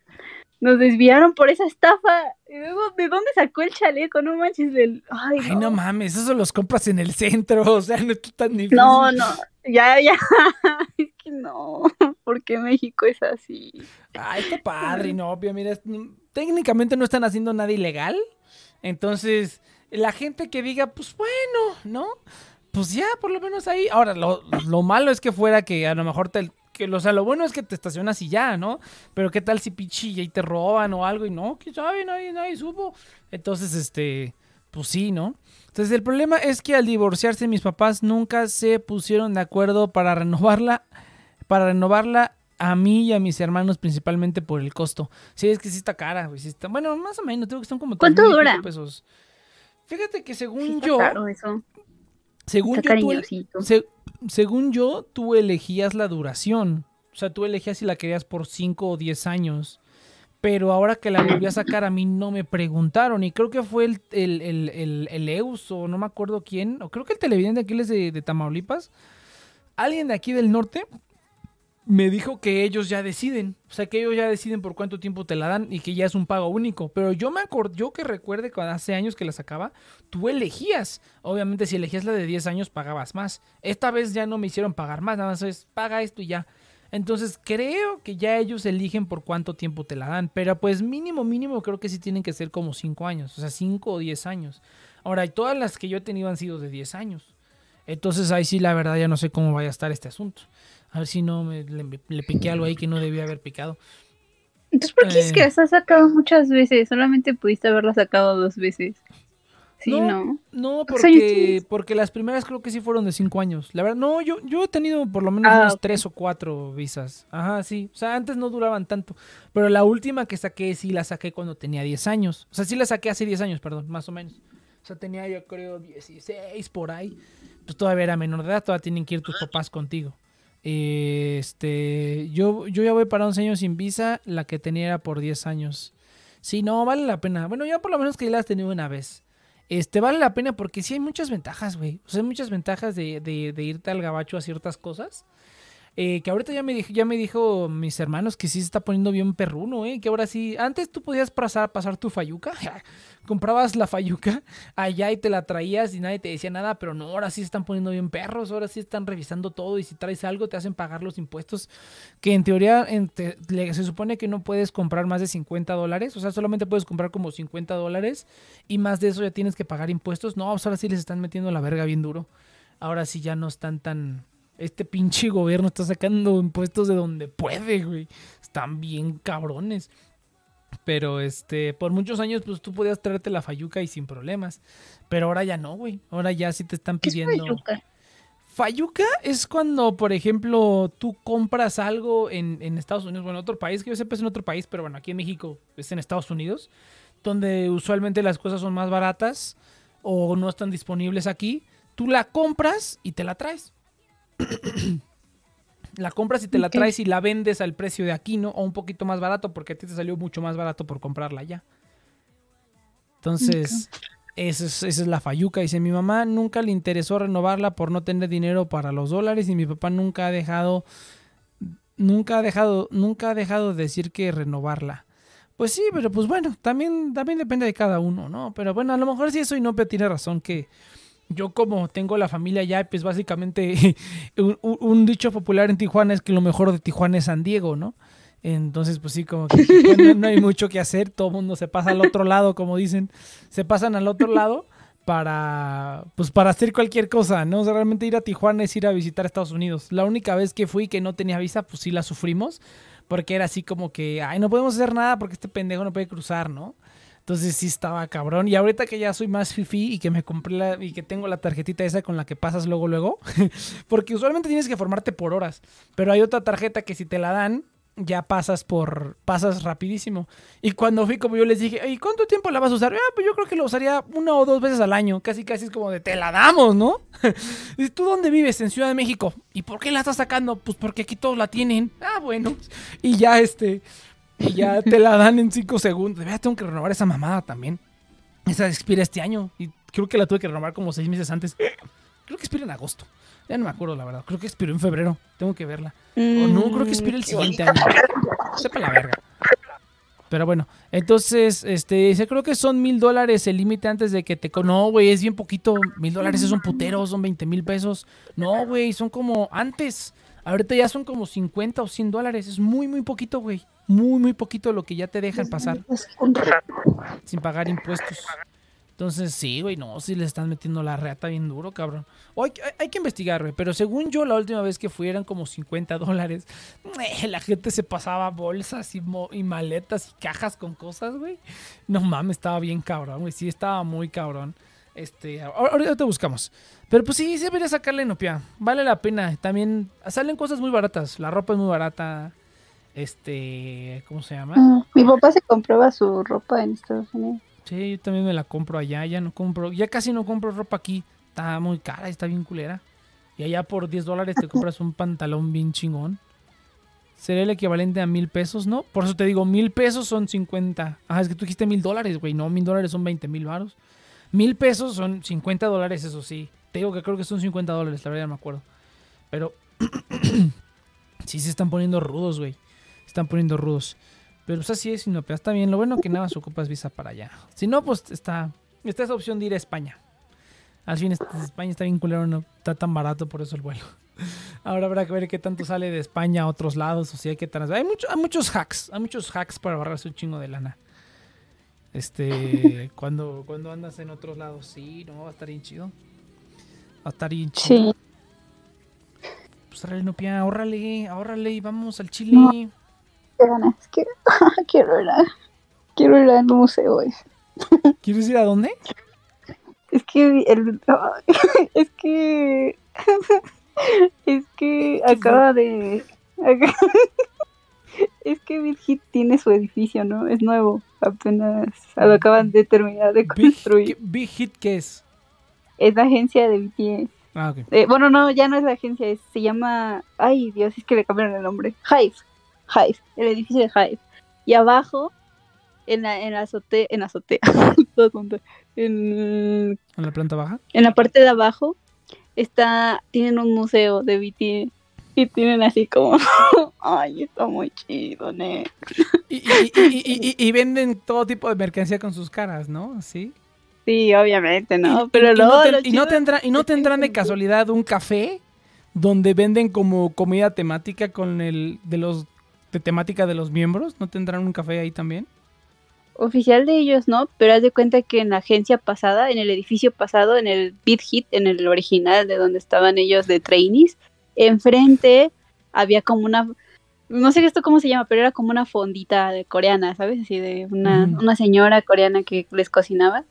Nos desviaron por esa estafa. Y luego, ¿de dónde sacó el chaleco? No manches del... Ay, Ay, no mames, eso los compras en el centro, o sea, no es tan difícil. No, no, ya, ya. Es que no. ¿Por qué México es así? Ah, está padre, no, obvio, mira, técnicamente no están haciendo nada ilegal. Entonces, la gente que diga, pues bueno, ¿no? Pues ya, por lo menos ahí. Ahora, lo, lo malo es que fuera que a lo mejor te. Que, o sea, lo bueno es que te estacionas y ya, ¿no? Pero qué tal si pichilla y te roban o algo y no, que sabe, nadie, nadie supo. Entonces, este, pues sí, ¿no? Entonces, el problema es que al divorciarse mis papás nunca se pusieron de acuerdo para renovarla, para renovarla a mí y a mis hermanos principalmente por el costo. Sí, es que sí está cara, güey. sí está- bueno, más o menos, tengo que son como ¿Cuánto dura? pesos. Fíjate que según Sí, yo, eso. según Está yo, tú se- según yo, tú elegías la duración. O sea, tú elegías si la querías por 5 o 10 años. Pero ahora que la volví a sacar, a mí no me preguntaron. Y creo que fue el, el, el, el, el Eus o no me acuerdo quién. O creo que el televidente aquí es de, de Tamaulipas. Alguien de aquí del norte me dijo que ellos ya deciden. O sea, que ellos ya deciden por cuánto tiempo te la dan y que ya es un pago único. Pero yo me acordé, yo que recuerde cuando hace años que la sacaba, tú elegías. Obviamente, si elegías la de 10 años, pagabas más. Esta vez ya no me hicieron pagar más, nada más es paga esto y ya. Entonces, creo que ya ellos eligen por cuánto tiempo te la dan. Pero pues mínimo, mínimo, creo que sí tienen que ser como 5 años. O sea, 5 o 10 años. Ahora, todas las que yo he tenido han sido de 10 años. Entonces, ahí sí, la verdad, ya no sé cómo vaya a estar este asunto. A ver si no me, le, le piqué algo ahí que no debía haber picado. Entonces, ¿por qué es Eh. que las has sacado muchas veces? Solamente pudiste haberla sacado dos veces. Sí, No, ¿no? No, ¿Cuántos años porque, porque las primeras creo que sí fueron de cinco años. La verdad, no, yo, yo he tenido por lo menos Ah, unas tres o cuatro visas. Ajá, sí. O sea, antes no duraban tanto. Pero la última que saqué sí la saqué cuando tenía 10 años. O sea, sí la saqué hace 10 años, perdón, más o menos. O sea, tenía yo creo 16 por ahí. Pues todavía era menor de edad, todavía tienen que ir tus papás contigo. Eh, Este, yo, yo ya voy para 11 años sin visa, la que tenía era por 10 años. Sí, no, vale la pena. Bueno, ya por lo menos que ya la has tenido una vez. Este, vale la pena porque sí hay muchas ventajas, güey. O sea, hay muchas ventajas de, de irte al gabacho a ciertas cosas. Eh, que ahorita ya me, dijo, ya me dijo mis hermanos que sí se está poniendo bien perruno, ¿eh? Que ahora sí, antes tú podías pasar, pasar tu fayuca, comprabas la fayuca allá y te la traías y nadie te decía nada, pero no, ahora sí se están poniendo bien perros, ahora sí están revisando todo y si traes algo te hacen pagar los impuestos, que en teoría se supone que no puedes comprar más de 50 dólares, o sea, solamente puedes comprar como 50 dólares y más de eso ya tienes que pagar impuestos. No, pues ahora sí les están metiendo la verga bien duro. Ahora sí ya no están tan... Este pinche gobierno está sacando impuestos de donde puede, güey. Están bien cabrones. Pero este, por muchos años, pues tú podías traerte la fayuca y sin problemas. Pero ahora ya no, güey. Ahora ya sí te están ¿Qué es pidiendo. fayuca? Es cuando, por ejemplo, tú compras algo en, en Estados Unidos, bueno, en otro país, que yo sepa es en otro país, pero bueno, aquí en México es en Estados Unidos, donde usualmente las cosas son más baratas o no están disponibles aquí. Tú la compras y te la traes. la compras y te la traes y la vendes al precio de aquí, ¿no? O un poquito más barato, porque a ti te salió mucho más barato por comprarla allá. Entonces, esa es, esa es la fayuca. Dice, mi mamá nunca le interesó renovarla por no tener dinero para los dólares y mi papá nunca ha dejado, nunca ha dejado, nunca ha dejado de decir que renovarla. Pues sí, pero pues bueno, también, también depende de cada uno, ¿no? Pero bueno, a lo mejor sí eso Inopia tiene razón que yo como tengo la familia allá, pues básicamente un, dicho popular en Tijuana es que lo mejor de Tijuana es San Diego, ¿no? Entonces, pues sí, como que Tijuana no hay mucho que hacer, todo el mundo se pasa al otro lado, como dicen, se pasan al otro lado para, pues para hacer cualquier cosa, ¿no? O sea, realmente ir a Tijuana es ir a visitar Estados Unidos. La única vez que fui que no tenía visa, pues sí la sufrimos, porque era así como que, ay, no podemos hacer nada porque este pendejo no puede cruzar, ¿no? Entonces sí estaba cabrón. Y ahorita que ya soy más fifi y que me compré la, y que tengo la tarjetita esa con la que pasas luego, luego, porque usualmente tienes que formarte por horas, pero hay otra tarjeta que si te la dan, ya pasas por, pasas rapidísimo. Y cuando fui, como yo les dije, ¿y cuánto tiempo la vas a usar? Ah, pues yo creo que la usaría una o dos veces al año. Casi, casi es como de, te la damos, ¿no? ¿Y tú dónde vives? En Ciudad de México. ¿Y por qué la estás sacando? Pues porque aquí todos la tienen. Ah, bueno. Y ya este, y ya te la dan en cinco segundos. De verdad, tengo que renovar esa mamada también. Esa expira este año. Y creo que la tuve que renovar como seis meses antes. Creo que expira en agosto. Ya no me acuerdo, la verdad. Creo que expiró en febrero. Tengo que verla. O no, creo que expira el siguiente año. Sepa la verga. Pero bueno, entonces, este, dice, creo que son mil dólares el límite antes de que te... No, güey, es bien poquito. Mil dólares es un putero, son 20 mil pesos. No, güey, son como antes. Ahorita ya son como 50 o 100 dólares. Es muy, muy poquito, güey. Muy, muy poquito lo que ya te dejan pasar sin pagar impuestos. Entonces, sí, güey, no, sí le están metiendo la reata bien duro, cabrón. O hay, hay- hay que investigar, güey, pero según yo, la última vez que fui eran como 50 dólares. La gente se pasaba bolsas y, mo- y maletas y cajas con cosas, güey. No mames, estaba bien cabrón, güey, sí, estaba muy cabrón. Este, ahor- ahorita buscamos. Pero pues sí, sí debería sacarle Nopia. Vale la pena. También salen cosas muy baratas. La ropa es muy barata. Este, ¿cómo se llama? Ah, Mi papá se compraba su ropa en Estados Unidos. Sí, yo también me la compro allá, ya no compro, ya casi no compro ropa aquí, está muy cara, está bien culera. Y allá por 10 dólares te compras un pantalón bien chingón. Sería el equivalente a mil pesos, ¿no? Por eso te digo, mil pesos son 50. Ah, es que tú dijiste mil dólares, güey. No, mil dólares son 20 mil varos. Mil pesos son 50 dólares, eso sí. Te digo que creo que son 50 dólares, la verdad ya no me acuerdo. Pero sí se están poniendo rudos, güey. Están poniendo rudos. Pero pues así es, Sinopia. Está bien. Lo bueno que nada más ocupas visa para allá. Si no, pues está, está esa opción de ir a España. Al fin, este- España está bien culero, no está tan barato por eso el vuelo. Ahora habrá que ver qué tanto sale de España a otros lados. O si hay que trans... Hay, mucho- hay muchos hacks. Hay muchos hacks para ahorrarse un chingo de lana. Este, cuando, cuando andas en otros lados, sí, no, va a estar bien chido. Va a estar bien chido. Sí. Pues órale, Nopia, ahórrale, ahórrale y vamos al Chile. No. Ganas. Que quiero ir a, quiero ir al museo. ¿Quieres ir a dónde? Es que el, es que es que acaba de acá- es que Big Hit tiene su edificio, ¿no? Es nuevo, apenas lo acaban de terminar de Big, construir. ¿qué- Big Hit, ¿qué es? Es la agencia de BTS. Ah. Eh, bueno, no, ya no es la agencia, es- se llama. Ay, Dios, es que le cambiaron el nombre. Hive. Hive, el edificio de Hive. Y abajo, en la, en la azotea, en la azotea, todo junto, en, ¿En la planta baja? en la parte de abajo, está, tienen un museo de BTS. Y tienen así como, ay, está muy chido, ¿no? Y, y- y- y- y- y venden todo tipo de mercancía con sus caras, ¿no? Sí. Sí, obviamente, ¿no? Pero y, luego no, ten- tendrá- y no tendrán de casualidad un café donde venden como comida temática con el de los de temática de los miembros. ¿No tendrán un café ahí también? oficial de ellos, ¿no? Pero haz de cuenta que en la agencia pasada, en el edificio pasado, en el Beat Hit, en el original de donde estaban ellos de trainees, enfrente había como una, no sé esto cómo se llama, pero era como una fondita de coreana, ¿sabes? Así de una, Ujú. una señora coreana que les cocinaba.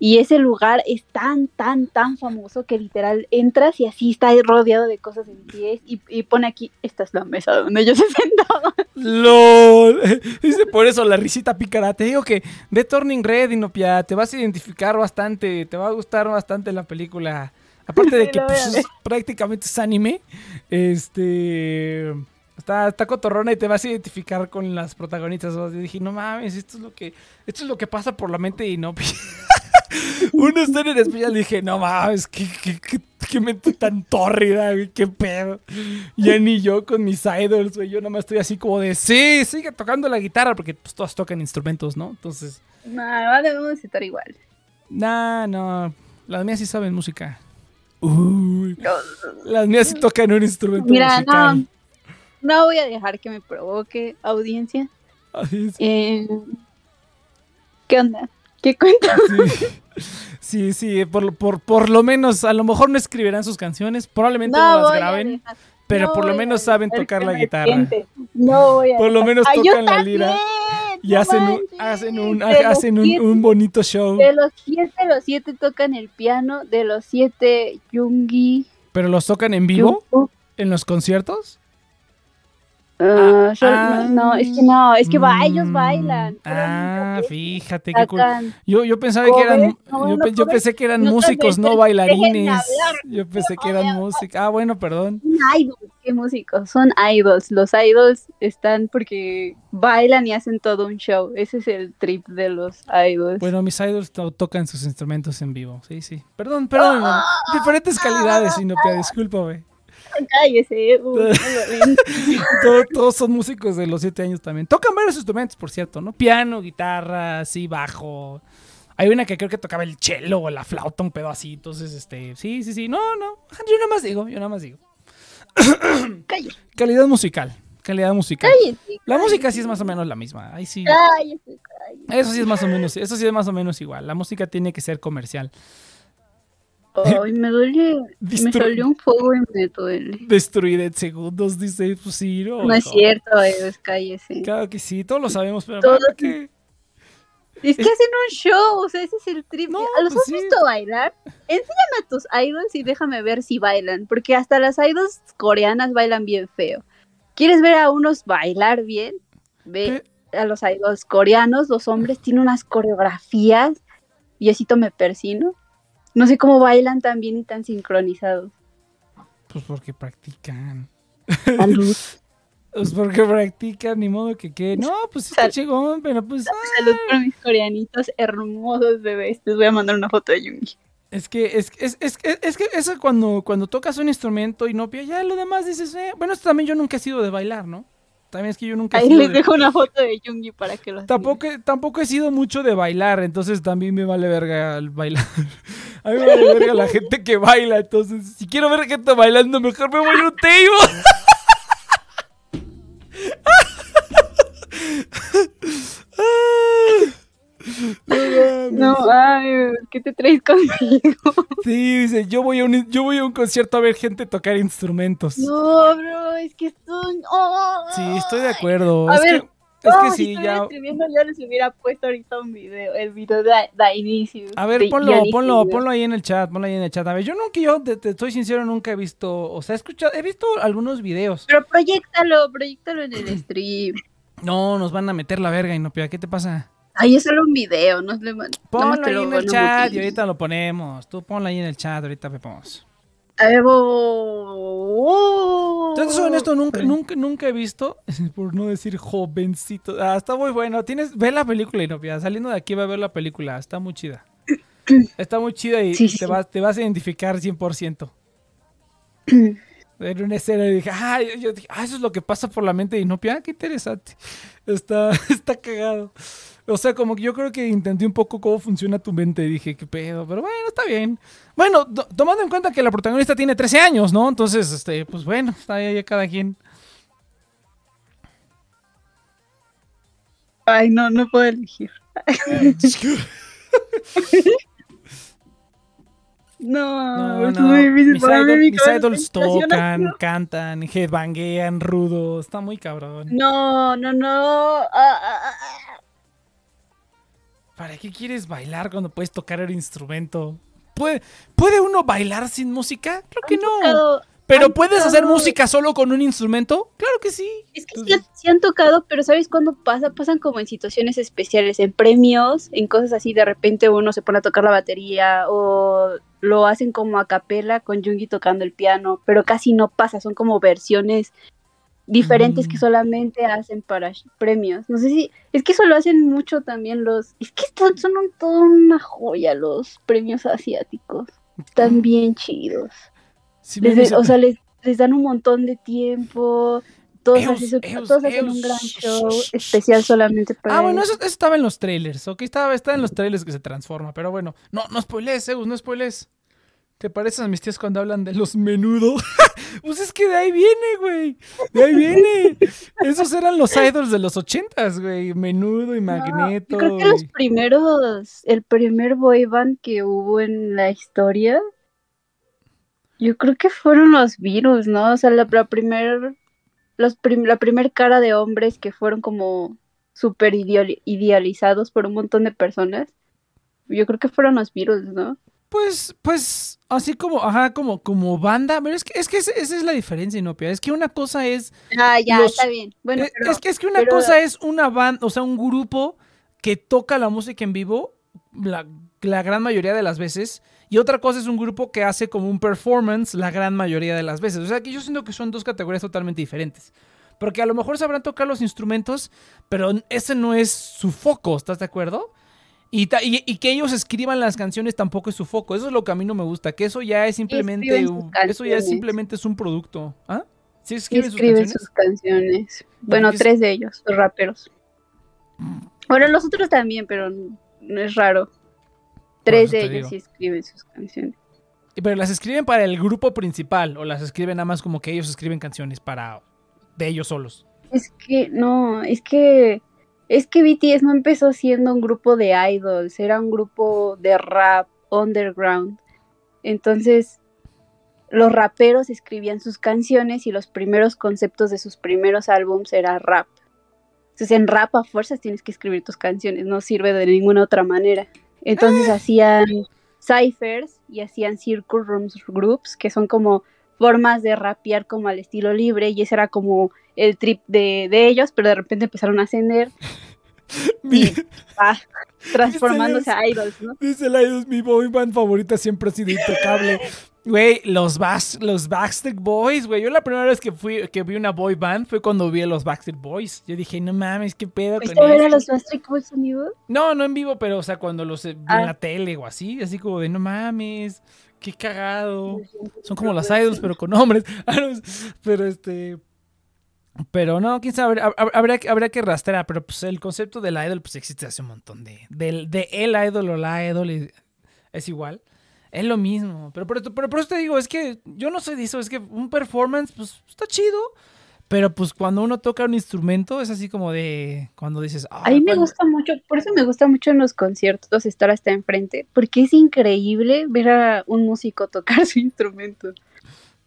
Y ese lugar es tan, tan, tan famoso que literal entras y así está rodeado de cosas en pies y, y pone aquí, esta es la mesa donde ellos se sentaban. LOL. Dice por eso la risita pícara. Te digo que ve Turning Red, Inopia. Te vas a identificar bastante. Te va a gustar bastante la película. Aparte de Sí, que pues, es- prácticamente es anime. Este. Está, está cotorrona y te vas a identificar con las protagonistas. Sea, dije, no mames, esto es lo que. Esto es lo que pasa por la mente de Inopia. Una escena en especial dije, no mames, qué, qué, qué, qué mente tan tórrida, güey, qué pedo. Ya ni yo con mis idols, güey, yo nomás estoy así como de, sí, sigue tocando la guitarra, porque pues todas tocan instrumentos, ¿no? Entonces, No, debemos estar igual. nah, no, las mías sí saben música. Uy, las mías sí tocan un instrumento Mira, musical. no, no voy a dejar que me provoque audiencia. Así es. Eh, ¿Qué onda? ¿Qué cuenta? Sí, sí, sí, por, lo- por, por lo menos, a lo mejor no escribirán sus canciones, probablemente no, las graben, pero no por lo menos saben tocar la guitarra. No voy a Por lo menos ¡Ay, yo tocan la lira y ¡No hacen un, hacen un, hacen un, siete- un bonito show. De los siete, los siete tocan el piano. De los siete, Yungi. ¿Pero los tocan en vivo? ¿En los conciertos? Ah, Ah, yo- ah, no, es que no, es que va, ellos Mm, bailan. Ah, fíjate qué cool. Yo, yo pensaba que eran, no, yo, no pe- yo covers, pensé que eran no músicos, no bailarines. Yo pensé que eran músicos. Ah, bueno, perdón. Son idols, qué músicos, son idols. Los idols están porque bailan y hacen todo un show. Ese es el trip de los idols. Bueno, mis idols to- tocan sus instrumentos en vivo. Sí, sí. Perdón, perdón. Diferentes calidades, Sinopia, discúlpame. Cállese. uh, todos son músicos de los siete años también. Tocan varios instrumentos, por cierto, ¿no? Piano, guitarra, sí, bajo. Hay una que creo que tocaba el cello o la flauta, un pedo así. Entonces, este, sí, sí, sí. No, no. Yo nada más digo, yo nada más digo. Cállese, Calidad musical. Calidad musical. cállese. La música sí es más o menos la misma. Ahí sí. Eso sí es más o menos, eso sí es más o menos igual. La música tiene que ser comercial. Ay, me duele. Me salió un fuego y me duele. Destruir en segundos, dice, pues sí, no. No es hijo. cierto, idols, cállese. Claro que sí, todos lo sabemos, pero Todos- ¿para qué? Es que hacen un show, o sea, ese es el trip. No, ¿Los pues has sí. visto bailar? Enséñame a tus idols y déjame ver si bailan, porque hasta las idols coreanas bailan bien feo. ¿Quieres ver a unos bailar bien? Ve a los idols coreanos, los hombres tienen unas coreografías y así me persino. No sé cómo bailan tan bien y tan sincronizados. Pues porque practican. Salud. Pues porque practican, ni modo que qué. No, pues está chingón, pero pues. ah, Salud por mis coreanitos hermosos bebés. Les voy a mandar una foto de Yungi. Es que, es, es, es, es, es que eso cuando, cuando tocas un instrumento y no ya lo demás dices, eh, bueno, esto también yo nunca he sido de bailar, ¿no? También es que yo nunca he Ahí sido les de- dejo una foto de Yungi para que lo Tampoco, he- tampoco he sido mucho de bailar, entonces también me vale verga el bailar. A mí me vale verga la gente que baila, entonces si quiero ver gente bailando, mejor me voy a un table. mames. No, ay, ¿qué te traes conmigo? Sí, dice, yo voy a un, yo voy a un concierto a ver gente tocar instrumentos. No, bro, es que son. oh, Sí, estoy de acuerdo. A es ver, que, es no, que si sí, estuviera ya. escribiendo, yo les hubiera puesto ahorita un video, el video de, de inicio. A ver, ponlo, ponlo, ponlo ahí en el chat, ponlo ahí en el chat. A ver, yo nunca, yo te, te estoy sincero, nunca he visto, o sea, he escuchado, he visto algunos videos. Pero proyectalo, proyectalo en el stream. No, nos van a meter la verga, Inopia, ¿qué te pasa? Ay, es solo un video, no le Ponlo ahí en el chat y ahorita lo ponemos. Tú ponlo ahí en el chat, ahorita vemos. Yo te soy honesto, nunca, nunca, nunca he visto, por no decir jovencito. Ah, está muy bueno. Tienes, ve la película, Inopia. Saliendo de aquí va a ver la película. Está muy chida. Está muy chida y Sí, te, sí. vas, te vas a identificar 100%. Era una escena y dije, ah, yo, yo dije, ah, eso es lo que pasa por la mente de Inopia. Ah, qué interesante. Está, está cagado. O sea, como que yo creo que intenté un poco cómo funciona tu mente dije, qué pedo, pero bueno, está bien. Bueno, to- tomando en cuenta que la protagonista tiene 13 años, ¿no? Entonces, este, pues bueno, está ahí cada quien. Ay, no, no puedo elegir. No, No, es no. muy difícil Mis, para mí, idol- mi mis idols tocan, cantan, headbanguean, rudo. Está muy cabrón. No, no, no. Ah, ah, ah, ah. ¿Para qué quieres bailar cuando puedes tocar el instrumento? ¿Puede, ¿Puede uno bailar sin música? Creo que no. Tocado- ¿Pero puedes hacer música solo con un instrumento? Claro que sí. Es que sí, sí han tocado, pero ¿sabes cuándo pasa? Pasan como en situaciones especiales, en premios, en cosas así. De repente uno se pone a tocar la batería o lo hacen como a capela con Jungi tocando el piano, pero casi no pasa. Son como versiones diferentes Mm. que solamente hacen para premios. No sé si. Es que eso lo hacen mucho también los. Es que son, un- toda una joya los premios asiáticos. Están bien chidos. Sí Les- dice- o sea, les, les dan un montón de tiempo. Todos, Eos, hacen, Eos, todos hacen un gran show especial solamente para Ah, bueno, eso, eso estaba en los trailers, ¿ok? Estaba, está en los trailers que se transforma, pero bueno. No, no spoilees, Zeus, no spoilees. ¿Te pareces a mis tías cuando hablan de los menudo? pues es que de ahí viene, güey. De ahí viene. Esos eran los idols de los ochentas, güey. Menudo y No, Magneto. yo creo que los primeros, el primer boy band que hubo en la historia, yo creo que fueron los virus, ¿no? O sea, la, la primer, los prim- la primer cara de hombres que fueron como súper ideali- idealizados por un montón de personas. Yo creo que fueron los virus, ¿no? Pues, pues, así como, ajá, como, como banda. Pero es que, es que esa, esa es la diferencia, Inopia. Es que una cosa es Ah, ya, Los- está bien. Bueno, Eh, pero- es, que, es que una pero- cosa es una banda, o sea, un grupo que toca la música en vivo la, la gran mayoría de las veces. Y otra cosa es un grupo que hace como un performance la gran mayoría de las veces. O sea, que yo siento que son dos categorías totalmente diferentes. Porque a lo mejor sabrán tocar los instrumentos, pero ese no es su foco, ¿estás de acuerdo? Y, y- y que ellos escriban las canciones tampoco es su foco. Eso es lo que a mí no me gusta. Que eso ya es simplemente un, eso ya es simplemente es un producto. ¿Ah? ¿Sí escriben, escriben sus sus canciones? Bueno, es- tres de ellos, los raperos. Bueno, los otros también, pero no es raro. Tres de ellos sí escriben sus canciones. Pero las escriben para el grupo principal o las escriben nada más como que ellos escriben canciones para de ellos solos. Es que, no, es que, es que BTS no empezó siendo un grupo de idols, era un grupo de rap underground. Entonces, los raperos escribían sus canciones y los primeros conceptos de sus primeros álbums era rap. Entonces, en rap a fuerzas tienes que escribir tus canciones, no sirve de ninguna otra manera. Entonces, hacían ciphers y hacían circle rooms groups, que son como formas de rapear como al estilo libre, y ese era como el trip de, de ellos, pero de repente empezaron a ascender, Mi- ah, transformándose a idols, ¿no? dice Laidos, mi boy band favorita siempre ha sido intocable. Güey, los, Bas- los Backstreet Boys, güey. Yo la primera vez que fui que vi una boy band fue cuando vi a los Backstreet Boys. Yo dije, no mames, qué pedo ¿Fuiste con a ver a esto?" los Backstreet Boys en vivo? No, no en vivo, pero o sea, cuando los eh, vi Ah. en la tele o así, así como de no mames, qué cagado. Son como las idols, pero con hombres. Ah, pero este. Pero no, quién sabe, hab- hab- habría, que- habría que rastrear, pero pues el concepto del idol pues existe hace un montón de. Del, de el idol o la idol es igual. Es lo mismo. Pero por, pero por eso te digo, es que yo no soy de eso, es que un performance, pues está chido. Pero pues cuando uno toca un instrumento es así como de. Cuando dices. "Ah, A mí me cuando-". gusta mucho, por eso me gusta mucho en los conciertos estar hasta enfrente, porque es increíble ver a un músico tocar su instrumento.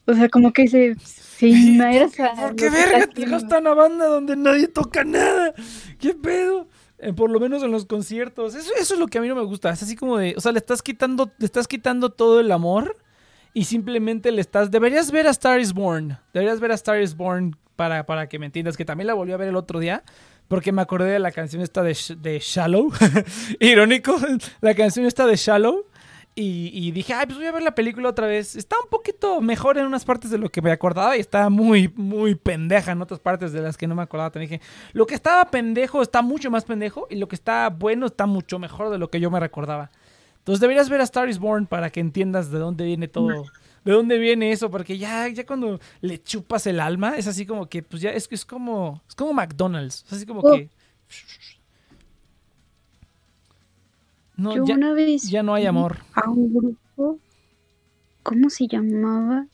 O sea, como que se, se inmersa. ¿Por en qué verga te gusta una banda donde nadie toca nada? ¿Qué pedo? Eh, por lo menos en los conciertos. Eso, eso es lo que a mí no me gusta. Es así como de. O sea, le estás quitando, le estás quitando todo el amor. Y simplemente le estás. Deberías ver a Star is Born. Deberías ver a Star is Born para, para que me entiendas. Que también la volví a ver el otro día. Porque me acordé de la canción esta de, de Shallow. Irónico. La canción esta de Shallow. Y, y dije, ay, pues voy a ver la película otra vez. Está un poquito mejor en unas partes de lo que me acordaba y está muy, muy pendeja en otras partes de las que no me acordaba. También dije, lo que estaba pendejo está mucho más pendejo y lo que está bueno está mucho mejor de lo que yo me recordaba. Entonces deberías ver a Star is Born para que entiendas de dónde viene todo, ¿De dónde viene eso? Porque ya, ya cuando le chupas el alma, es así como que, pues ya, es, es como, es como McDonald's. Es así como Oh. que... No, Yo ya, una vez ya no hay amor. a un grupo, ¿cómo se llamaba?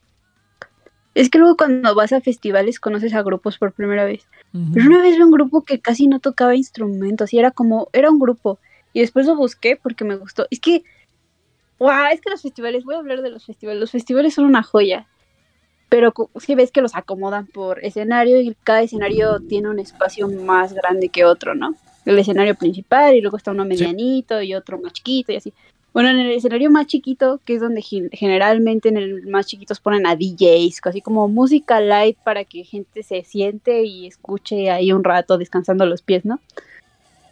Es que luego cuando vas a festivales conoces a grupos por primera vez. Pero una vez vi un grupo que casi no tocaba instrumentos y era como, era un grupo. Y después lo busqué porque me gustó. Es que, guau, es que los festivales, voy a hablar de los festivales. Los festivales son una joya. Pero si ves que los acomodan por escenario y cada escenario tiene un espacio más grande que otro, ¿no? El escenario principal y luego está uno medianito y otro más chiquito y así. Bueno, en el escenario más chiquito, que es donde gen- generalmente en el más chiquitos ponen a DJs, así como música light para que gente se siente y escuche ahí un rato descansando los pies, ¿no?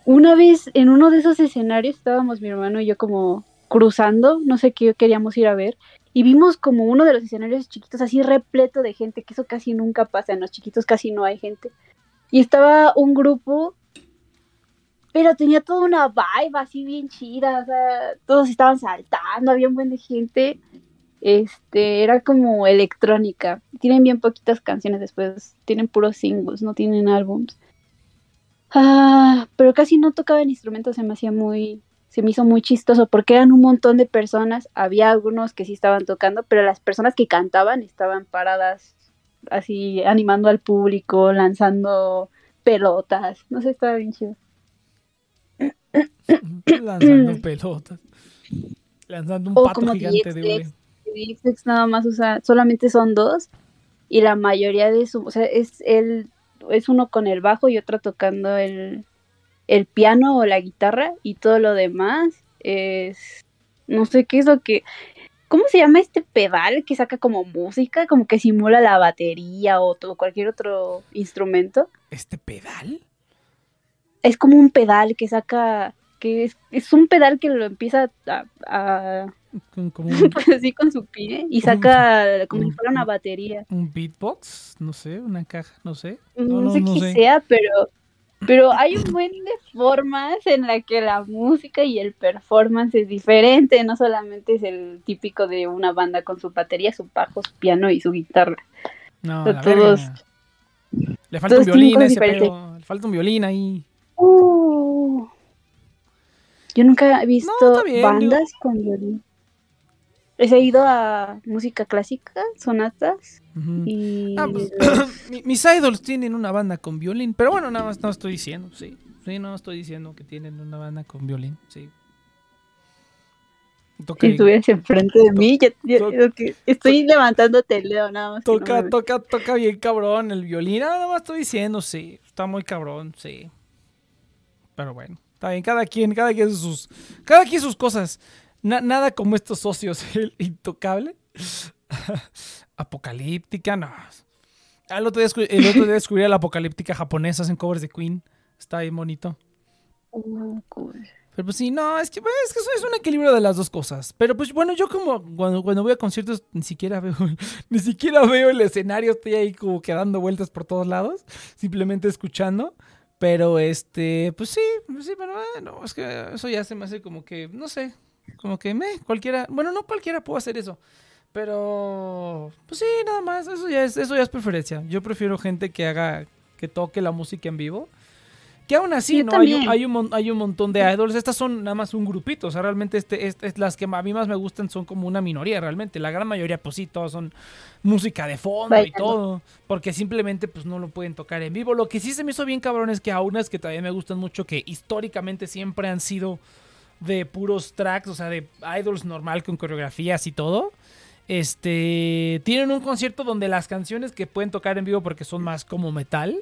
Una vez en uno de esos escenarios estábamos mi hermano y yo como cruzando, no sé qué queríamos ir a ver, y vimos como uno de los escenarios chiquitos así repleto de gente, que eso casi nunca pasa, en los chiquitos casi no hay gente. Y estaba un grupo pero tenía toda una vibe así bien chida, todos estaban saltando, había un buen de gente. Este, era como electrónica. Tienen bien poquitas canciones después, tienen puros singles, no tienen álbums. Ah, pero casi no tocaban instrumentos, se me hacía muy se me hizo muy chistoso porque eran un montón de personas, había algunos que sí estaban tocando, pero las personas que cantaban estaban paradas así animando al público, lanzando pelotas, no sé, estaba bien chido. Lanzando pelotas. Lanzando un O pato como gigante de DXX. hule. DXX nada más usa, solamente son dos y la mayoría de su, o sea, es el, es uno con el bajo y otro tocando el, el piano o la guitarra y todo lo demás es, no sé qué es lo que, ¿cómo se llama este pedal que saca como música, como que simula la batería o todo, cualquier otro instrumento? ¿Este pedal? Es como un pedal que saca, que es, es un pedal que lo empieza a- Como un, pues así con su pie y saca como si fuera una batería. un beatbox, no sé, una caja, no sé. No, no, sé no qué sé. sea, pero pero hay un buen de formas en la que la música y el performance es diferente, no solamente es el típico de una banda con su batería, su bajo, su piano y su guitarra. No, la todos- verga. Le falta un todos violín a ese pedo. Le falta un violín ahí. Uh, yo nunca he visto bien, bandas con violín. He ido a música clásica, sonatas y Ah, pues, mi- mis idols tienen una banda con violín, pero bueno, nada más no estoy diciendo, sí. Sí, no estoy diciendo que tienen una banda con violín, sí. Toca, si estuvieras enfrente de mí, ya, ya- estoy levantándote el dedo nada más. no toca, toca, toca bien cabrón el violín. Ah, Nada más estoy diciendo, sí. Está muy cabrón, sí. Pero bueno, está bien, cada quien, cada quien sus, cada quien sus cosas. Na- nada como estos socios, el intocable. Apocalíptica, no. El otro, día, el otro día descubrí a la apocalíptica japonesa en covers de Queen. Está bien bonito. Cool. Pero pues sí, no, es que, bueno, es que eso es un equilibrio de las dos cosas. Pero pues bueno, yo como cuando, cuando voy a conciertos ni siquiera veo, ni siquiera veo el escenario, estoy ahí como que dando vueltas por todos lados, simplemente escuchando. Pero este, pues sí, pues sí, pero bueno, es que eso ya se me hace como que, no sé, como que me, cualquiera, bueno, no cualquiera puede hacer eso. Pero, pues sí, nada más, eso ya es, eso ya es preferencia. Yo prefiero gente que haga, que toque la música en vivo. Que aún así, Yo ¿no? Hay, un- hay, un, hay un montón de idols. Estas son nada más un grupito. O sea, realmente este, este- es las que a mí más me gustan son como una minoría, realmente. La gran mayoría, pues sí, todos son música de fondo y Bailando. todo. Porque simplemente, pues no lo pueden tocar en vivo. Lo que sí se me hizo bien cabrón es que a unas que también me gustan mucho, que históricamente siempre han sido de puros tracks, o sea, de idols normal con coreografías y todo. Este, tienen un concierto donde las canciones que pueden tocar en vivo porque son más como metal,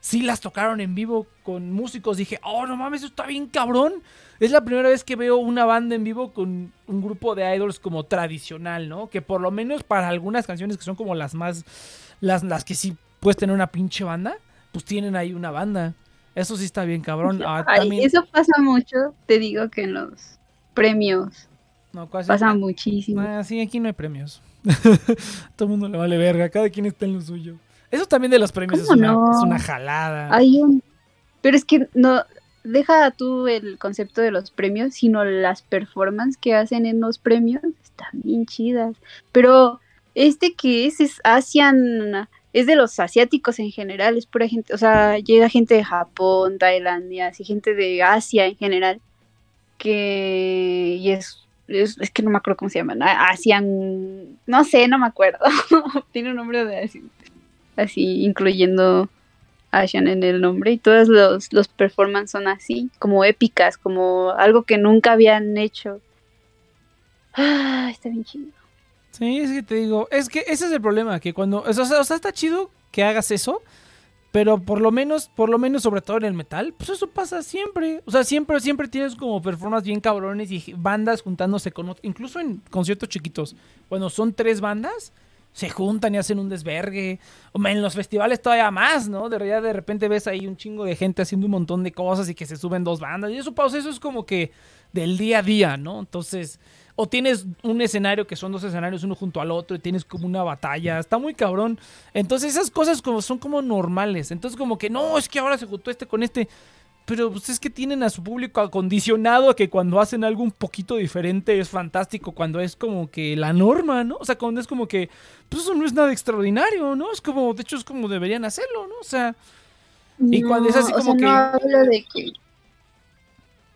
sí las tocaron en vivo con músicos. Dije, oh, no mames, eso está bien cabrón. Es la primera vez que veo una banda en vivo con un grupo de idols como tradicional, ¿no? Que por lo menos para algunas canciones que son como las más, las, las que sí puedes tener una pinche banda, pues tienen ahí una banda. Eso sí está bien cabrón. Ah, Ay, también- eso pasa mucho, te digo que en los premios no, casi- pasa muchísimo. Ah, sí, aquí no hay premios. Todo el mundo le vale verga, cada quien está en lo suyo. Eso también de los premios es ¿Cómo una, no? es una jalada. Hay un... Pero es que no... Deja tú el concepto de los premios, sino las performances que hacen en los premios están bien chidas. Pero Este que es, es Asian, es de los asiáticos en general, es pura gente, o sea, llega gente de Japón, Tailandia, así gente de Asia en general, que, y es, es, que no me acuerdo cómo se llaman, a- Asian, no sé, no me acuerdo, tiene un nombre de así, así, incluyendo Asian en el nombre, y todos los, los performances son así, como épicas, como algo que nunca habían hecho. Ah, está bien chido. Sí, es que te digo, es que ese es el problema, que cuando, o sea, o sea, está chido que hagas eso, pero por lo menos, por lo menos sobre todo en el metal, pues eso pasa siempre. O sea, siempre, siempre tienes como performances bien cabrones y bandas juntándose con otros, incluso en conciertos chiquitos. Cuando son tres bandas, se juntan y hacen un desvergue. O en los festivales todavía más, ¿no? De realidad de repente ves ahí un chingo de gente haciendo un montón de cosas y que se suben dos bandas. Y eso, pausa, eso es como que del día a día, ¿no? Entonces, o tienes un escenario que son dos escenarios uno junto al otro y tienes como una batalla, está muy cabrón. Entonces esas cosas como son como normales. Entonces como que no, es que ahora se juntó este con este. Pero pues es que tienen a su público acondicionado a que cuando hacen algo un poquito diferente es fantástico, cuando es como que la norma, ¿no? O sea, cuando es como que, pues eso no es nada extraordinario, ¿no? Es como, de hecho es como deberían hacerlo, ¿no? O sea, Y cuando es así o como sea, que- No hablo de que.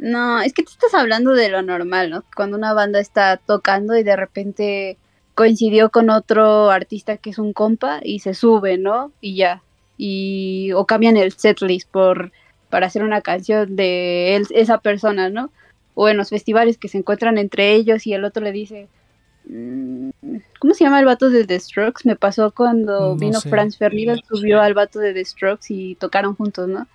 No, es que tú estás hablando de lo normal, ¿no? Cuando una banda está tocando y de repente coincidió con otro artista que es un compa y se sube, ¿no? Y ya. Y, o cambian el setlist por, para hacer una canción de él, esa persona, ¿no? O en los festivales que se encuentran entre ellos y el otro le dice. mm, ¿Cómo se llama el vato de The Strokes? Me pasó cuando No vino sé. Franz Ferdinand, subió al vato de The Strokes y tocaron juntos, ¿no?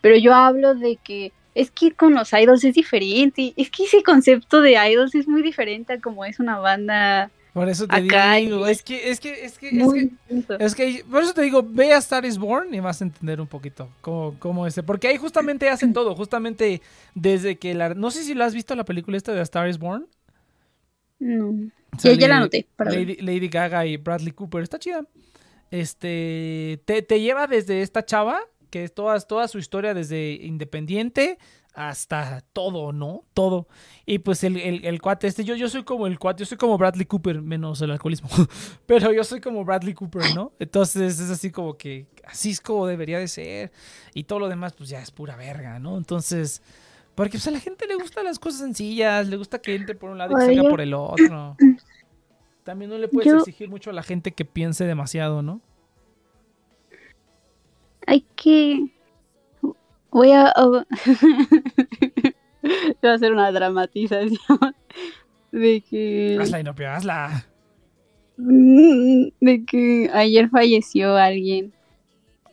Pero yo hablo de que es que con los idols es diferente. y Es que ese concepto de idols es muy diferente a como es una banda por eso te Acá digo, es que, es que, es que, es muy que, distinto. Es que por eso te digo, ve a Star is Born y vas a entender un poquito cómo, cómo es. Porque ahí justamente hacen todo, justamente desde que la... No sé si la has visto la película esta de A Star is Born. No. Sale Ya, ya la ver. Lady, Lady Gaga y Bradley Cooper. Está chida. Este, te, te lleva desde esta chava, que es toda, toda su historia desde independiente hasta todo, ¿no? Todo. Y pues el, el, el cuate este, yo, yo soy como el cuate, yo soy como Bradley Cooper, menos el alcoholismo. Pero yo soy como Bradley Cooper, ¿no? Entonces es así como que así es como debería de ser. Y todo lo demás, pues ya es pura verga, ¿no? Entonces, porque pues, a la gente le gustan las cosas sencillas, le gusta que entre por un lado y salga por el otro. También no le puedes Yo- exigir mucho a la gente que piense demasiado, ¿no? Hay que. Voy a. Voy a hacer una dramatización de que. Hazla, Inopia, hazla. Mm, de que ayer falleció alguien.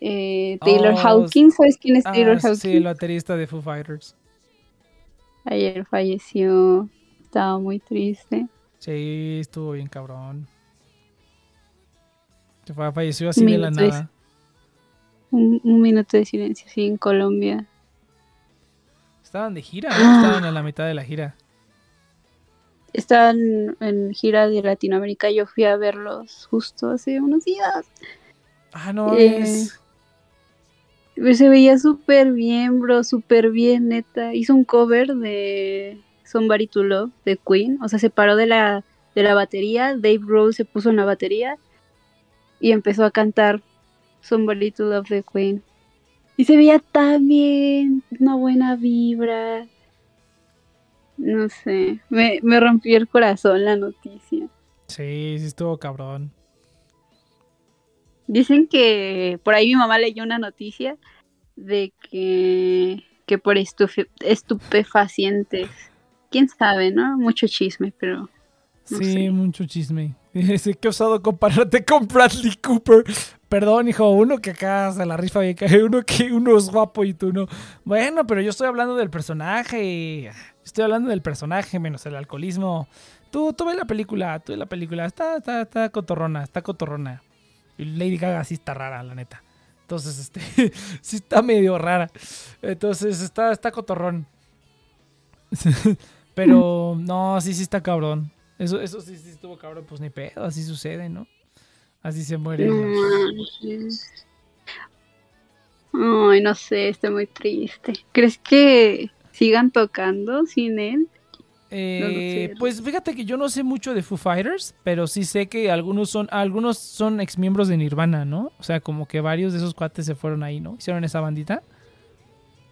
Eh, Taylor Oh, Hawkins, ¿sabes quién es Ah, Taylor sí, Hawkins? el baterista de Foo Fighters. Ayer falleció. Estaba muy triste. Sí, estuvo bien cabrón. Falleció así de la de- nada. Un, un minuto de silencio, sí, en Colombia. Estaban de gira, ¿no? Estaban a la mitad de la gira. Estaban en gira de Latinoamérica. Yo fui a verlos justo hace unos días. Ah, no, Eh, es... Se veía súper bien, bro, súper bien, neta. Hizo un cover de Somebody to Love de Queen. O sea, se paró de la, de la batería. Dave Rose se puso en la batería y empezó a cantar Somebody to Love de Queen. Y se veía tan bien, una buena vibra. No sé, me, me rompió el corazón la noticia. Sí, sí estuvo cabrón. Dicen que por ahí mi mamá leyó una noticia de que, que por estufe- estupefacientes. Quién sabe, ¿no? Mucho chisme, pero No sí, sé. mucho chisme. Dice, qué osado compararte con Bradley Cooper. Perdón, hijo, uno que acá se la rifa bien, que uno que uno es guapo y tú no. Bueno, pero yo estoy hablando del personaje. Estoy hablando del personaje menos el alcoholismo. Tú, tú ve la película, tú ve la película. Está, está, está cotorrona, está cotorrona. Y Lady Gaga sí está rara, la neta. Entonces, este, sí está medio rara. Entonces, está, está cotorrón. Pero, no, sí, sí está cabrón. Eso, eso sí, sí estuvo cabrón, pues ni pedo, así sucede, ¿no? Así se mueren los-. Ay, no sé, estoy muy triste. ¿Crees que sigan tocando sin él? Eh, pues fíjate que yo no sé mucho de Foo Fighters, pero sí sé que algunos son algunos son exmiembros de Nirvana, ¿no? O sea, como que varios de esos cuates se fueron ahí, ¿no? Hicieron esa bandita.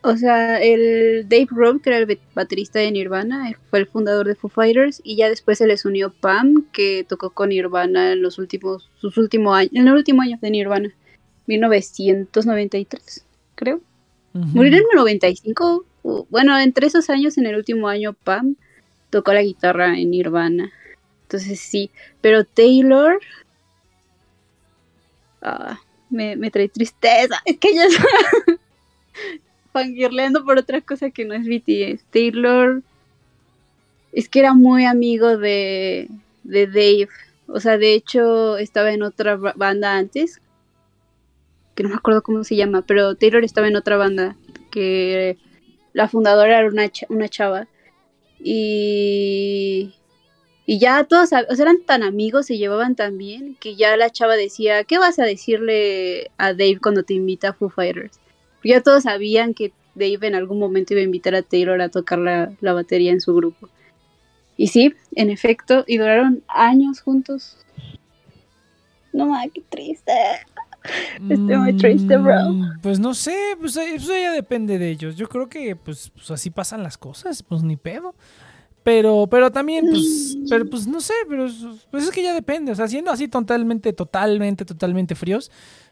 O sea, el Dave Grohl, que era el baterista de Nirvana, eh, fue el fundador de Foo Fighters y ya después se les unió Pam, que tocó con Nirvana en los últimos, sus últimos años, en el último año de Nirvana, 1993, creo. Ujú. Murió en el 95. u- Bueno, entre esos años, en el último año, Pam tocó la guitarra en Nirvana. Entonces sí, pero Taylor... ah, me, me trae tristeza. Es que ya fangirleando por otra cosa que no es BTS. Taylor es que era muy amigo de, de Dave. O sea, de hecho estaba en otra ba- banda antes. Que no me acuerdo cómo se llama. Pero Taylor estaba en otra banda. Que la fundadora era una, una chava. Y... Y ya todos, o sea, eran tan amigos, se llevaban tan bien, que ya la chava decía, ¿qué vas a decirle a Dave cuando te invita a Foo Fighters? Ya todos sabían que Dave en algún momento iba a invitar a Taylor a tocar la, la batería en su grupo. Y sí, en efecto, y duraron años juntos. No mames, qué triste. Estoy muy triste, bro. Mm, Pues no sé, pues eh, eso ya depende de ellos. Yo creo que pues, pues así pasan las cosas, pues ni pedo. Pero, pero también, pues, Mm. pero pues no sé, pero es- pues es que ya depende. O sea, siendo así totalmente, totalmente, totalmente fríos,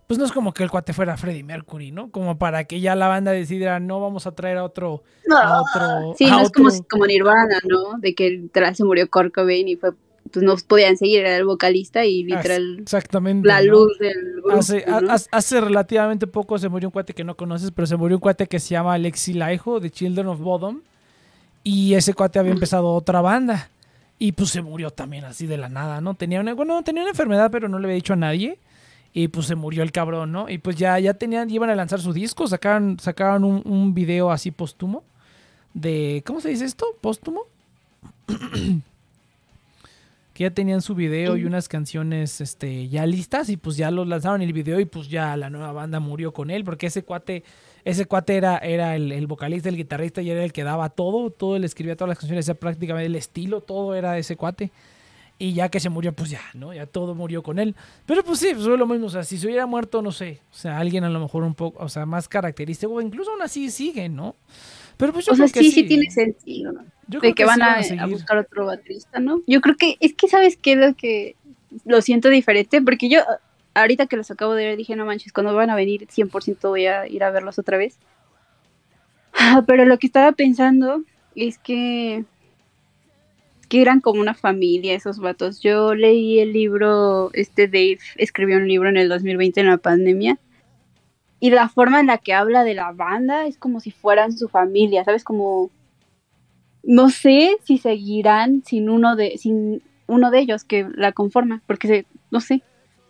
pues no es como que el cuate fuera Freddie Mercury, ¿no? Como para que ya la banda decidiera, no vamos a traer a otro, a otro. Sí, a no es como, otro". como Nirvana, ¿no? De que literal se murió Kurt Cobain y fue, pues no podían seguir, era el vocalista y literal Exactamente. la ¿no? luz del grupo, Hace, ha- ¿no? hace- hace relativamente poco se murió un cuate que no conoces, pero se murió un cuate que se llama Alexi Laiho de Children of Bodom. Y ese cuate había empezado otra banda. Y pues se murió también así de la nada, ¿no? Tenía una, bueno, tenía una enfermedad, pero no le había dicho a nadie. Y pues se murió el cabrón, ¿no? Y pues ya, ya tenían, iban a lanzar su disco, sacaron, sacaron un, un video así póstumo. De. ¿Cómo se dice esto? ¿Póstumo? que ya tenían su video y unas canciones este, ya listas y pues ya los lanzaron el video y pues ya la nueva banda murió con él porque ese cuate ese cuate era, era el, el vocalista, el guitarrista y era el que daba todo, todo él escribía todas las canciones, era prácticamente el estilo, todo era ese cuate. Y ya que se murió, pues ya, ¿no? Ya todo murió con él. Pero pues sí, pues fue lo mismo. O sea, si se hubiera muerto, no sé. O sea, alguien a lo mejor un poco, o sea, más característico. O incluso aún así sigue, ¿no? Pero pues yo O sea, que sí, sí tiene sentido, ¿no? Yo De creo que van sí a, a seguir. buscar otro baterista, ¿no? Yo creo que, es que, ¿sabes qué es lo que lo siento diferente? Porque yo, ahorita que los acabo de ver, dije, no manches, cuando van a venir 100% voy a ir a verlos otra vez. Ah, Pero lo que estaba pensando es que que eran como una familia esos vatos. Yo leí el libro, este Dave escribió un libro en el 2020 en la pandemia y la forma en la que habla de la banda es como si fueran su familia, ¿sabes? Como no sé si seguirán sin uno de sin uno de ellos que la conforma, porque se, no sé,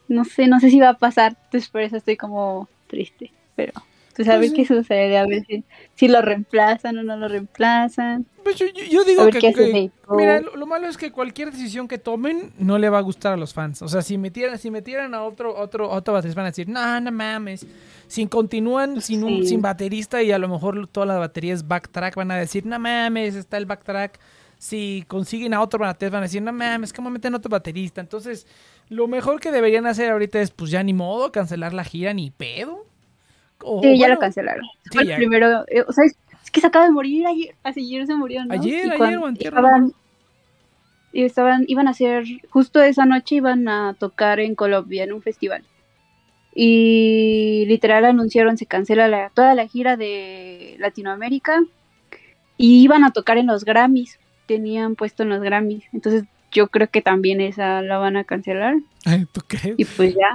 no sé, no sé si va a pasar, entonces por eso estoy como triste, pero pues a Pues ver qué sucede, a ver si, si lo reemplazan o no lo reemplazan, Pues yo, digo a ver que, qué que- mira, lo, lo malo es que cualquier decisión que tomen no le va a gustar a los fans. O sea, si metieran, si metieran a otro, otro, otro baterista van a decir, no, no mames. Si continúan sin un, sin baterista y a lo mejor toda la batería es backtrack, van a decir, no mames, está el backtrack. Si consiguen a otro baterista van a decir, no mames, ¿cómo meten otro baterista? Entonces, lo mejor que deberían hacer ahorita es, pues ya ni modo, cancelar la gira, ni pedo. O, Sí, ya lo cancelaron. sí, ya. primero, eh, o sea, es, es que se acaba de morir ayer, ayer se murió, ¿no? Ayer, Y ayer o antier, estaban, y estaban, iban a hacer, justo esa noche iban a tocar en Colombia en un festival. Y literal anunciaron se cancela la- toda la gira de Latinoamérica y iban a tocar en los Grammys, tenían puesto en los Grammys. Entonces yo creo que también esa la van a cancelar Ay, ¿Tú crees? y pues ya,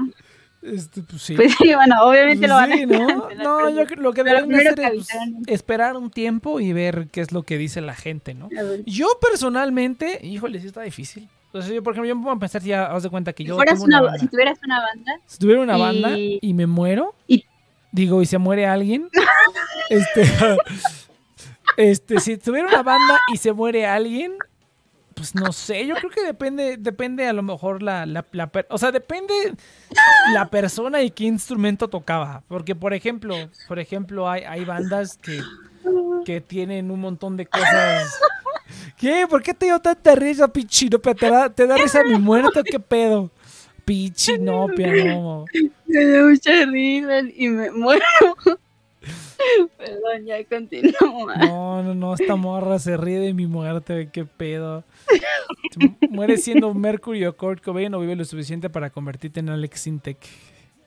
Este, pues sí. pues sí, bueno, obviamente Pues lo van sí, a ¿no? cancelar. No, pero yo creo lo que pero deben de primero hacer que es pues, esperar un tiempo y ver qué es lo que dice la gente, ¿no? Yo personalmente, híjole, sí está difícil. Entonces, yo, por ejemplo, yo me pongo a pensar, ya haz de cuenta que yo fueras tengo una, una banda. si tuvieras una banda, Si tuviera una banda y- y me muero, y- digo, y se muere alguien, este, este, si tuviera una banda y se muere alguien, pues no sé, yo creo que depende, depende a lo mejor la, la, o sea, depende la persona y qué instrumento tocaba, porque por ejemplo, por ejemplo, hay, hay bandas que, que tienen un montón de cosas ¿Qué? ¿Por qué te dio tanta risa, Pichinopia? ¿Te da, ¿Te da risa mi muerto? ¿Qué pedo? Pichinopia, no. Me da mucha risa y me muero. Perdón, ya continúa. No, no, no, esta morra se ríe de mi muerte, qué pedo. Muere siendo Mercury o Kurt Cobain o vive lo suficiente para convertirte en Alex Sintek.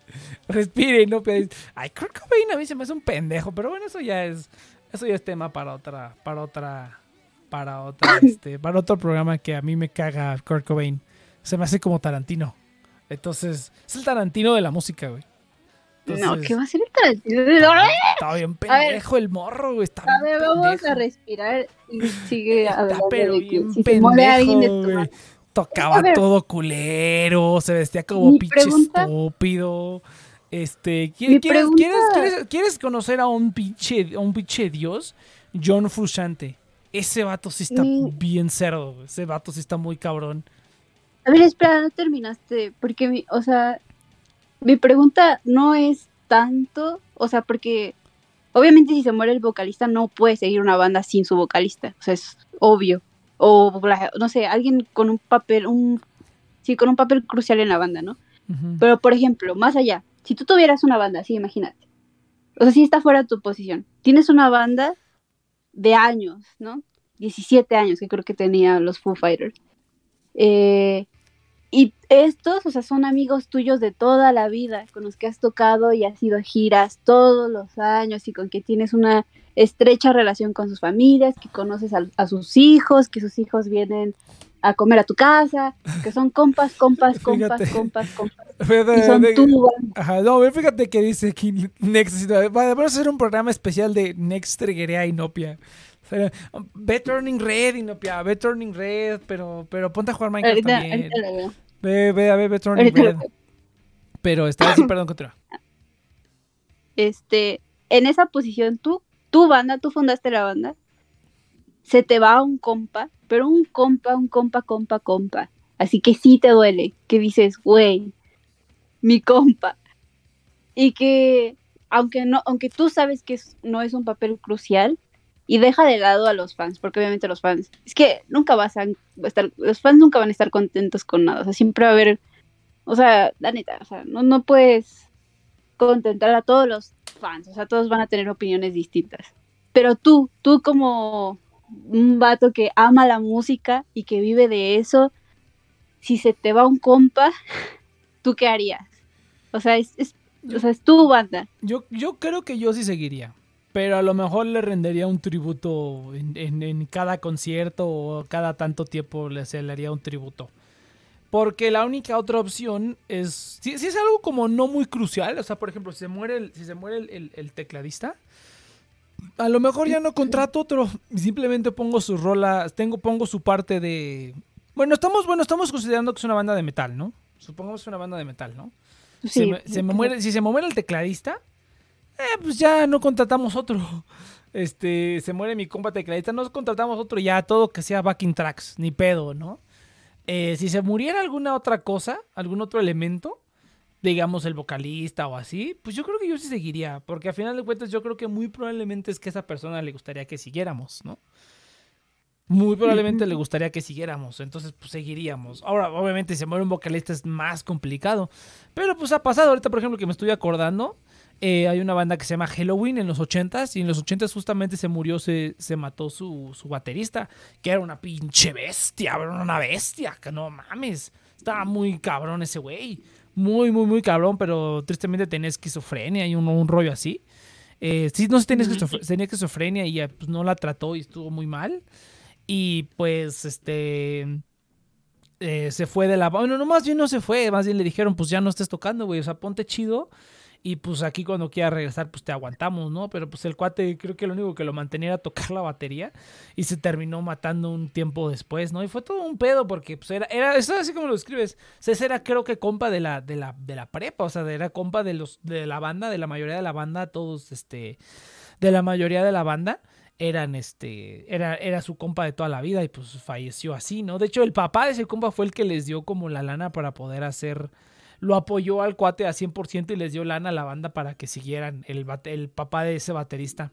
Respire y no pedes. Ay, Kurt Cobain a mí se me hace un pendejo, pero bueno, eso ya es, eso ya es tema para otra, para otra, para otra, este, para otro programa que a mí me caga Kurt Cobain. Se me hace como Tarantino. Entonces, es el Tarantino de la música, güey. No, ¿qué va a ser el? No, Está bien pendejo el morro, güey. Está A ver, vamos pendejo. a respirar y sigue Está hablando pero de que bien si se muere alguien de pendejo. Tocaba ver. todo culero, se vestía como pinche pregunta- estúpido. Este, ¿qui- Mi ¿quieres, pregunta- quieres, quieres, quieres conocer a un pinche, a un pinche dios? John Frusciante. Ese vato sí está bien cerdo, ese vato sí está muy cabrón. A ver, espera, no terminaste, porque, mi, o sea, mi pregunta no es tanto, o sea, porque obviamente si se muere el vocalista no puede seguir una banda sin su vocalista, o sea, es obvio. O, no sé, alguien con un papel, un, sí, con un papel crucial en la banda, ¿no? Pero, por ejemplo, más allá, si tú tuvieras una banda, sí, imagínate. O sea, si está fuera de tu posición. Tienes una banda de años, ¿no? 17 años que creo que tenía los Foo Fighters. Eh, y estos, o sea, son amigos tuyos de toda la vida, con los que has tocado y has ido a giras todos los años y con que tienes una estrecha relación con sus familias, que conoces a, a sus hijos, que sus hijos vienen a comer a tu casa, que son compas, compas, compas, Fíjate. compas, compas. Fíjate, Y son de-. Ajá, no, fíjate que dice aquí Next. Vamos a hacer un programa especial de Next Triguerea Inopia. O sea, Ve Turning Red, Inopia, ve Turning Red, pero, pero ponte a jugar Minecraft Ahorita, también. ahorita. Ve, ve, a ver, ve Turning Ahorita Red. Pero está así, perdón, continúa. Este, en esa posición, tú, tu banda, tú fundaste la banda, se te va un compa, pero un compa, un compa, compa, compa. Así que sí te duele, que dices, güey, mi compa. Y que, aunque no, aunque tú sabes que no es un papel crucial, y deja de lado a los fans, porque obviamente los fans, es que nunca vas a estar, los fans nunca van a estar contentos con nada, o sea, siempre va a haber, o sea, la neta, o sea, no, no puedes contentar a todos los fans, o sea, todos van a tener opiniones distintas. Pero tú, tú como un vato que ama la música y que vive de eso, si se te va un compa, ¿tú qué harías? O sea, es, es- o sea, es tu banda. Yo, yo creo que yo sí seguiría. Pero a lo mejor le rendería un tributo en, en- en cada concierto o cada tanto tiempo le, se le haría un tributo. Porque la única otra opción es. Si, si es algo como no muy crucial. O sea, por ejemplo, si se muere el, si se muere el, el- el tecladista. A lo mejor ya no contrato otro. Simplemente pongo sus rolas. Tengo, pongo su parte de. Bueno, estamos, bueno, estamos considerando que es una banda de metal, ¿no? Supongamos que es una banda de metal, ¿no? se Sí, me, se me muere, si se me muere el tecladista, eh, pues ya no contratamos otro. Este, se muere mi compa tecladista, no contratamos otro ya, todo que sea backing tracks, ni pedo, ¿no? Eh, si se muriera alguna otra cosa, algún otro elemento, digamos el vocalista o así, pues yo creo que yo sí seguiría, porque a final de cuentas yo creo que muy probablemente es que a esa persona le gustaría que siguiéramos, ¿no? Muy probablemente le gustaría que siguiéramos, entonces pues seguiríamos. Ahora, obviamente, si se muere un vocalista es más complicado, pero pues ha pasado. Ahorita, por ejemplo, que me estoy acordando, eh, hay una banda que se llama Halloween en los 80s y en los 80s justamente se murió, se, se mató su, su baterista, que era una pinche bestia, era una bestia, que no mames. Estaba muy cabrón ese güey. Muy, muy, muy cabrón, pero tristemente tenía esquizofrenia y un, un rollo así. Eh, sí, no sé, tenía, esquizof- tenía esquizofrenia y pues, no la trató y estuvo muy mal. Y pues, este. eh, se fue de la. Bueno, no, más bien no se fue. Más bien le dijeron, pues ya no estés tocando, güey. O sea, ponte chido. Y pues aquí cuando quiera regresar, pues te aguantamos, ¿no? Pero pues el cuate creo que lo único que lo mantenía era tocar la batería. Y se terminó matando un tiempo después, ¿no? Y fue todo un pedo porque pues era, era eso es así como lo escribes. César era creo que compa de la, de la, de la prepa. O sea, era compa de los, de la banda, de la mayoría de la banda, todos, este. De la mayoría de la banda eran este era, era su compa de toda la vida y pues falleció así, ¿no? De hecho, el papá de ese compa fue el que les dio como la lana para poder hacer lo apoyó al cuate a 100% y les dio lana a la banda para que siguieran el, bate- el papá de ese baterista.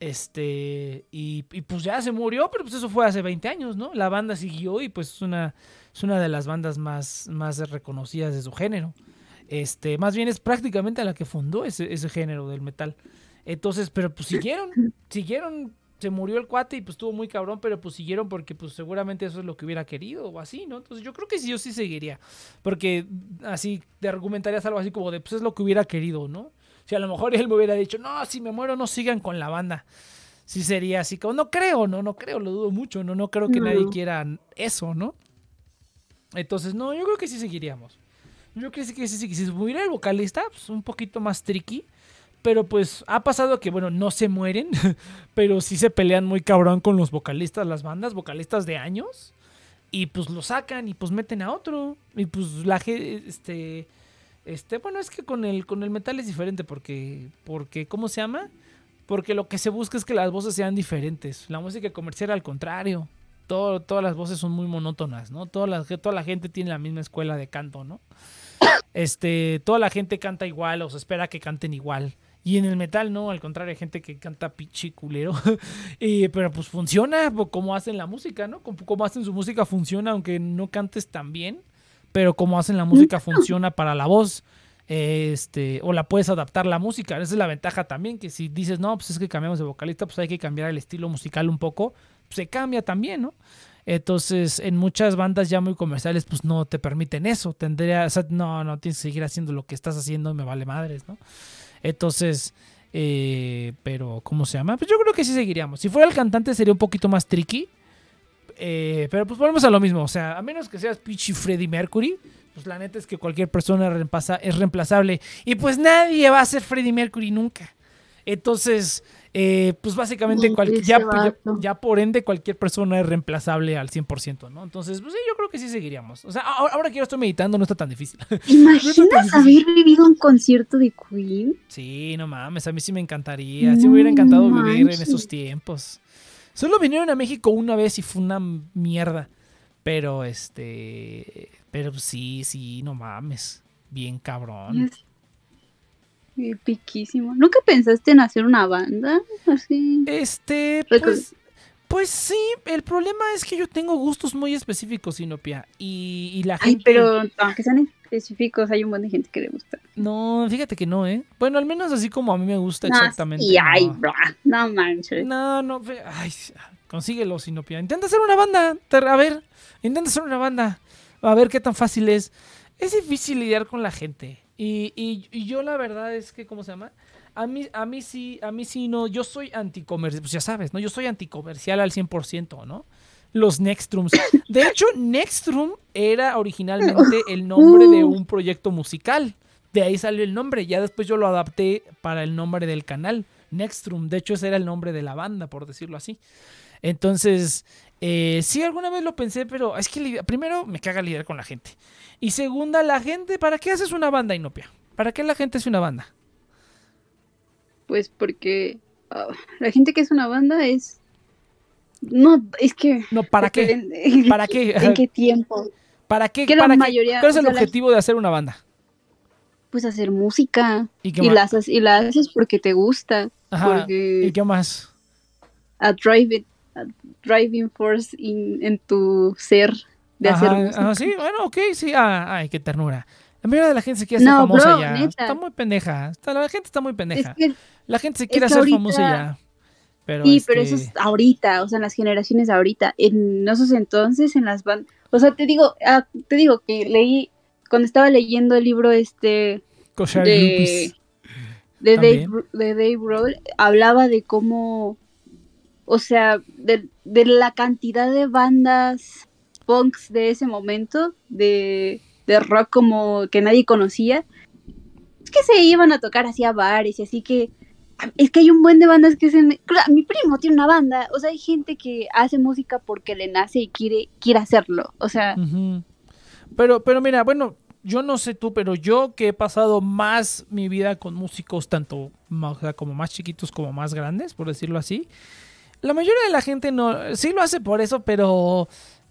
Este, y, y, pues ya se murió, pero pues eso fue hace 20 años, ¿no? La banda siguió y pues es una, es una de las bandas más, más reconocidas de su género. Este, más bien es prácticamente la que fundó ese, ese género del metal. Entonces, pero pues siguieron, siguieron, se murió el cuate y pues estuvo muy cabrón, pero pues siguieron porque pues seguramente eso es lo que hubiera querido o así, ¿no? Entonces yo creo que sí, yo sí seguiría, porque así te argumentarías algo así como de pues es lo que hubiera querido, ¿no? Si a lo mejor él me hubiera dicho, no, si me muero no sigan con la banda. Sí sería así como, no creo, no, no creo, lo dudo mucho, no, no creo que No. nadie quiera eso, ¿no? Entonces, no, yo creo que sí seguiríamos. Yo creo que sí, que sí, sí, que si muriera el vocalista, pues un poquito más tricky. Pero pues ha pasado que, bueno, no se mueren, pero sí se pelean muy cabrón con los vocalistas, las bandas, vocalistas de años. Y pues lo sacan y pues meten a otro. Y pues la este, este, bueno, es que con el, con el metal es diferente porque, porque, ¿cómo se llama? Porque lo que se busca es que las voces sean diferentes. La música comercial al contrario. Todo, todas las voces son muy monótonas, ¿no? Toda la, toda la gente tiene la misma escuela de canto, ¿no? Este, toda la gente canta igual o se espera que canten igual. Y en el metal no, al contrario, hay gente que canta pichi culero. Y, pero pues funciona como hacen la música, ¿no? Como, como hacen su música funciona, aunque no cantes tan bien. Pero como hacen la música funciona para la voz. Este, o la puedes adaptar la música. Esa es la ventaja también, que si dices, no, pues es que cambiamos de vocalista, pues hay que cambiar el estilo musical un poco, pues se cambia también, ¿no? Entonces, en muchas bandas ya muy comerciales, pues no te permiten eso. Tendría, o sea, no, no tienes que seguir haciendo lo que estás haciendo, me vale madres, ¿no? Entonces, eh, pero, ¿cómo se llama? Pues yo creo que sí seguiríamos. Si fuera el cantante sería un poquito más tricky. eh, pero pues volvemos a lo mismo. O sea, a menos que seas Pichi Freddie Mercury, pues la neta es que cualquier persona reemplaza- es reemplazable. Y pues nadie va a ser Freddie Mercury nunca. Entonces, eh, pues básicamente cual- ese ya, ya, vato. ya por ende cualquier persona es reemplazable al 100%, ¿no? Entonces, pues sí, yo creo que sí seguiríamos. O sea, ahora, ahora que yo estoy meditando no está tan difícil. ¿Imaginas haber vivido un concierto de Queen? Sí, no mames, a mí sí me encantaría. Sí me hubiera encantado vivir en esos tiempos. Solo vinieron a México una vez y fue una mierda. Pero este. Pero sí, sí, no mames. Bien cabrón. Epiquísimo. ¿Nunca pensaste en hacer una banda? Así. Este, pues. Pues sí, el problema es que yo tengo gustos muy específicos, Sinopia. Y, y la Ay, gente. pero aunque sean específicos, hay un montón de gente que le gusta. No, fíjate que no, ¿eh? Bueno, al menos así como a mí me gusta No, exactamente. Y ay, no. no manches. No, no, ay, consíguelo, Sinopia. Intenta hacer una banda. A ver, intenta hacer una banda. A ver qué tan fácil es. Es difícil lidiar con la gente. Y, y- y yo la verdad es que, ¿cómo se llama? A mí, a mí sí, a mí sí no, yo soy anticomercial, pues ya sabes, ¿no? Yo soy anticomercial al 100%, ¿no? Los Nextrums. De hecho, Nextrum era originalmente el nombre de un proyecto musical. De ahí salió el nombre. Ya después yo lo adapté para el nombre del canal. Nextrum. De hecho, ese era el nombre de la banda, por decirlo así. Entonces, eh, sí, alguna vez lo pensé, pero es que primero me caga lidiar con la gente. Y segunda, la gente, ¿para qué haces una banda, Inopia? ¿Para qué la gente hace una banda? Pues porque ah, la gente que es una banda es. No, es que. No, ¿para qué? depende- ¿Para qué? ¿En qué tiempo? ¿Para qué? que la ¿Para qué? mayoría, ¿Cuál es o el la- objetivo de hacer una banda? Pues hacer música. ¿Y qué Y más? la, haces, y la haces porque te gusta. Ajá. Porque ¿Y qué más? a driving, a driving force in- en tu ser de hacer Ajá, música. ajá, sí, bueno, ok, sí. Ah, ay, qué ternura. La mayoría de la gente se quiere hacer No, famosa bro, ya. neta. Está muy pendeja. La gente está muy Es pendeja. que La gente se quiere hacer ahorita- famosa ya. Pero sí, pero eso este, es ahorita, o sea, en las generaciones de ahorita. En esos entonces, en las bandas. O sea, te digo, ah, te digo que leí, cuando estaba leyendo el libro este de, de, Dave, de Dave Grohl, hablaba de cómo, o sea, de, de la cantidad de bandas punks de ese momento, de, de rock como que nadie conocía, es que se iban a tocar así a bares y así que es que hay un buen de bandas que se... Claro, mi primo tiene una banda, o sea, hay gente que hace música porque le nace y quiere, quiere hacerlo, o sea. Pero, pero mira, bueno, yo no sé tú, pero yo que he pasado más mi vida con músicos, tanto o sea, como más chiquitos como más grandes, por decirlo así, la mayoría de la gente no, sí lo hace por eso, pero,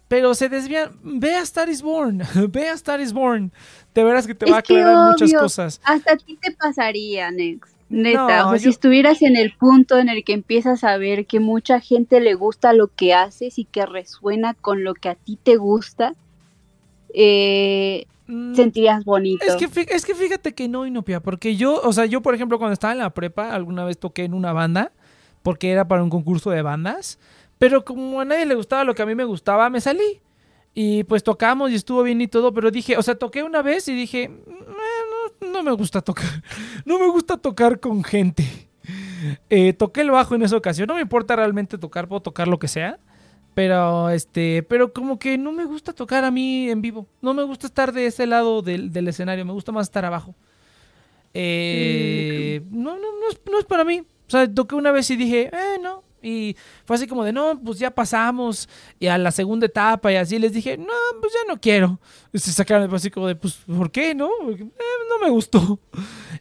pero se desvía. Ve a Star is Born, ve a Star is Born. De veras que te Es va a aclarar muchas cosas. hasta a ti te pasaría, Nex. Neta, No, o sea, si estuvieras en el punto en el que empiezas a ver que mucha gente le gusta lo que haces y que resuena con lo que a ti te gusta, eh, Mm, sentirías bonito. Es que, es que fíjate que no, Inopia, porque yo, o sea, yo por ejemplo cuando estaba en la prepa, alguna vez toqué en una banda, porque era para un concurso de bandas, pero como a nadie le gustaba lo que a mí me gustaba, me salí. Y pues tocamos y estuvo bien y todo, pero dije, o sea, toqué una vez y dije, "Eh, no, no me gusta tocar, no me gusta tocar con gente. Eh, toqué el bajo en esa ocasión, no me importa realmente tocar, puedo tocar lo que sea. Pero, este, pero como que no me gusta tocar a mí en vivo. No me gusta estar de ese lado del, del escenario. Me gusta más estar abajo. Eh, no, no, no es, no es para mí. O sea, toqué una vez y dije, eh, no. Y fue así como de, no, pues ya pasamos. Y a la segunda etapa y así les dije, no, pues ya no quiero. Y se sacaron así como de, pues, ¿por qué, no? Porque, "Eh, no me gustó.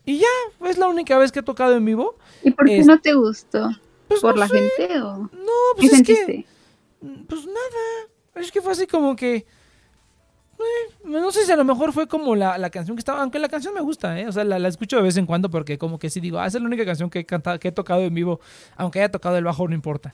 Y ya, es la única vez que he tocado en vivo. ¿Y por qué es- no te gustó? Pues ¿Por no la sé. gente o No, qué pues es que... sentiste? Pues nada. Es que fue así como que. Eh, no sé si a lo mejor fue como la, la canción que estaba. Aunque la canción me gusta, ¿eh? O sea, la, la escucho de vez en cuando porque, como que sí digo, ah, esa es la única canción que he, cantado, que he tocado en vivo. Aunque haya tocado el bajo, no importa.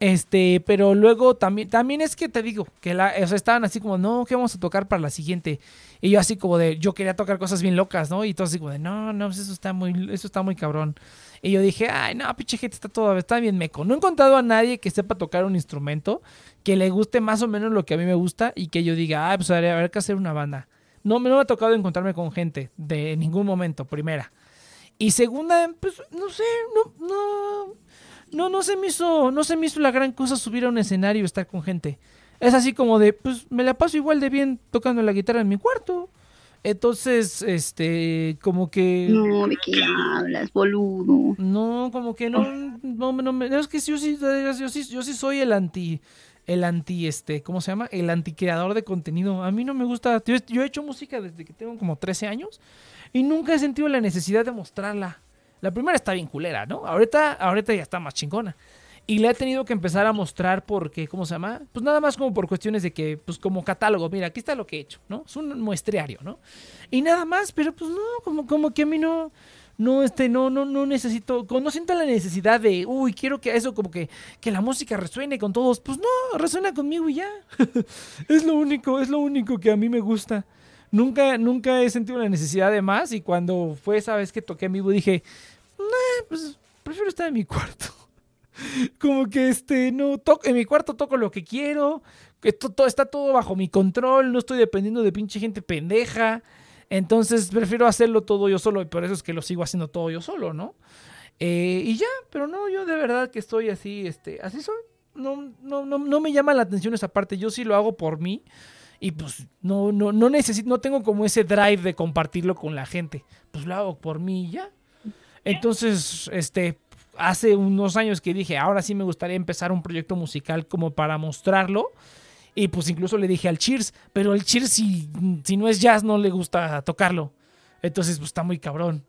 Este, pero luego también, también es que te digo, que la, o sea, estaban así como, no, ¿qué vamos a tocar para la siguiente? Y yo así como de, yo quería tocar cosas bien locas, ¿no? Y todo así como de, no, no, pues eso está muy, eso está muy cabrón. Y yo dije, ay, no, pinche gente, está todo, está bien meco. No he encontrado a nadie que sepa tocar un instrumento que le guste más o menos lo que a mí me gusta y que yo diga, ah, pues a ver, que hacer una banda. No, me- no me ha tocado encontrarme con gente de ningún momento, primera. Y segunda, pues, no sé, no, no, no, no se me hizo, no se me hizo la gran cosa subir a un escenario y estar con gente. Es así como de, pues, me la paso igual de bien tocando la guitarra en mi cuarto. Entonces, este, como que... No, ¿de qué hablas, boludo? No, como que no, no, no, es que yo sí, yo sí, yo sí soy el anti, el anti, este, ¿cómo se llama? El anticreador de contenido. A mí no me gusta, yo, he hecho música desde que tengo como 13 años y nunca he sentido la necesidad de mostrarla. La primera está bien culera, ¿no? Ahorita, ahorita ya está más chingona. Y la he tenido que empezar a mostrar porque, ¿cómo se llama? Pues nada más como por cuestiones de que, pues como catálogo, mira, aquí está lo que he hecho, ¿no? Es un muestreario, ¿no? Y nada más, pero pues no, como, como que a mí no, no, este, no, no, no necesito, no siento la necesidad de, uy, quiero que eso, como que, que la música resuene con todos. Pues no, resuena conmigo y ya. es lo único, es lo único que a mí me gusta. Nunca, nunca he sentido la necesidad de más y cuando fue esa vez que toqué en vivo dije, nah, pues prefiero estar en mi cuarto. como que este, no, toco, en mi cuarto toco lo que quiero, que to- to- está todo bajo mi control, no estoy dependiendo de pinche gente pendeja. Entonces prefiero hacerlo todo yo solo y por eso es que lo sigo haciendo todo yo solo, ¿no? Eh, y ya, pero no, yo de verdad que estoy así, este, así soy. No, no, no, no me llama la atención esa parte, yo sí lo hago por mí y pues no, no, no necesito, no tengo como ese drive de compartirlo con la gente, pues lo hago por mí y ya. Entonces, este, hace unos años que dije, ahora sí me gustaría empezar un proyecto musical como para mostrarlo. Y pues incluso le dije al Cheers, pero el Cheers si, si no es jazz no le gusta tocarlo. Entonces pues está muy cabrón.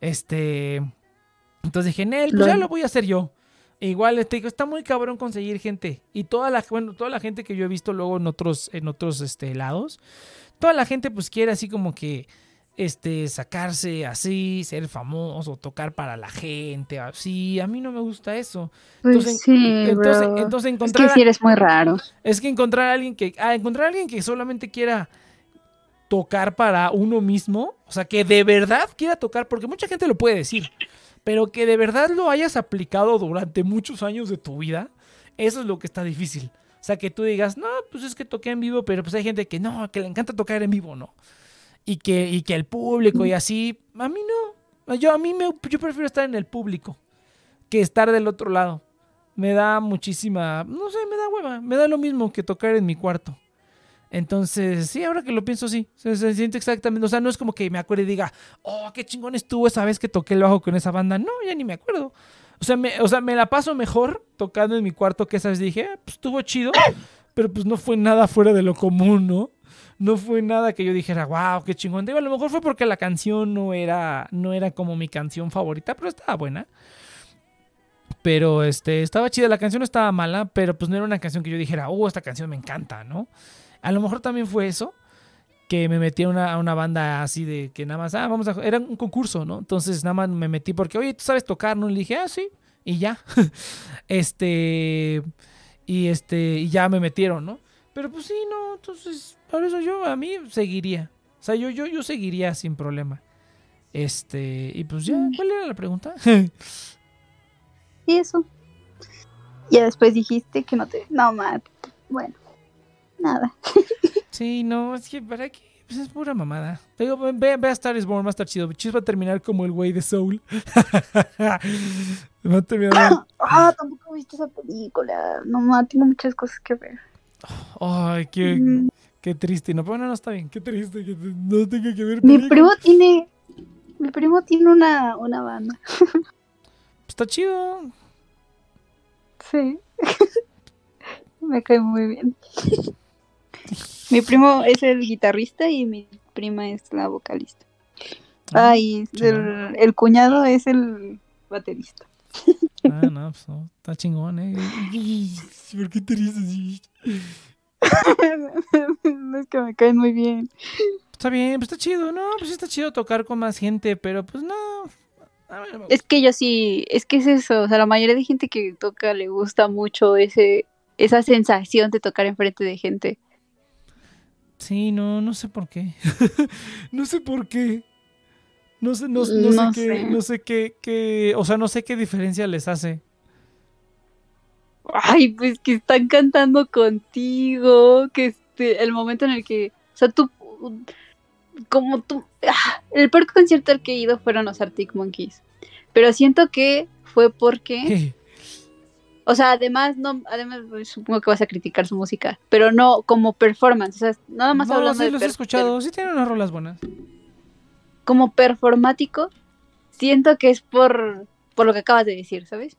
Este... Entonces dije, Nel, pues ya lo voy a hacer yo. Igual este, está muy cabrón conseguir gente. Y toda la, bueno, toda la gente que yo he visto luego en otros, en otros este, lados, toda la gente pues quiere así como que este, sacarse así, ser famoso, tocar para la gente, así. A mí no me gusta eso. Pues Entonces, sí, entonces, bro. entonces es encontrar, que sí eres muy raro. es que encontrar a alguien que, ah, encontrar a alguien que solamente quiera tocar para uno mismo, o sea, que de verdad quiera tocar, porque mucha gente lo puede decir, pero que de verdad lo hayas aplicado durante muchos años de tu vida, eso es lo que está difícil. O sea, que tú digas, no, pues es que toqué en vivo, pero pues hay gente que no, que le encanta tocar en vivo, ¿no? Y que, y que el público y así, a mí no. Yo a mí me, yo prefiero estar en el público que estar del otro lado. Me da muchísima, no sé, me da hueva, me da lo mismo que tocar en mi cuarto. Entonces, sí, ahora que lo pienso, sí, se, se siente exactamente, o sea, no es como que me acuerde y diga, oh, qué chingón estuvo esa vez que toqué el bajo con esa banda. No, ya ni me acuerdo. O sea, me, o sea, me la paso mejor tocando en mi cuarto que esa vez dije, "Ah, pues estuvo chido, pero pues no fue nada fuera de lo común, ¿no? No fue nada que yo dijera, wow, qué chingón. Digo, a lo mejor fue porque la canción no era, no era como mi canción favorita, pero estaba buena. Pero este, estaba chida, la canción no estaba mala, pero pues no era una canción que yo dijera, oh, esta canción me encanta, ¿no? A lo mejor también fue eso. que me metí a una, a una banda así de que nada más, ah, vamos a, era un concurso, ¿no? Entonces nada más me metí porque, oye, ¿tú sabes tocar? ¿No? Le dije, ah, sí, y ya. este, y este, y ya me metieron, ¿no? Pero pues sí, no, entonces, por eso yo a mí seguiría. O sea, yo, yo, yo seguiría sin problema. Este, y pues ya, Mm. ¿cuál era la pregunta? Y eso. Ya después dijiste que no te. No, Matt. Bueno, nada. sí, no, es que para qué, pues es pura mamada. Te digo, ve, ve a Star is Born, va a estar chido. Chis va a terminar como el güey de Soul. va a terminar. Ah, tampoco viste esa película. No, Matt, tengo muchas cosas que ver. Ay, qué, Mm. qué triste. No, bueno, no está bien. Qué triste que no tenga que ver. Mi primo tiene. Mi primo tiene una, una banda. Está chido. Sí. Me cae muy bien. Mi primo es el guitarrista y mi prima es la vocalista. Ah, y el, el cuñado es el baterista. Ah, no, pues no, está chingón, ¿eh? ¿Por qué te ríes así? es que me caen muy bien. Está bien, pues está chido, ¿no? Pues está chido tocar con más gente, pero pues no. A ver, Es que yo sí, es que es eso, o sea, la mayoría de gente que toca le gusta mucho ese esa sensación de tocar enfrente de gente. Sí, no, no sé por qué. no sé por qué. No sé, no, no No sé, qué, no sé qué, qué, o sea, no sé qué diferencia les hace. Ay, pues que están cantando contigo, que este, el momento en el que, o sea, tú, como tú, ah, el peor concierto al que he ido fueron los Arctic Monkeys, pero siento que fue porque, o sea, además, no, además pues, supongo que vas a criticar su música, pero no como performance, o sea, nada más no, hablando sí de los he escuchado, sí tienen unas rolas buenas. Como performático, siento que es por, por lo que acabas de decir, ¿sabes?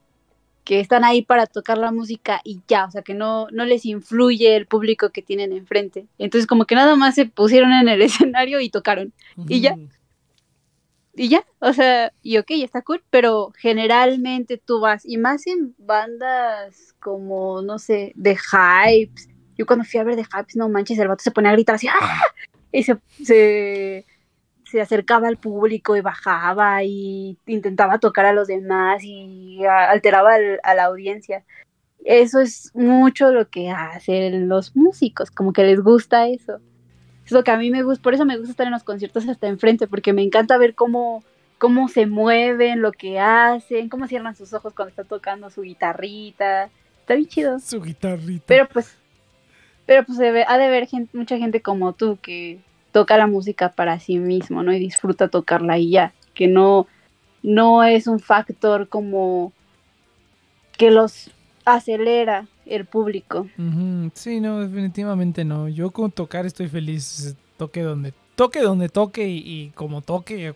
Que están ahí para tocar la música y ya, o sea, que no, no les influye el público que tienen enfrente. Entonces, como que nada más se pusieron en el escenario y tocaron. ¿Y ya? Y ya, o sea, y ok, está cool, pero generalmente tú vas, y más en bandas como, no sé, de Hypes. Yo cuando fui a ver de Hypes, no manches, el vato se ponía a gritar así, ¡ah! Y se, se, se acercaba al público y bajaba y intentaba tocar a los demás y alteraba al- a la audiencia. Eso es mucho lo que hacen los músicos, como que les gusta eso. Es lo que a mí me gusta, por eso me gusta estar en los conciertos hasta enfrente, porque me encanta ver cómo, cómo se mueven, lo que hacen, cómo cierran sus ojos cuando está tocando su guitarrita. Está bien chido. Su guitarrita. Pero pues, pero pues ha de haber gente, mucha gente como tú que toca la música para sí mismo, ¿no? Y disfruta tocarla y ya. Que no, no es un factor como que los acelera el público. Sí, no, definitivamente no. Yo con tocar estoy feliz. Toque donde toque, donde toque y, y como toque.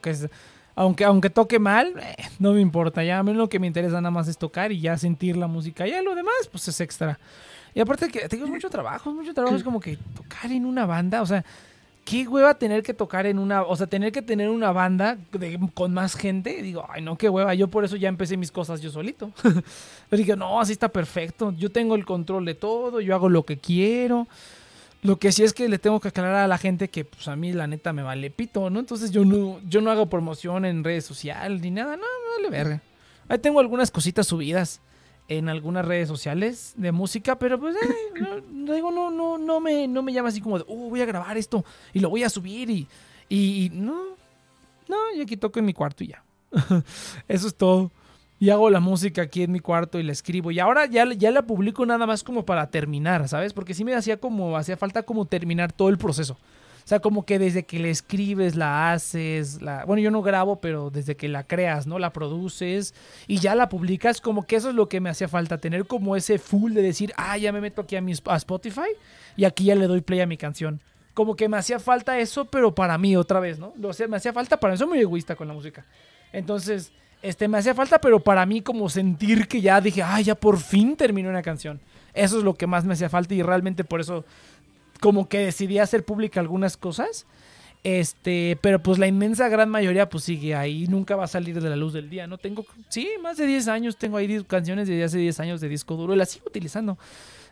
Aunque, aunque toque mal, eh, no me importa. Ya a mí lo que me interesa nada más es tocar y ya sentir la música. Ya lo demás, pues es extra. Y aparte que tengo mucho trabajo, es mucho trabajo. Es como que tocar en una banda, o sea, qué hueva tener que tocar en una, o sea, tener que tener una banda de- con más gente. Digo, ay, no, qué hueva. Yo por eso ya empecé mis cosas yo solito. Pero dije, no, así está perfecto. Yo tengo el control de todo, yo hago lo que quiero. Lo que sí es que le tengo que aclarar a la gente que pues a mí la neta me vale pito, ¿no? Entonces yo no, yo no hago promoción en redes sociales ni nada, no, me vale verga. Ahí tengo algunas cositas subidas en algunas redes sociales de música, pero pues eh, no, no digo, no, no, no me, no me llama así como de, oh, voy a grabar esto y lo voy a subir y, y, y no, no, yo aquí toco en mi cuarto y ya. Eso es todo. Y hago la música aquí en mi cuarto y la escribo. Y ahora ya, ya la publico nada más como para terminar, ¿sabes? Porque sí me hacía como, hacía falta como terminar todo el proceso. O sea, como que desde que la escribes, la haces, la... bueno, yo no grabo, pero desde que la creas, ¿no? La produces y ya la publicas, como que eso es lo que me hacía falta, tener como ese full de decir, ah, ya me meto aquí a, mi, a Spotify y aquí ya le doy play a mi canción. Como que me hacía falta eso, pero para mí otra vez, ¿no? O sea, me hacía falta para eso, muy egoísta con la música. Entonces, este, me hacía falta, pero para mí como sentir que ya dije, ah, ya por fin terminó una canción. Eso es lo que más me hacía falta y realmente por eso como que decidí hacer pública algunas cosas. Este, pero pues la inmensa gran mayoría pues sigue ahí, nunca va a salir de la luz del día, ¿no? Tengo, sí, más de 10 años, tengo ahí 10 canciones de hace 10 años de disco duro y las sigo utilizando.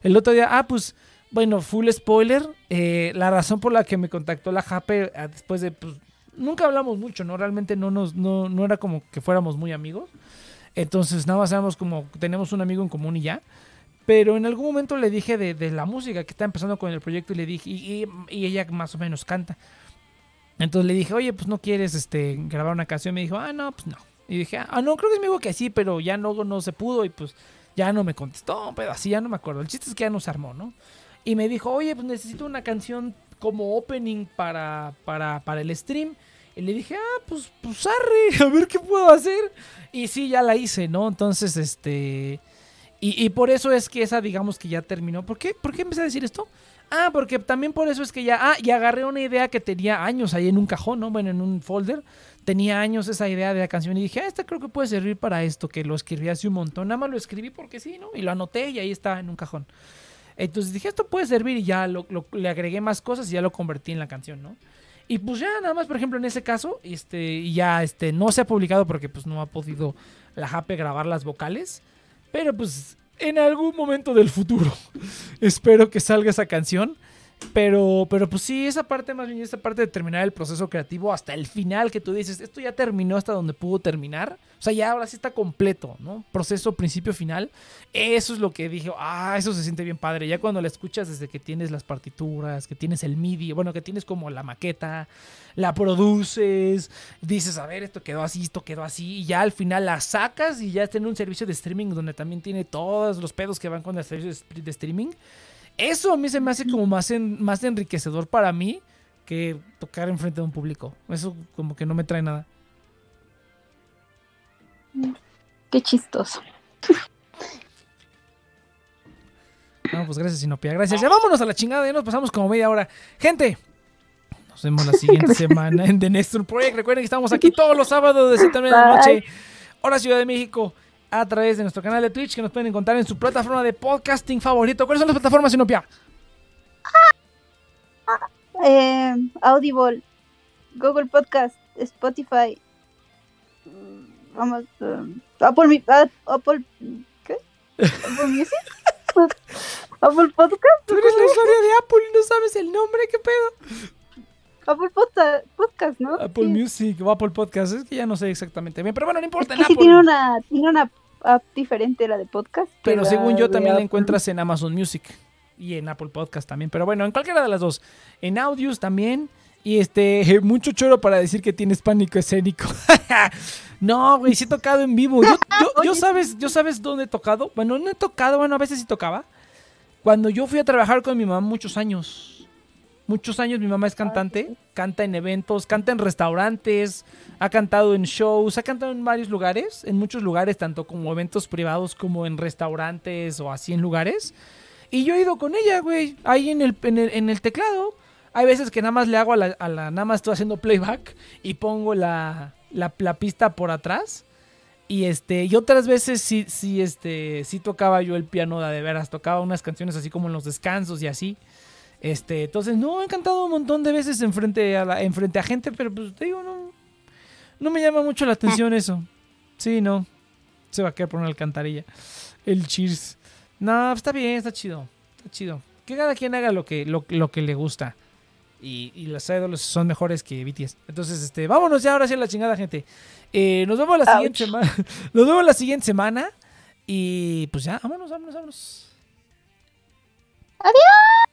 El otro día, ah, pues bueno, full spoiler, eh, la razón por la que me contactó la Jape ah, después de, pues, nunca hablamos mucho, ¿no? Realmente no nos, no, no era como que fuéramos muy amigos. Entonces nada más éramos como, tenemos un amigo en común y ya. Pero en algún momento le dije de, de la música que está empezando con el proyecto y le dije, y, y- ella más o menos canta. Entonces le dije, oye, pues no quieres este, grabar una canción. Me dijo, ah, no, pues no. Y dije, ah, no, creo que es mi que sí, pero ya no, no se pudo y pues ya no me contestó, pero así ya no me acuerdo. El chiste es que ya no se armó, ¿no? Y me dijo, oye, pues necesito una canción como opening para, para, para el stream. Y le dije, ah, pues, pues arre, a ver qué puedo hacer. Y sí, ya la hice, ¿no? Entonces, este... Y, y por eso es que esa, digamos que ya terminó. ¿Por qué? ¿Por qué empecé a decir esto? Ah, porque también por eso es que ya... Ah, y agarré una idea que tenía años ahí en un cajón, ¿no? Bueno, en un folder. Tenía años esa idea de la canción y dije, ah, esta creo que puede servir para esto, que lo escribí hace un montón. Nada más lo escribí porque sí, ¿no? Y lo anoté y ahí está en un cajón. Entonces dije, esto puede servir y ya lo- lo- le agregué más cosas y ya lo convertí en la canción, ¿no? Y pues ya nada más, por ejemplo, en ese caso, este, ya este, no se ha publicado porque pues no ha podido la Jape grabar las vocales. Pero pues en algún momento del futuro espero que salga esa canción. Pero, pero pues sí, esa parte más bien, esa parte de terminar el proceso creativo hasta el final que tú dices, esto ya terminó hasta donde pudo terminar. O sea, ya ahora sí está completo, ¿no? Proceso, principio, final. Eso es lo que dije, ah, eso se siente bien padre. Ya cuando la escuchas desde que tienes las partituras, que tienes el MIDI, bueno, que tienes como la maqueta, la produces, dices, a ver, esto quedó así, esto quedó así, y ya al final la sacas y ya está en un servicio de streaming donde también tiene todos los pedos que van con el servicio de de streaming. Eso a mí se me hace como más, en- más enriquecedor para mí que tocar enfrente de un público. Eso como que no me trae nada. Qué chistoso. No, pues gracias, Sinopia. Gracias. Ya vámonos a la chingada. Ya nos pasamos como media hora. Gente, nos vemos la siguiente semana en The Next Project. Recuerden que estamos aquí todos los sábados de 7 a 9 de la noche, hora Ciudad de México, a través de nuestro canal de Twitch, que nos pueden encontrar en su plataforma de podcasting favorito. ¿Cuáles son las plataformas, Sinopia? Eh, Audible, Google Podcast, Spotify, mm, vamos, um, Apple, ah, Apple, ¿qué? Apple Music, Apple Podcast, Tú eres la usuaria de Apple y no sabes el nombre. ¿Qué pedo? Apple Podca- Podcast, ¿no? Apple Sí. Music o Apple Podcast. Es que ya no sé exactamente bien. Pero bueno, no Es importa. que En sí Apple. tiene una, tiene una app diferente la de podcast. Pero según yo también la encuentras en Amazon Music y en Apple Podcast también. Pero bueno, en cualquiera de las dos. En Audios también. Y este, mucho choro para decir que tienes pánico escénico. no, güey, sí he tocado en vivo. Yo, yo- yo Oye. sabes, yo sabes dónde he tocado. Bueno, no he tocado, bueno, a veces sí tocaba. Cuando yo fui a trabajar con mi mamá muchos años. Muchos años mi mamá es cantante, canta en eventos, canta en restaurantes, ha cantado en shows, ha cantado en varios lugares, en muchos lugares, tanto como eventos privados como en restaurantes o así en lugares. Y yo he ido con ella, güey, ahí en el, en el, en el teclado. Hay veces que nada más le hago a la, a la- nada más estoy haciendo playback y pongo la, la, la pista por atrás. Y este, y otras veces sí, sí, este, sí tocaba yo el piano de, de veras, tocaba unas canciones así como en los descansos y así. Este, entonces, no, he cantado un montón de veces enfrente a, la, enfrente a gente, pero pues te digo, no, no me llama mucho la atención eso. Sí, no. Se va a quedar por una alcantarilla. El cheers. No, está bien, está chido. Está chido. Que cada quien haga lo que, lo, lo que le gusta. Y, y las idols son mejores que BTS. Entonces, este, vámonos ya ahora sí a la chingada, gente. Eh, nos vemos la Ouch. siguiente semana. Nos vemos la siguiente semana. Y pues ya, vámonos, vámonos, vámonos. Adiós.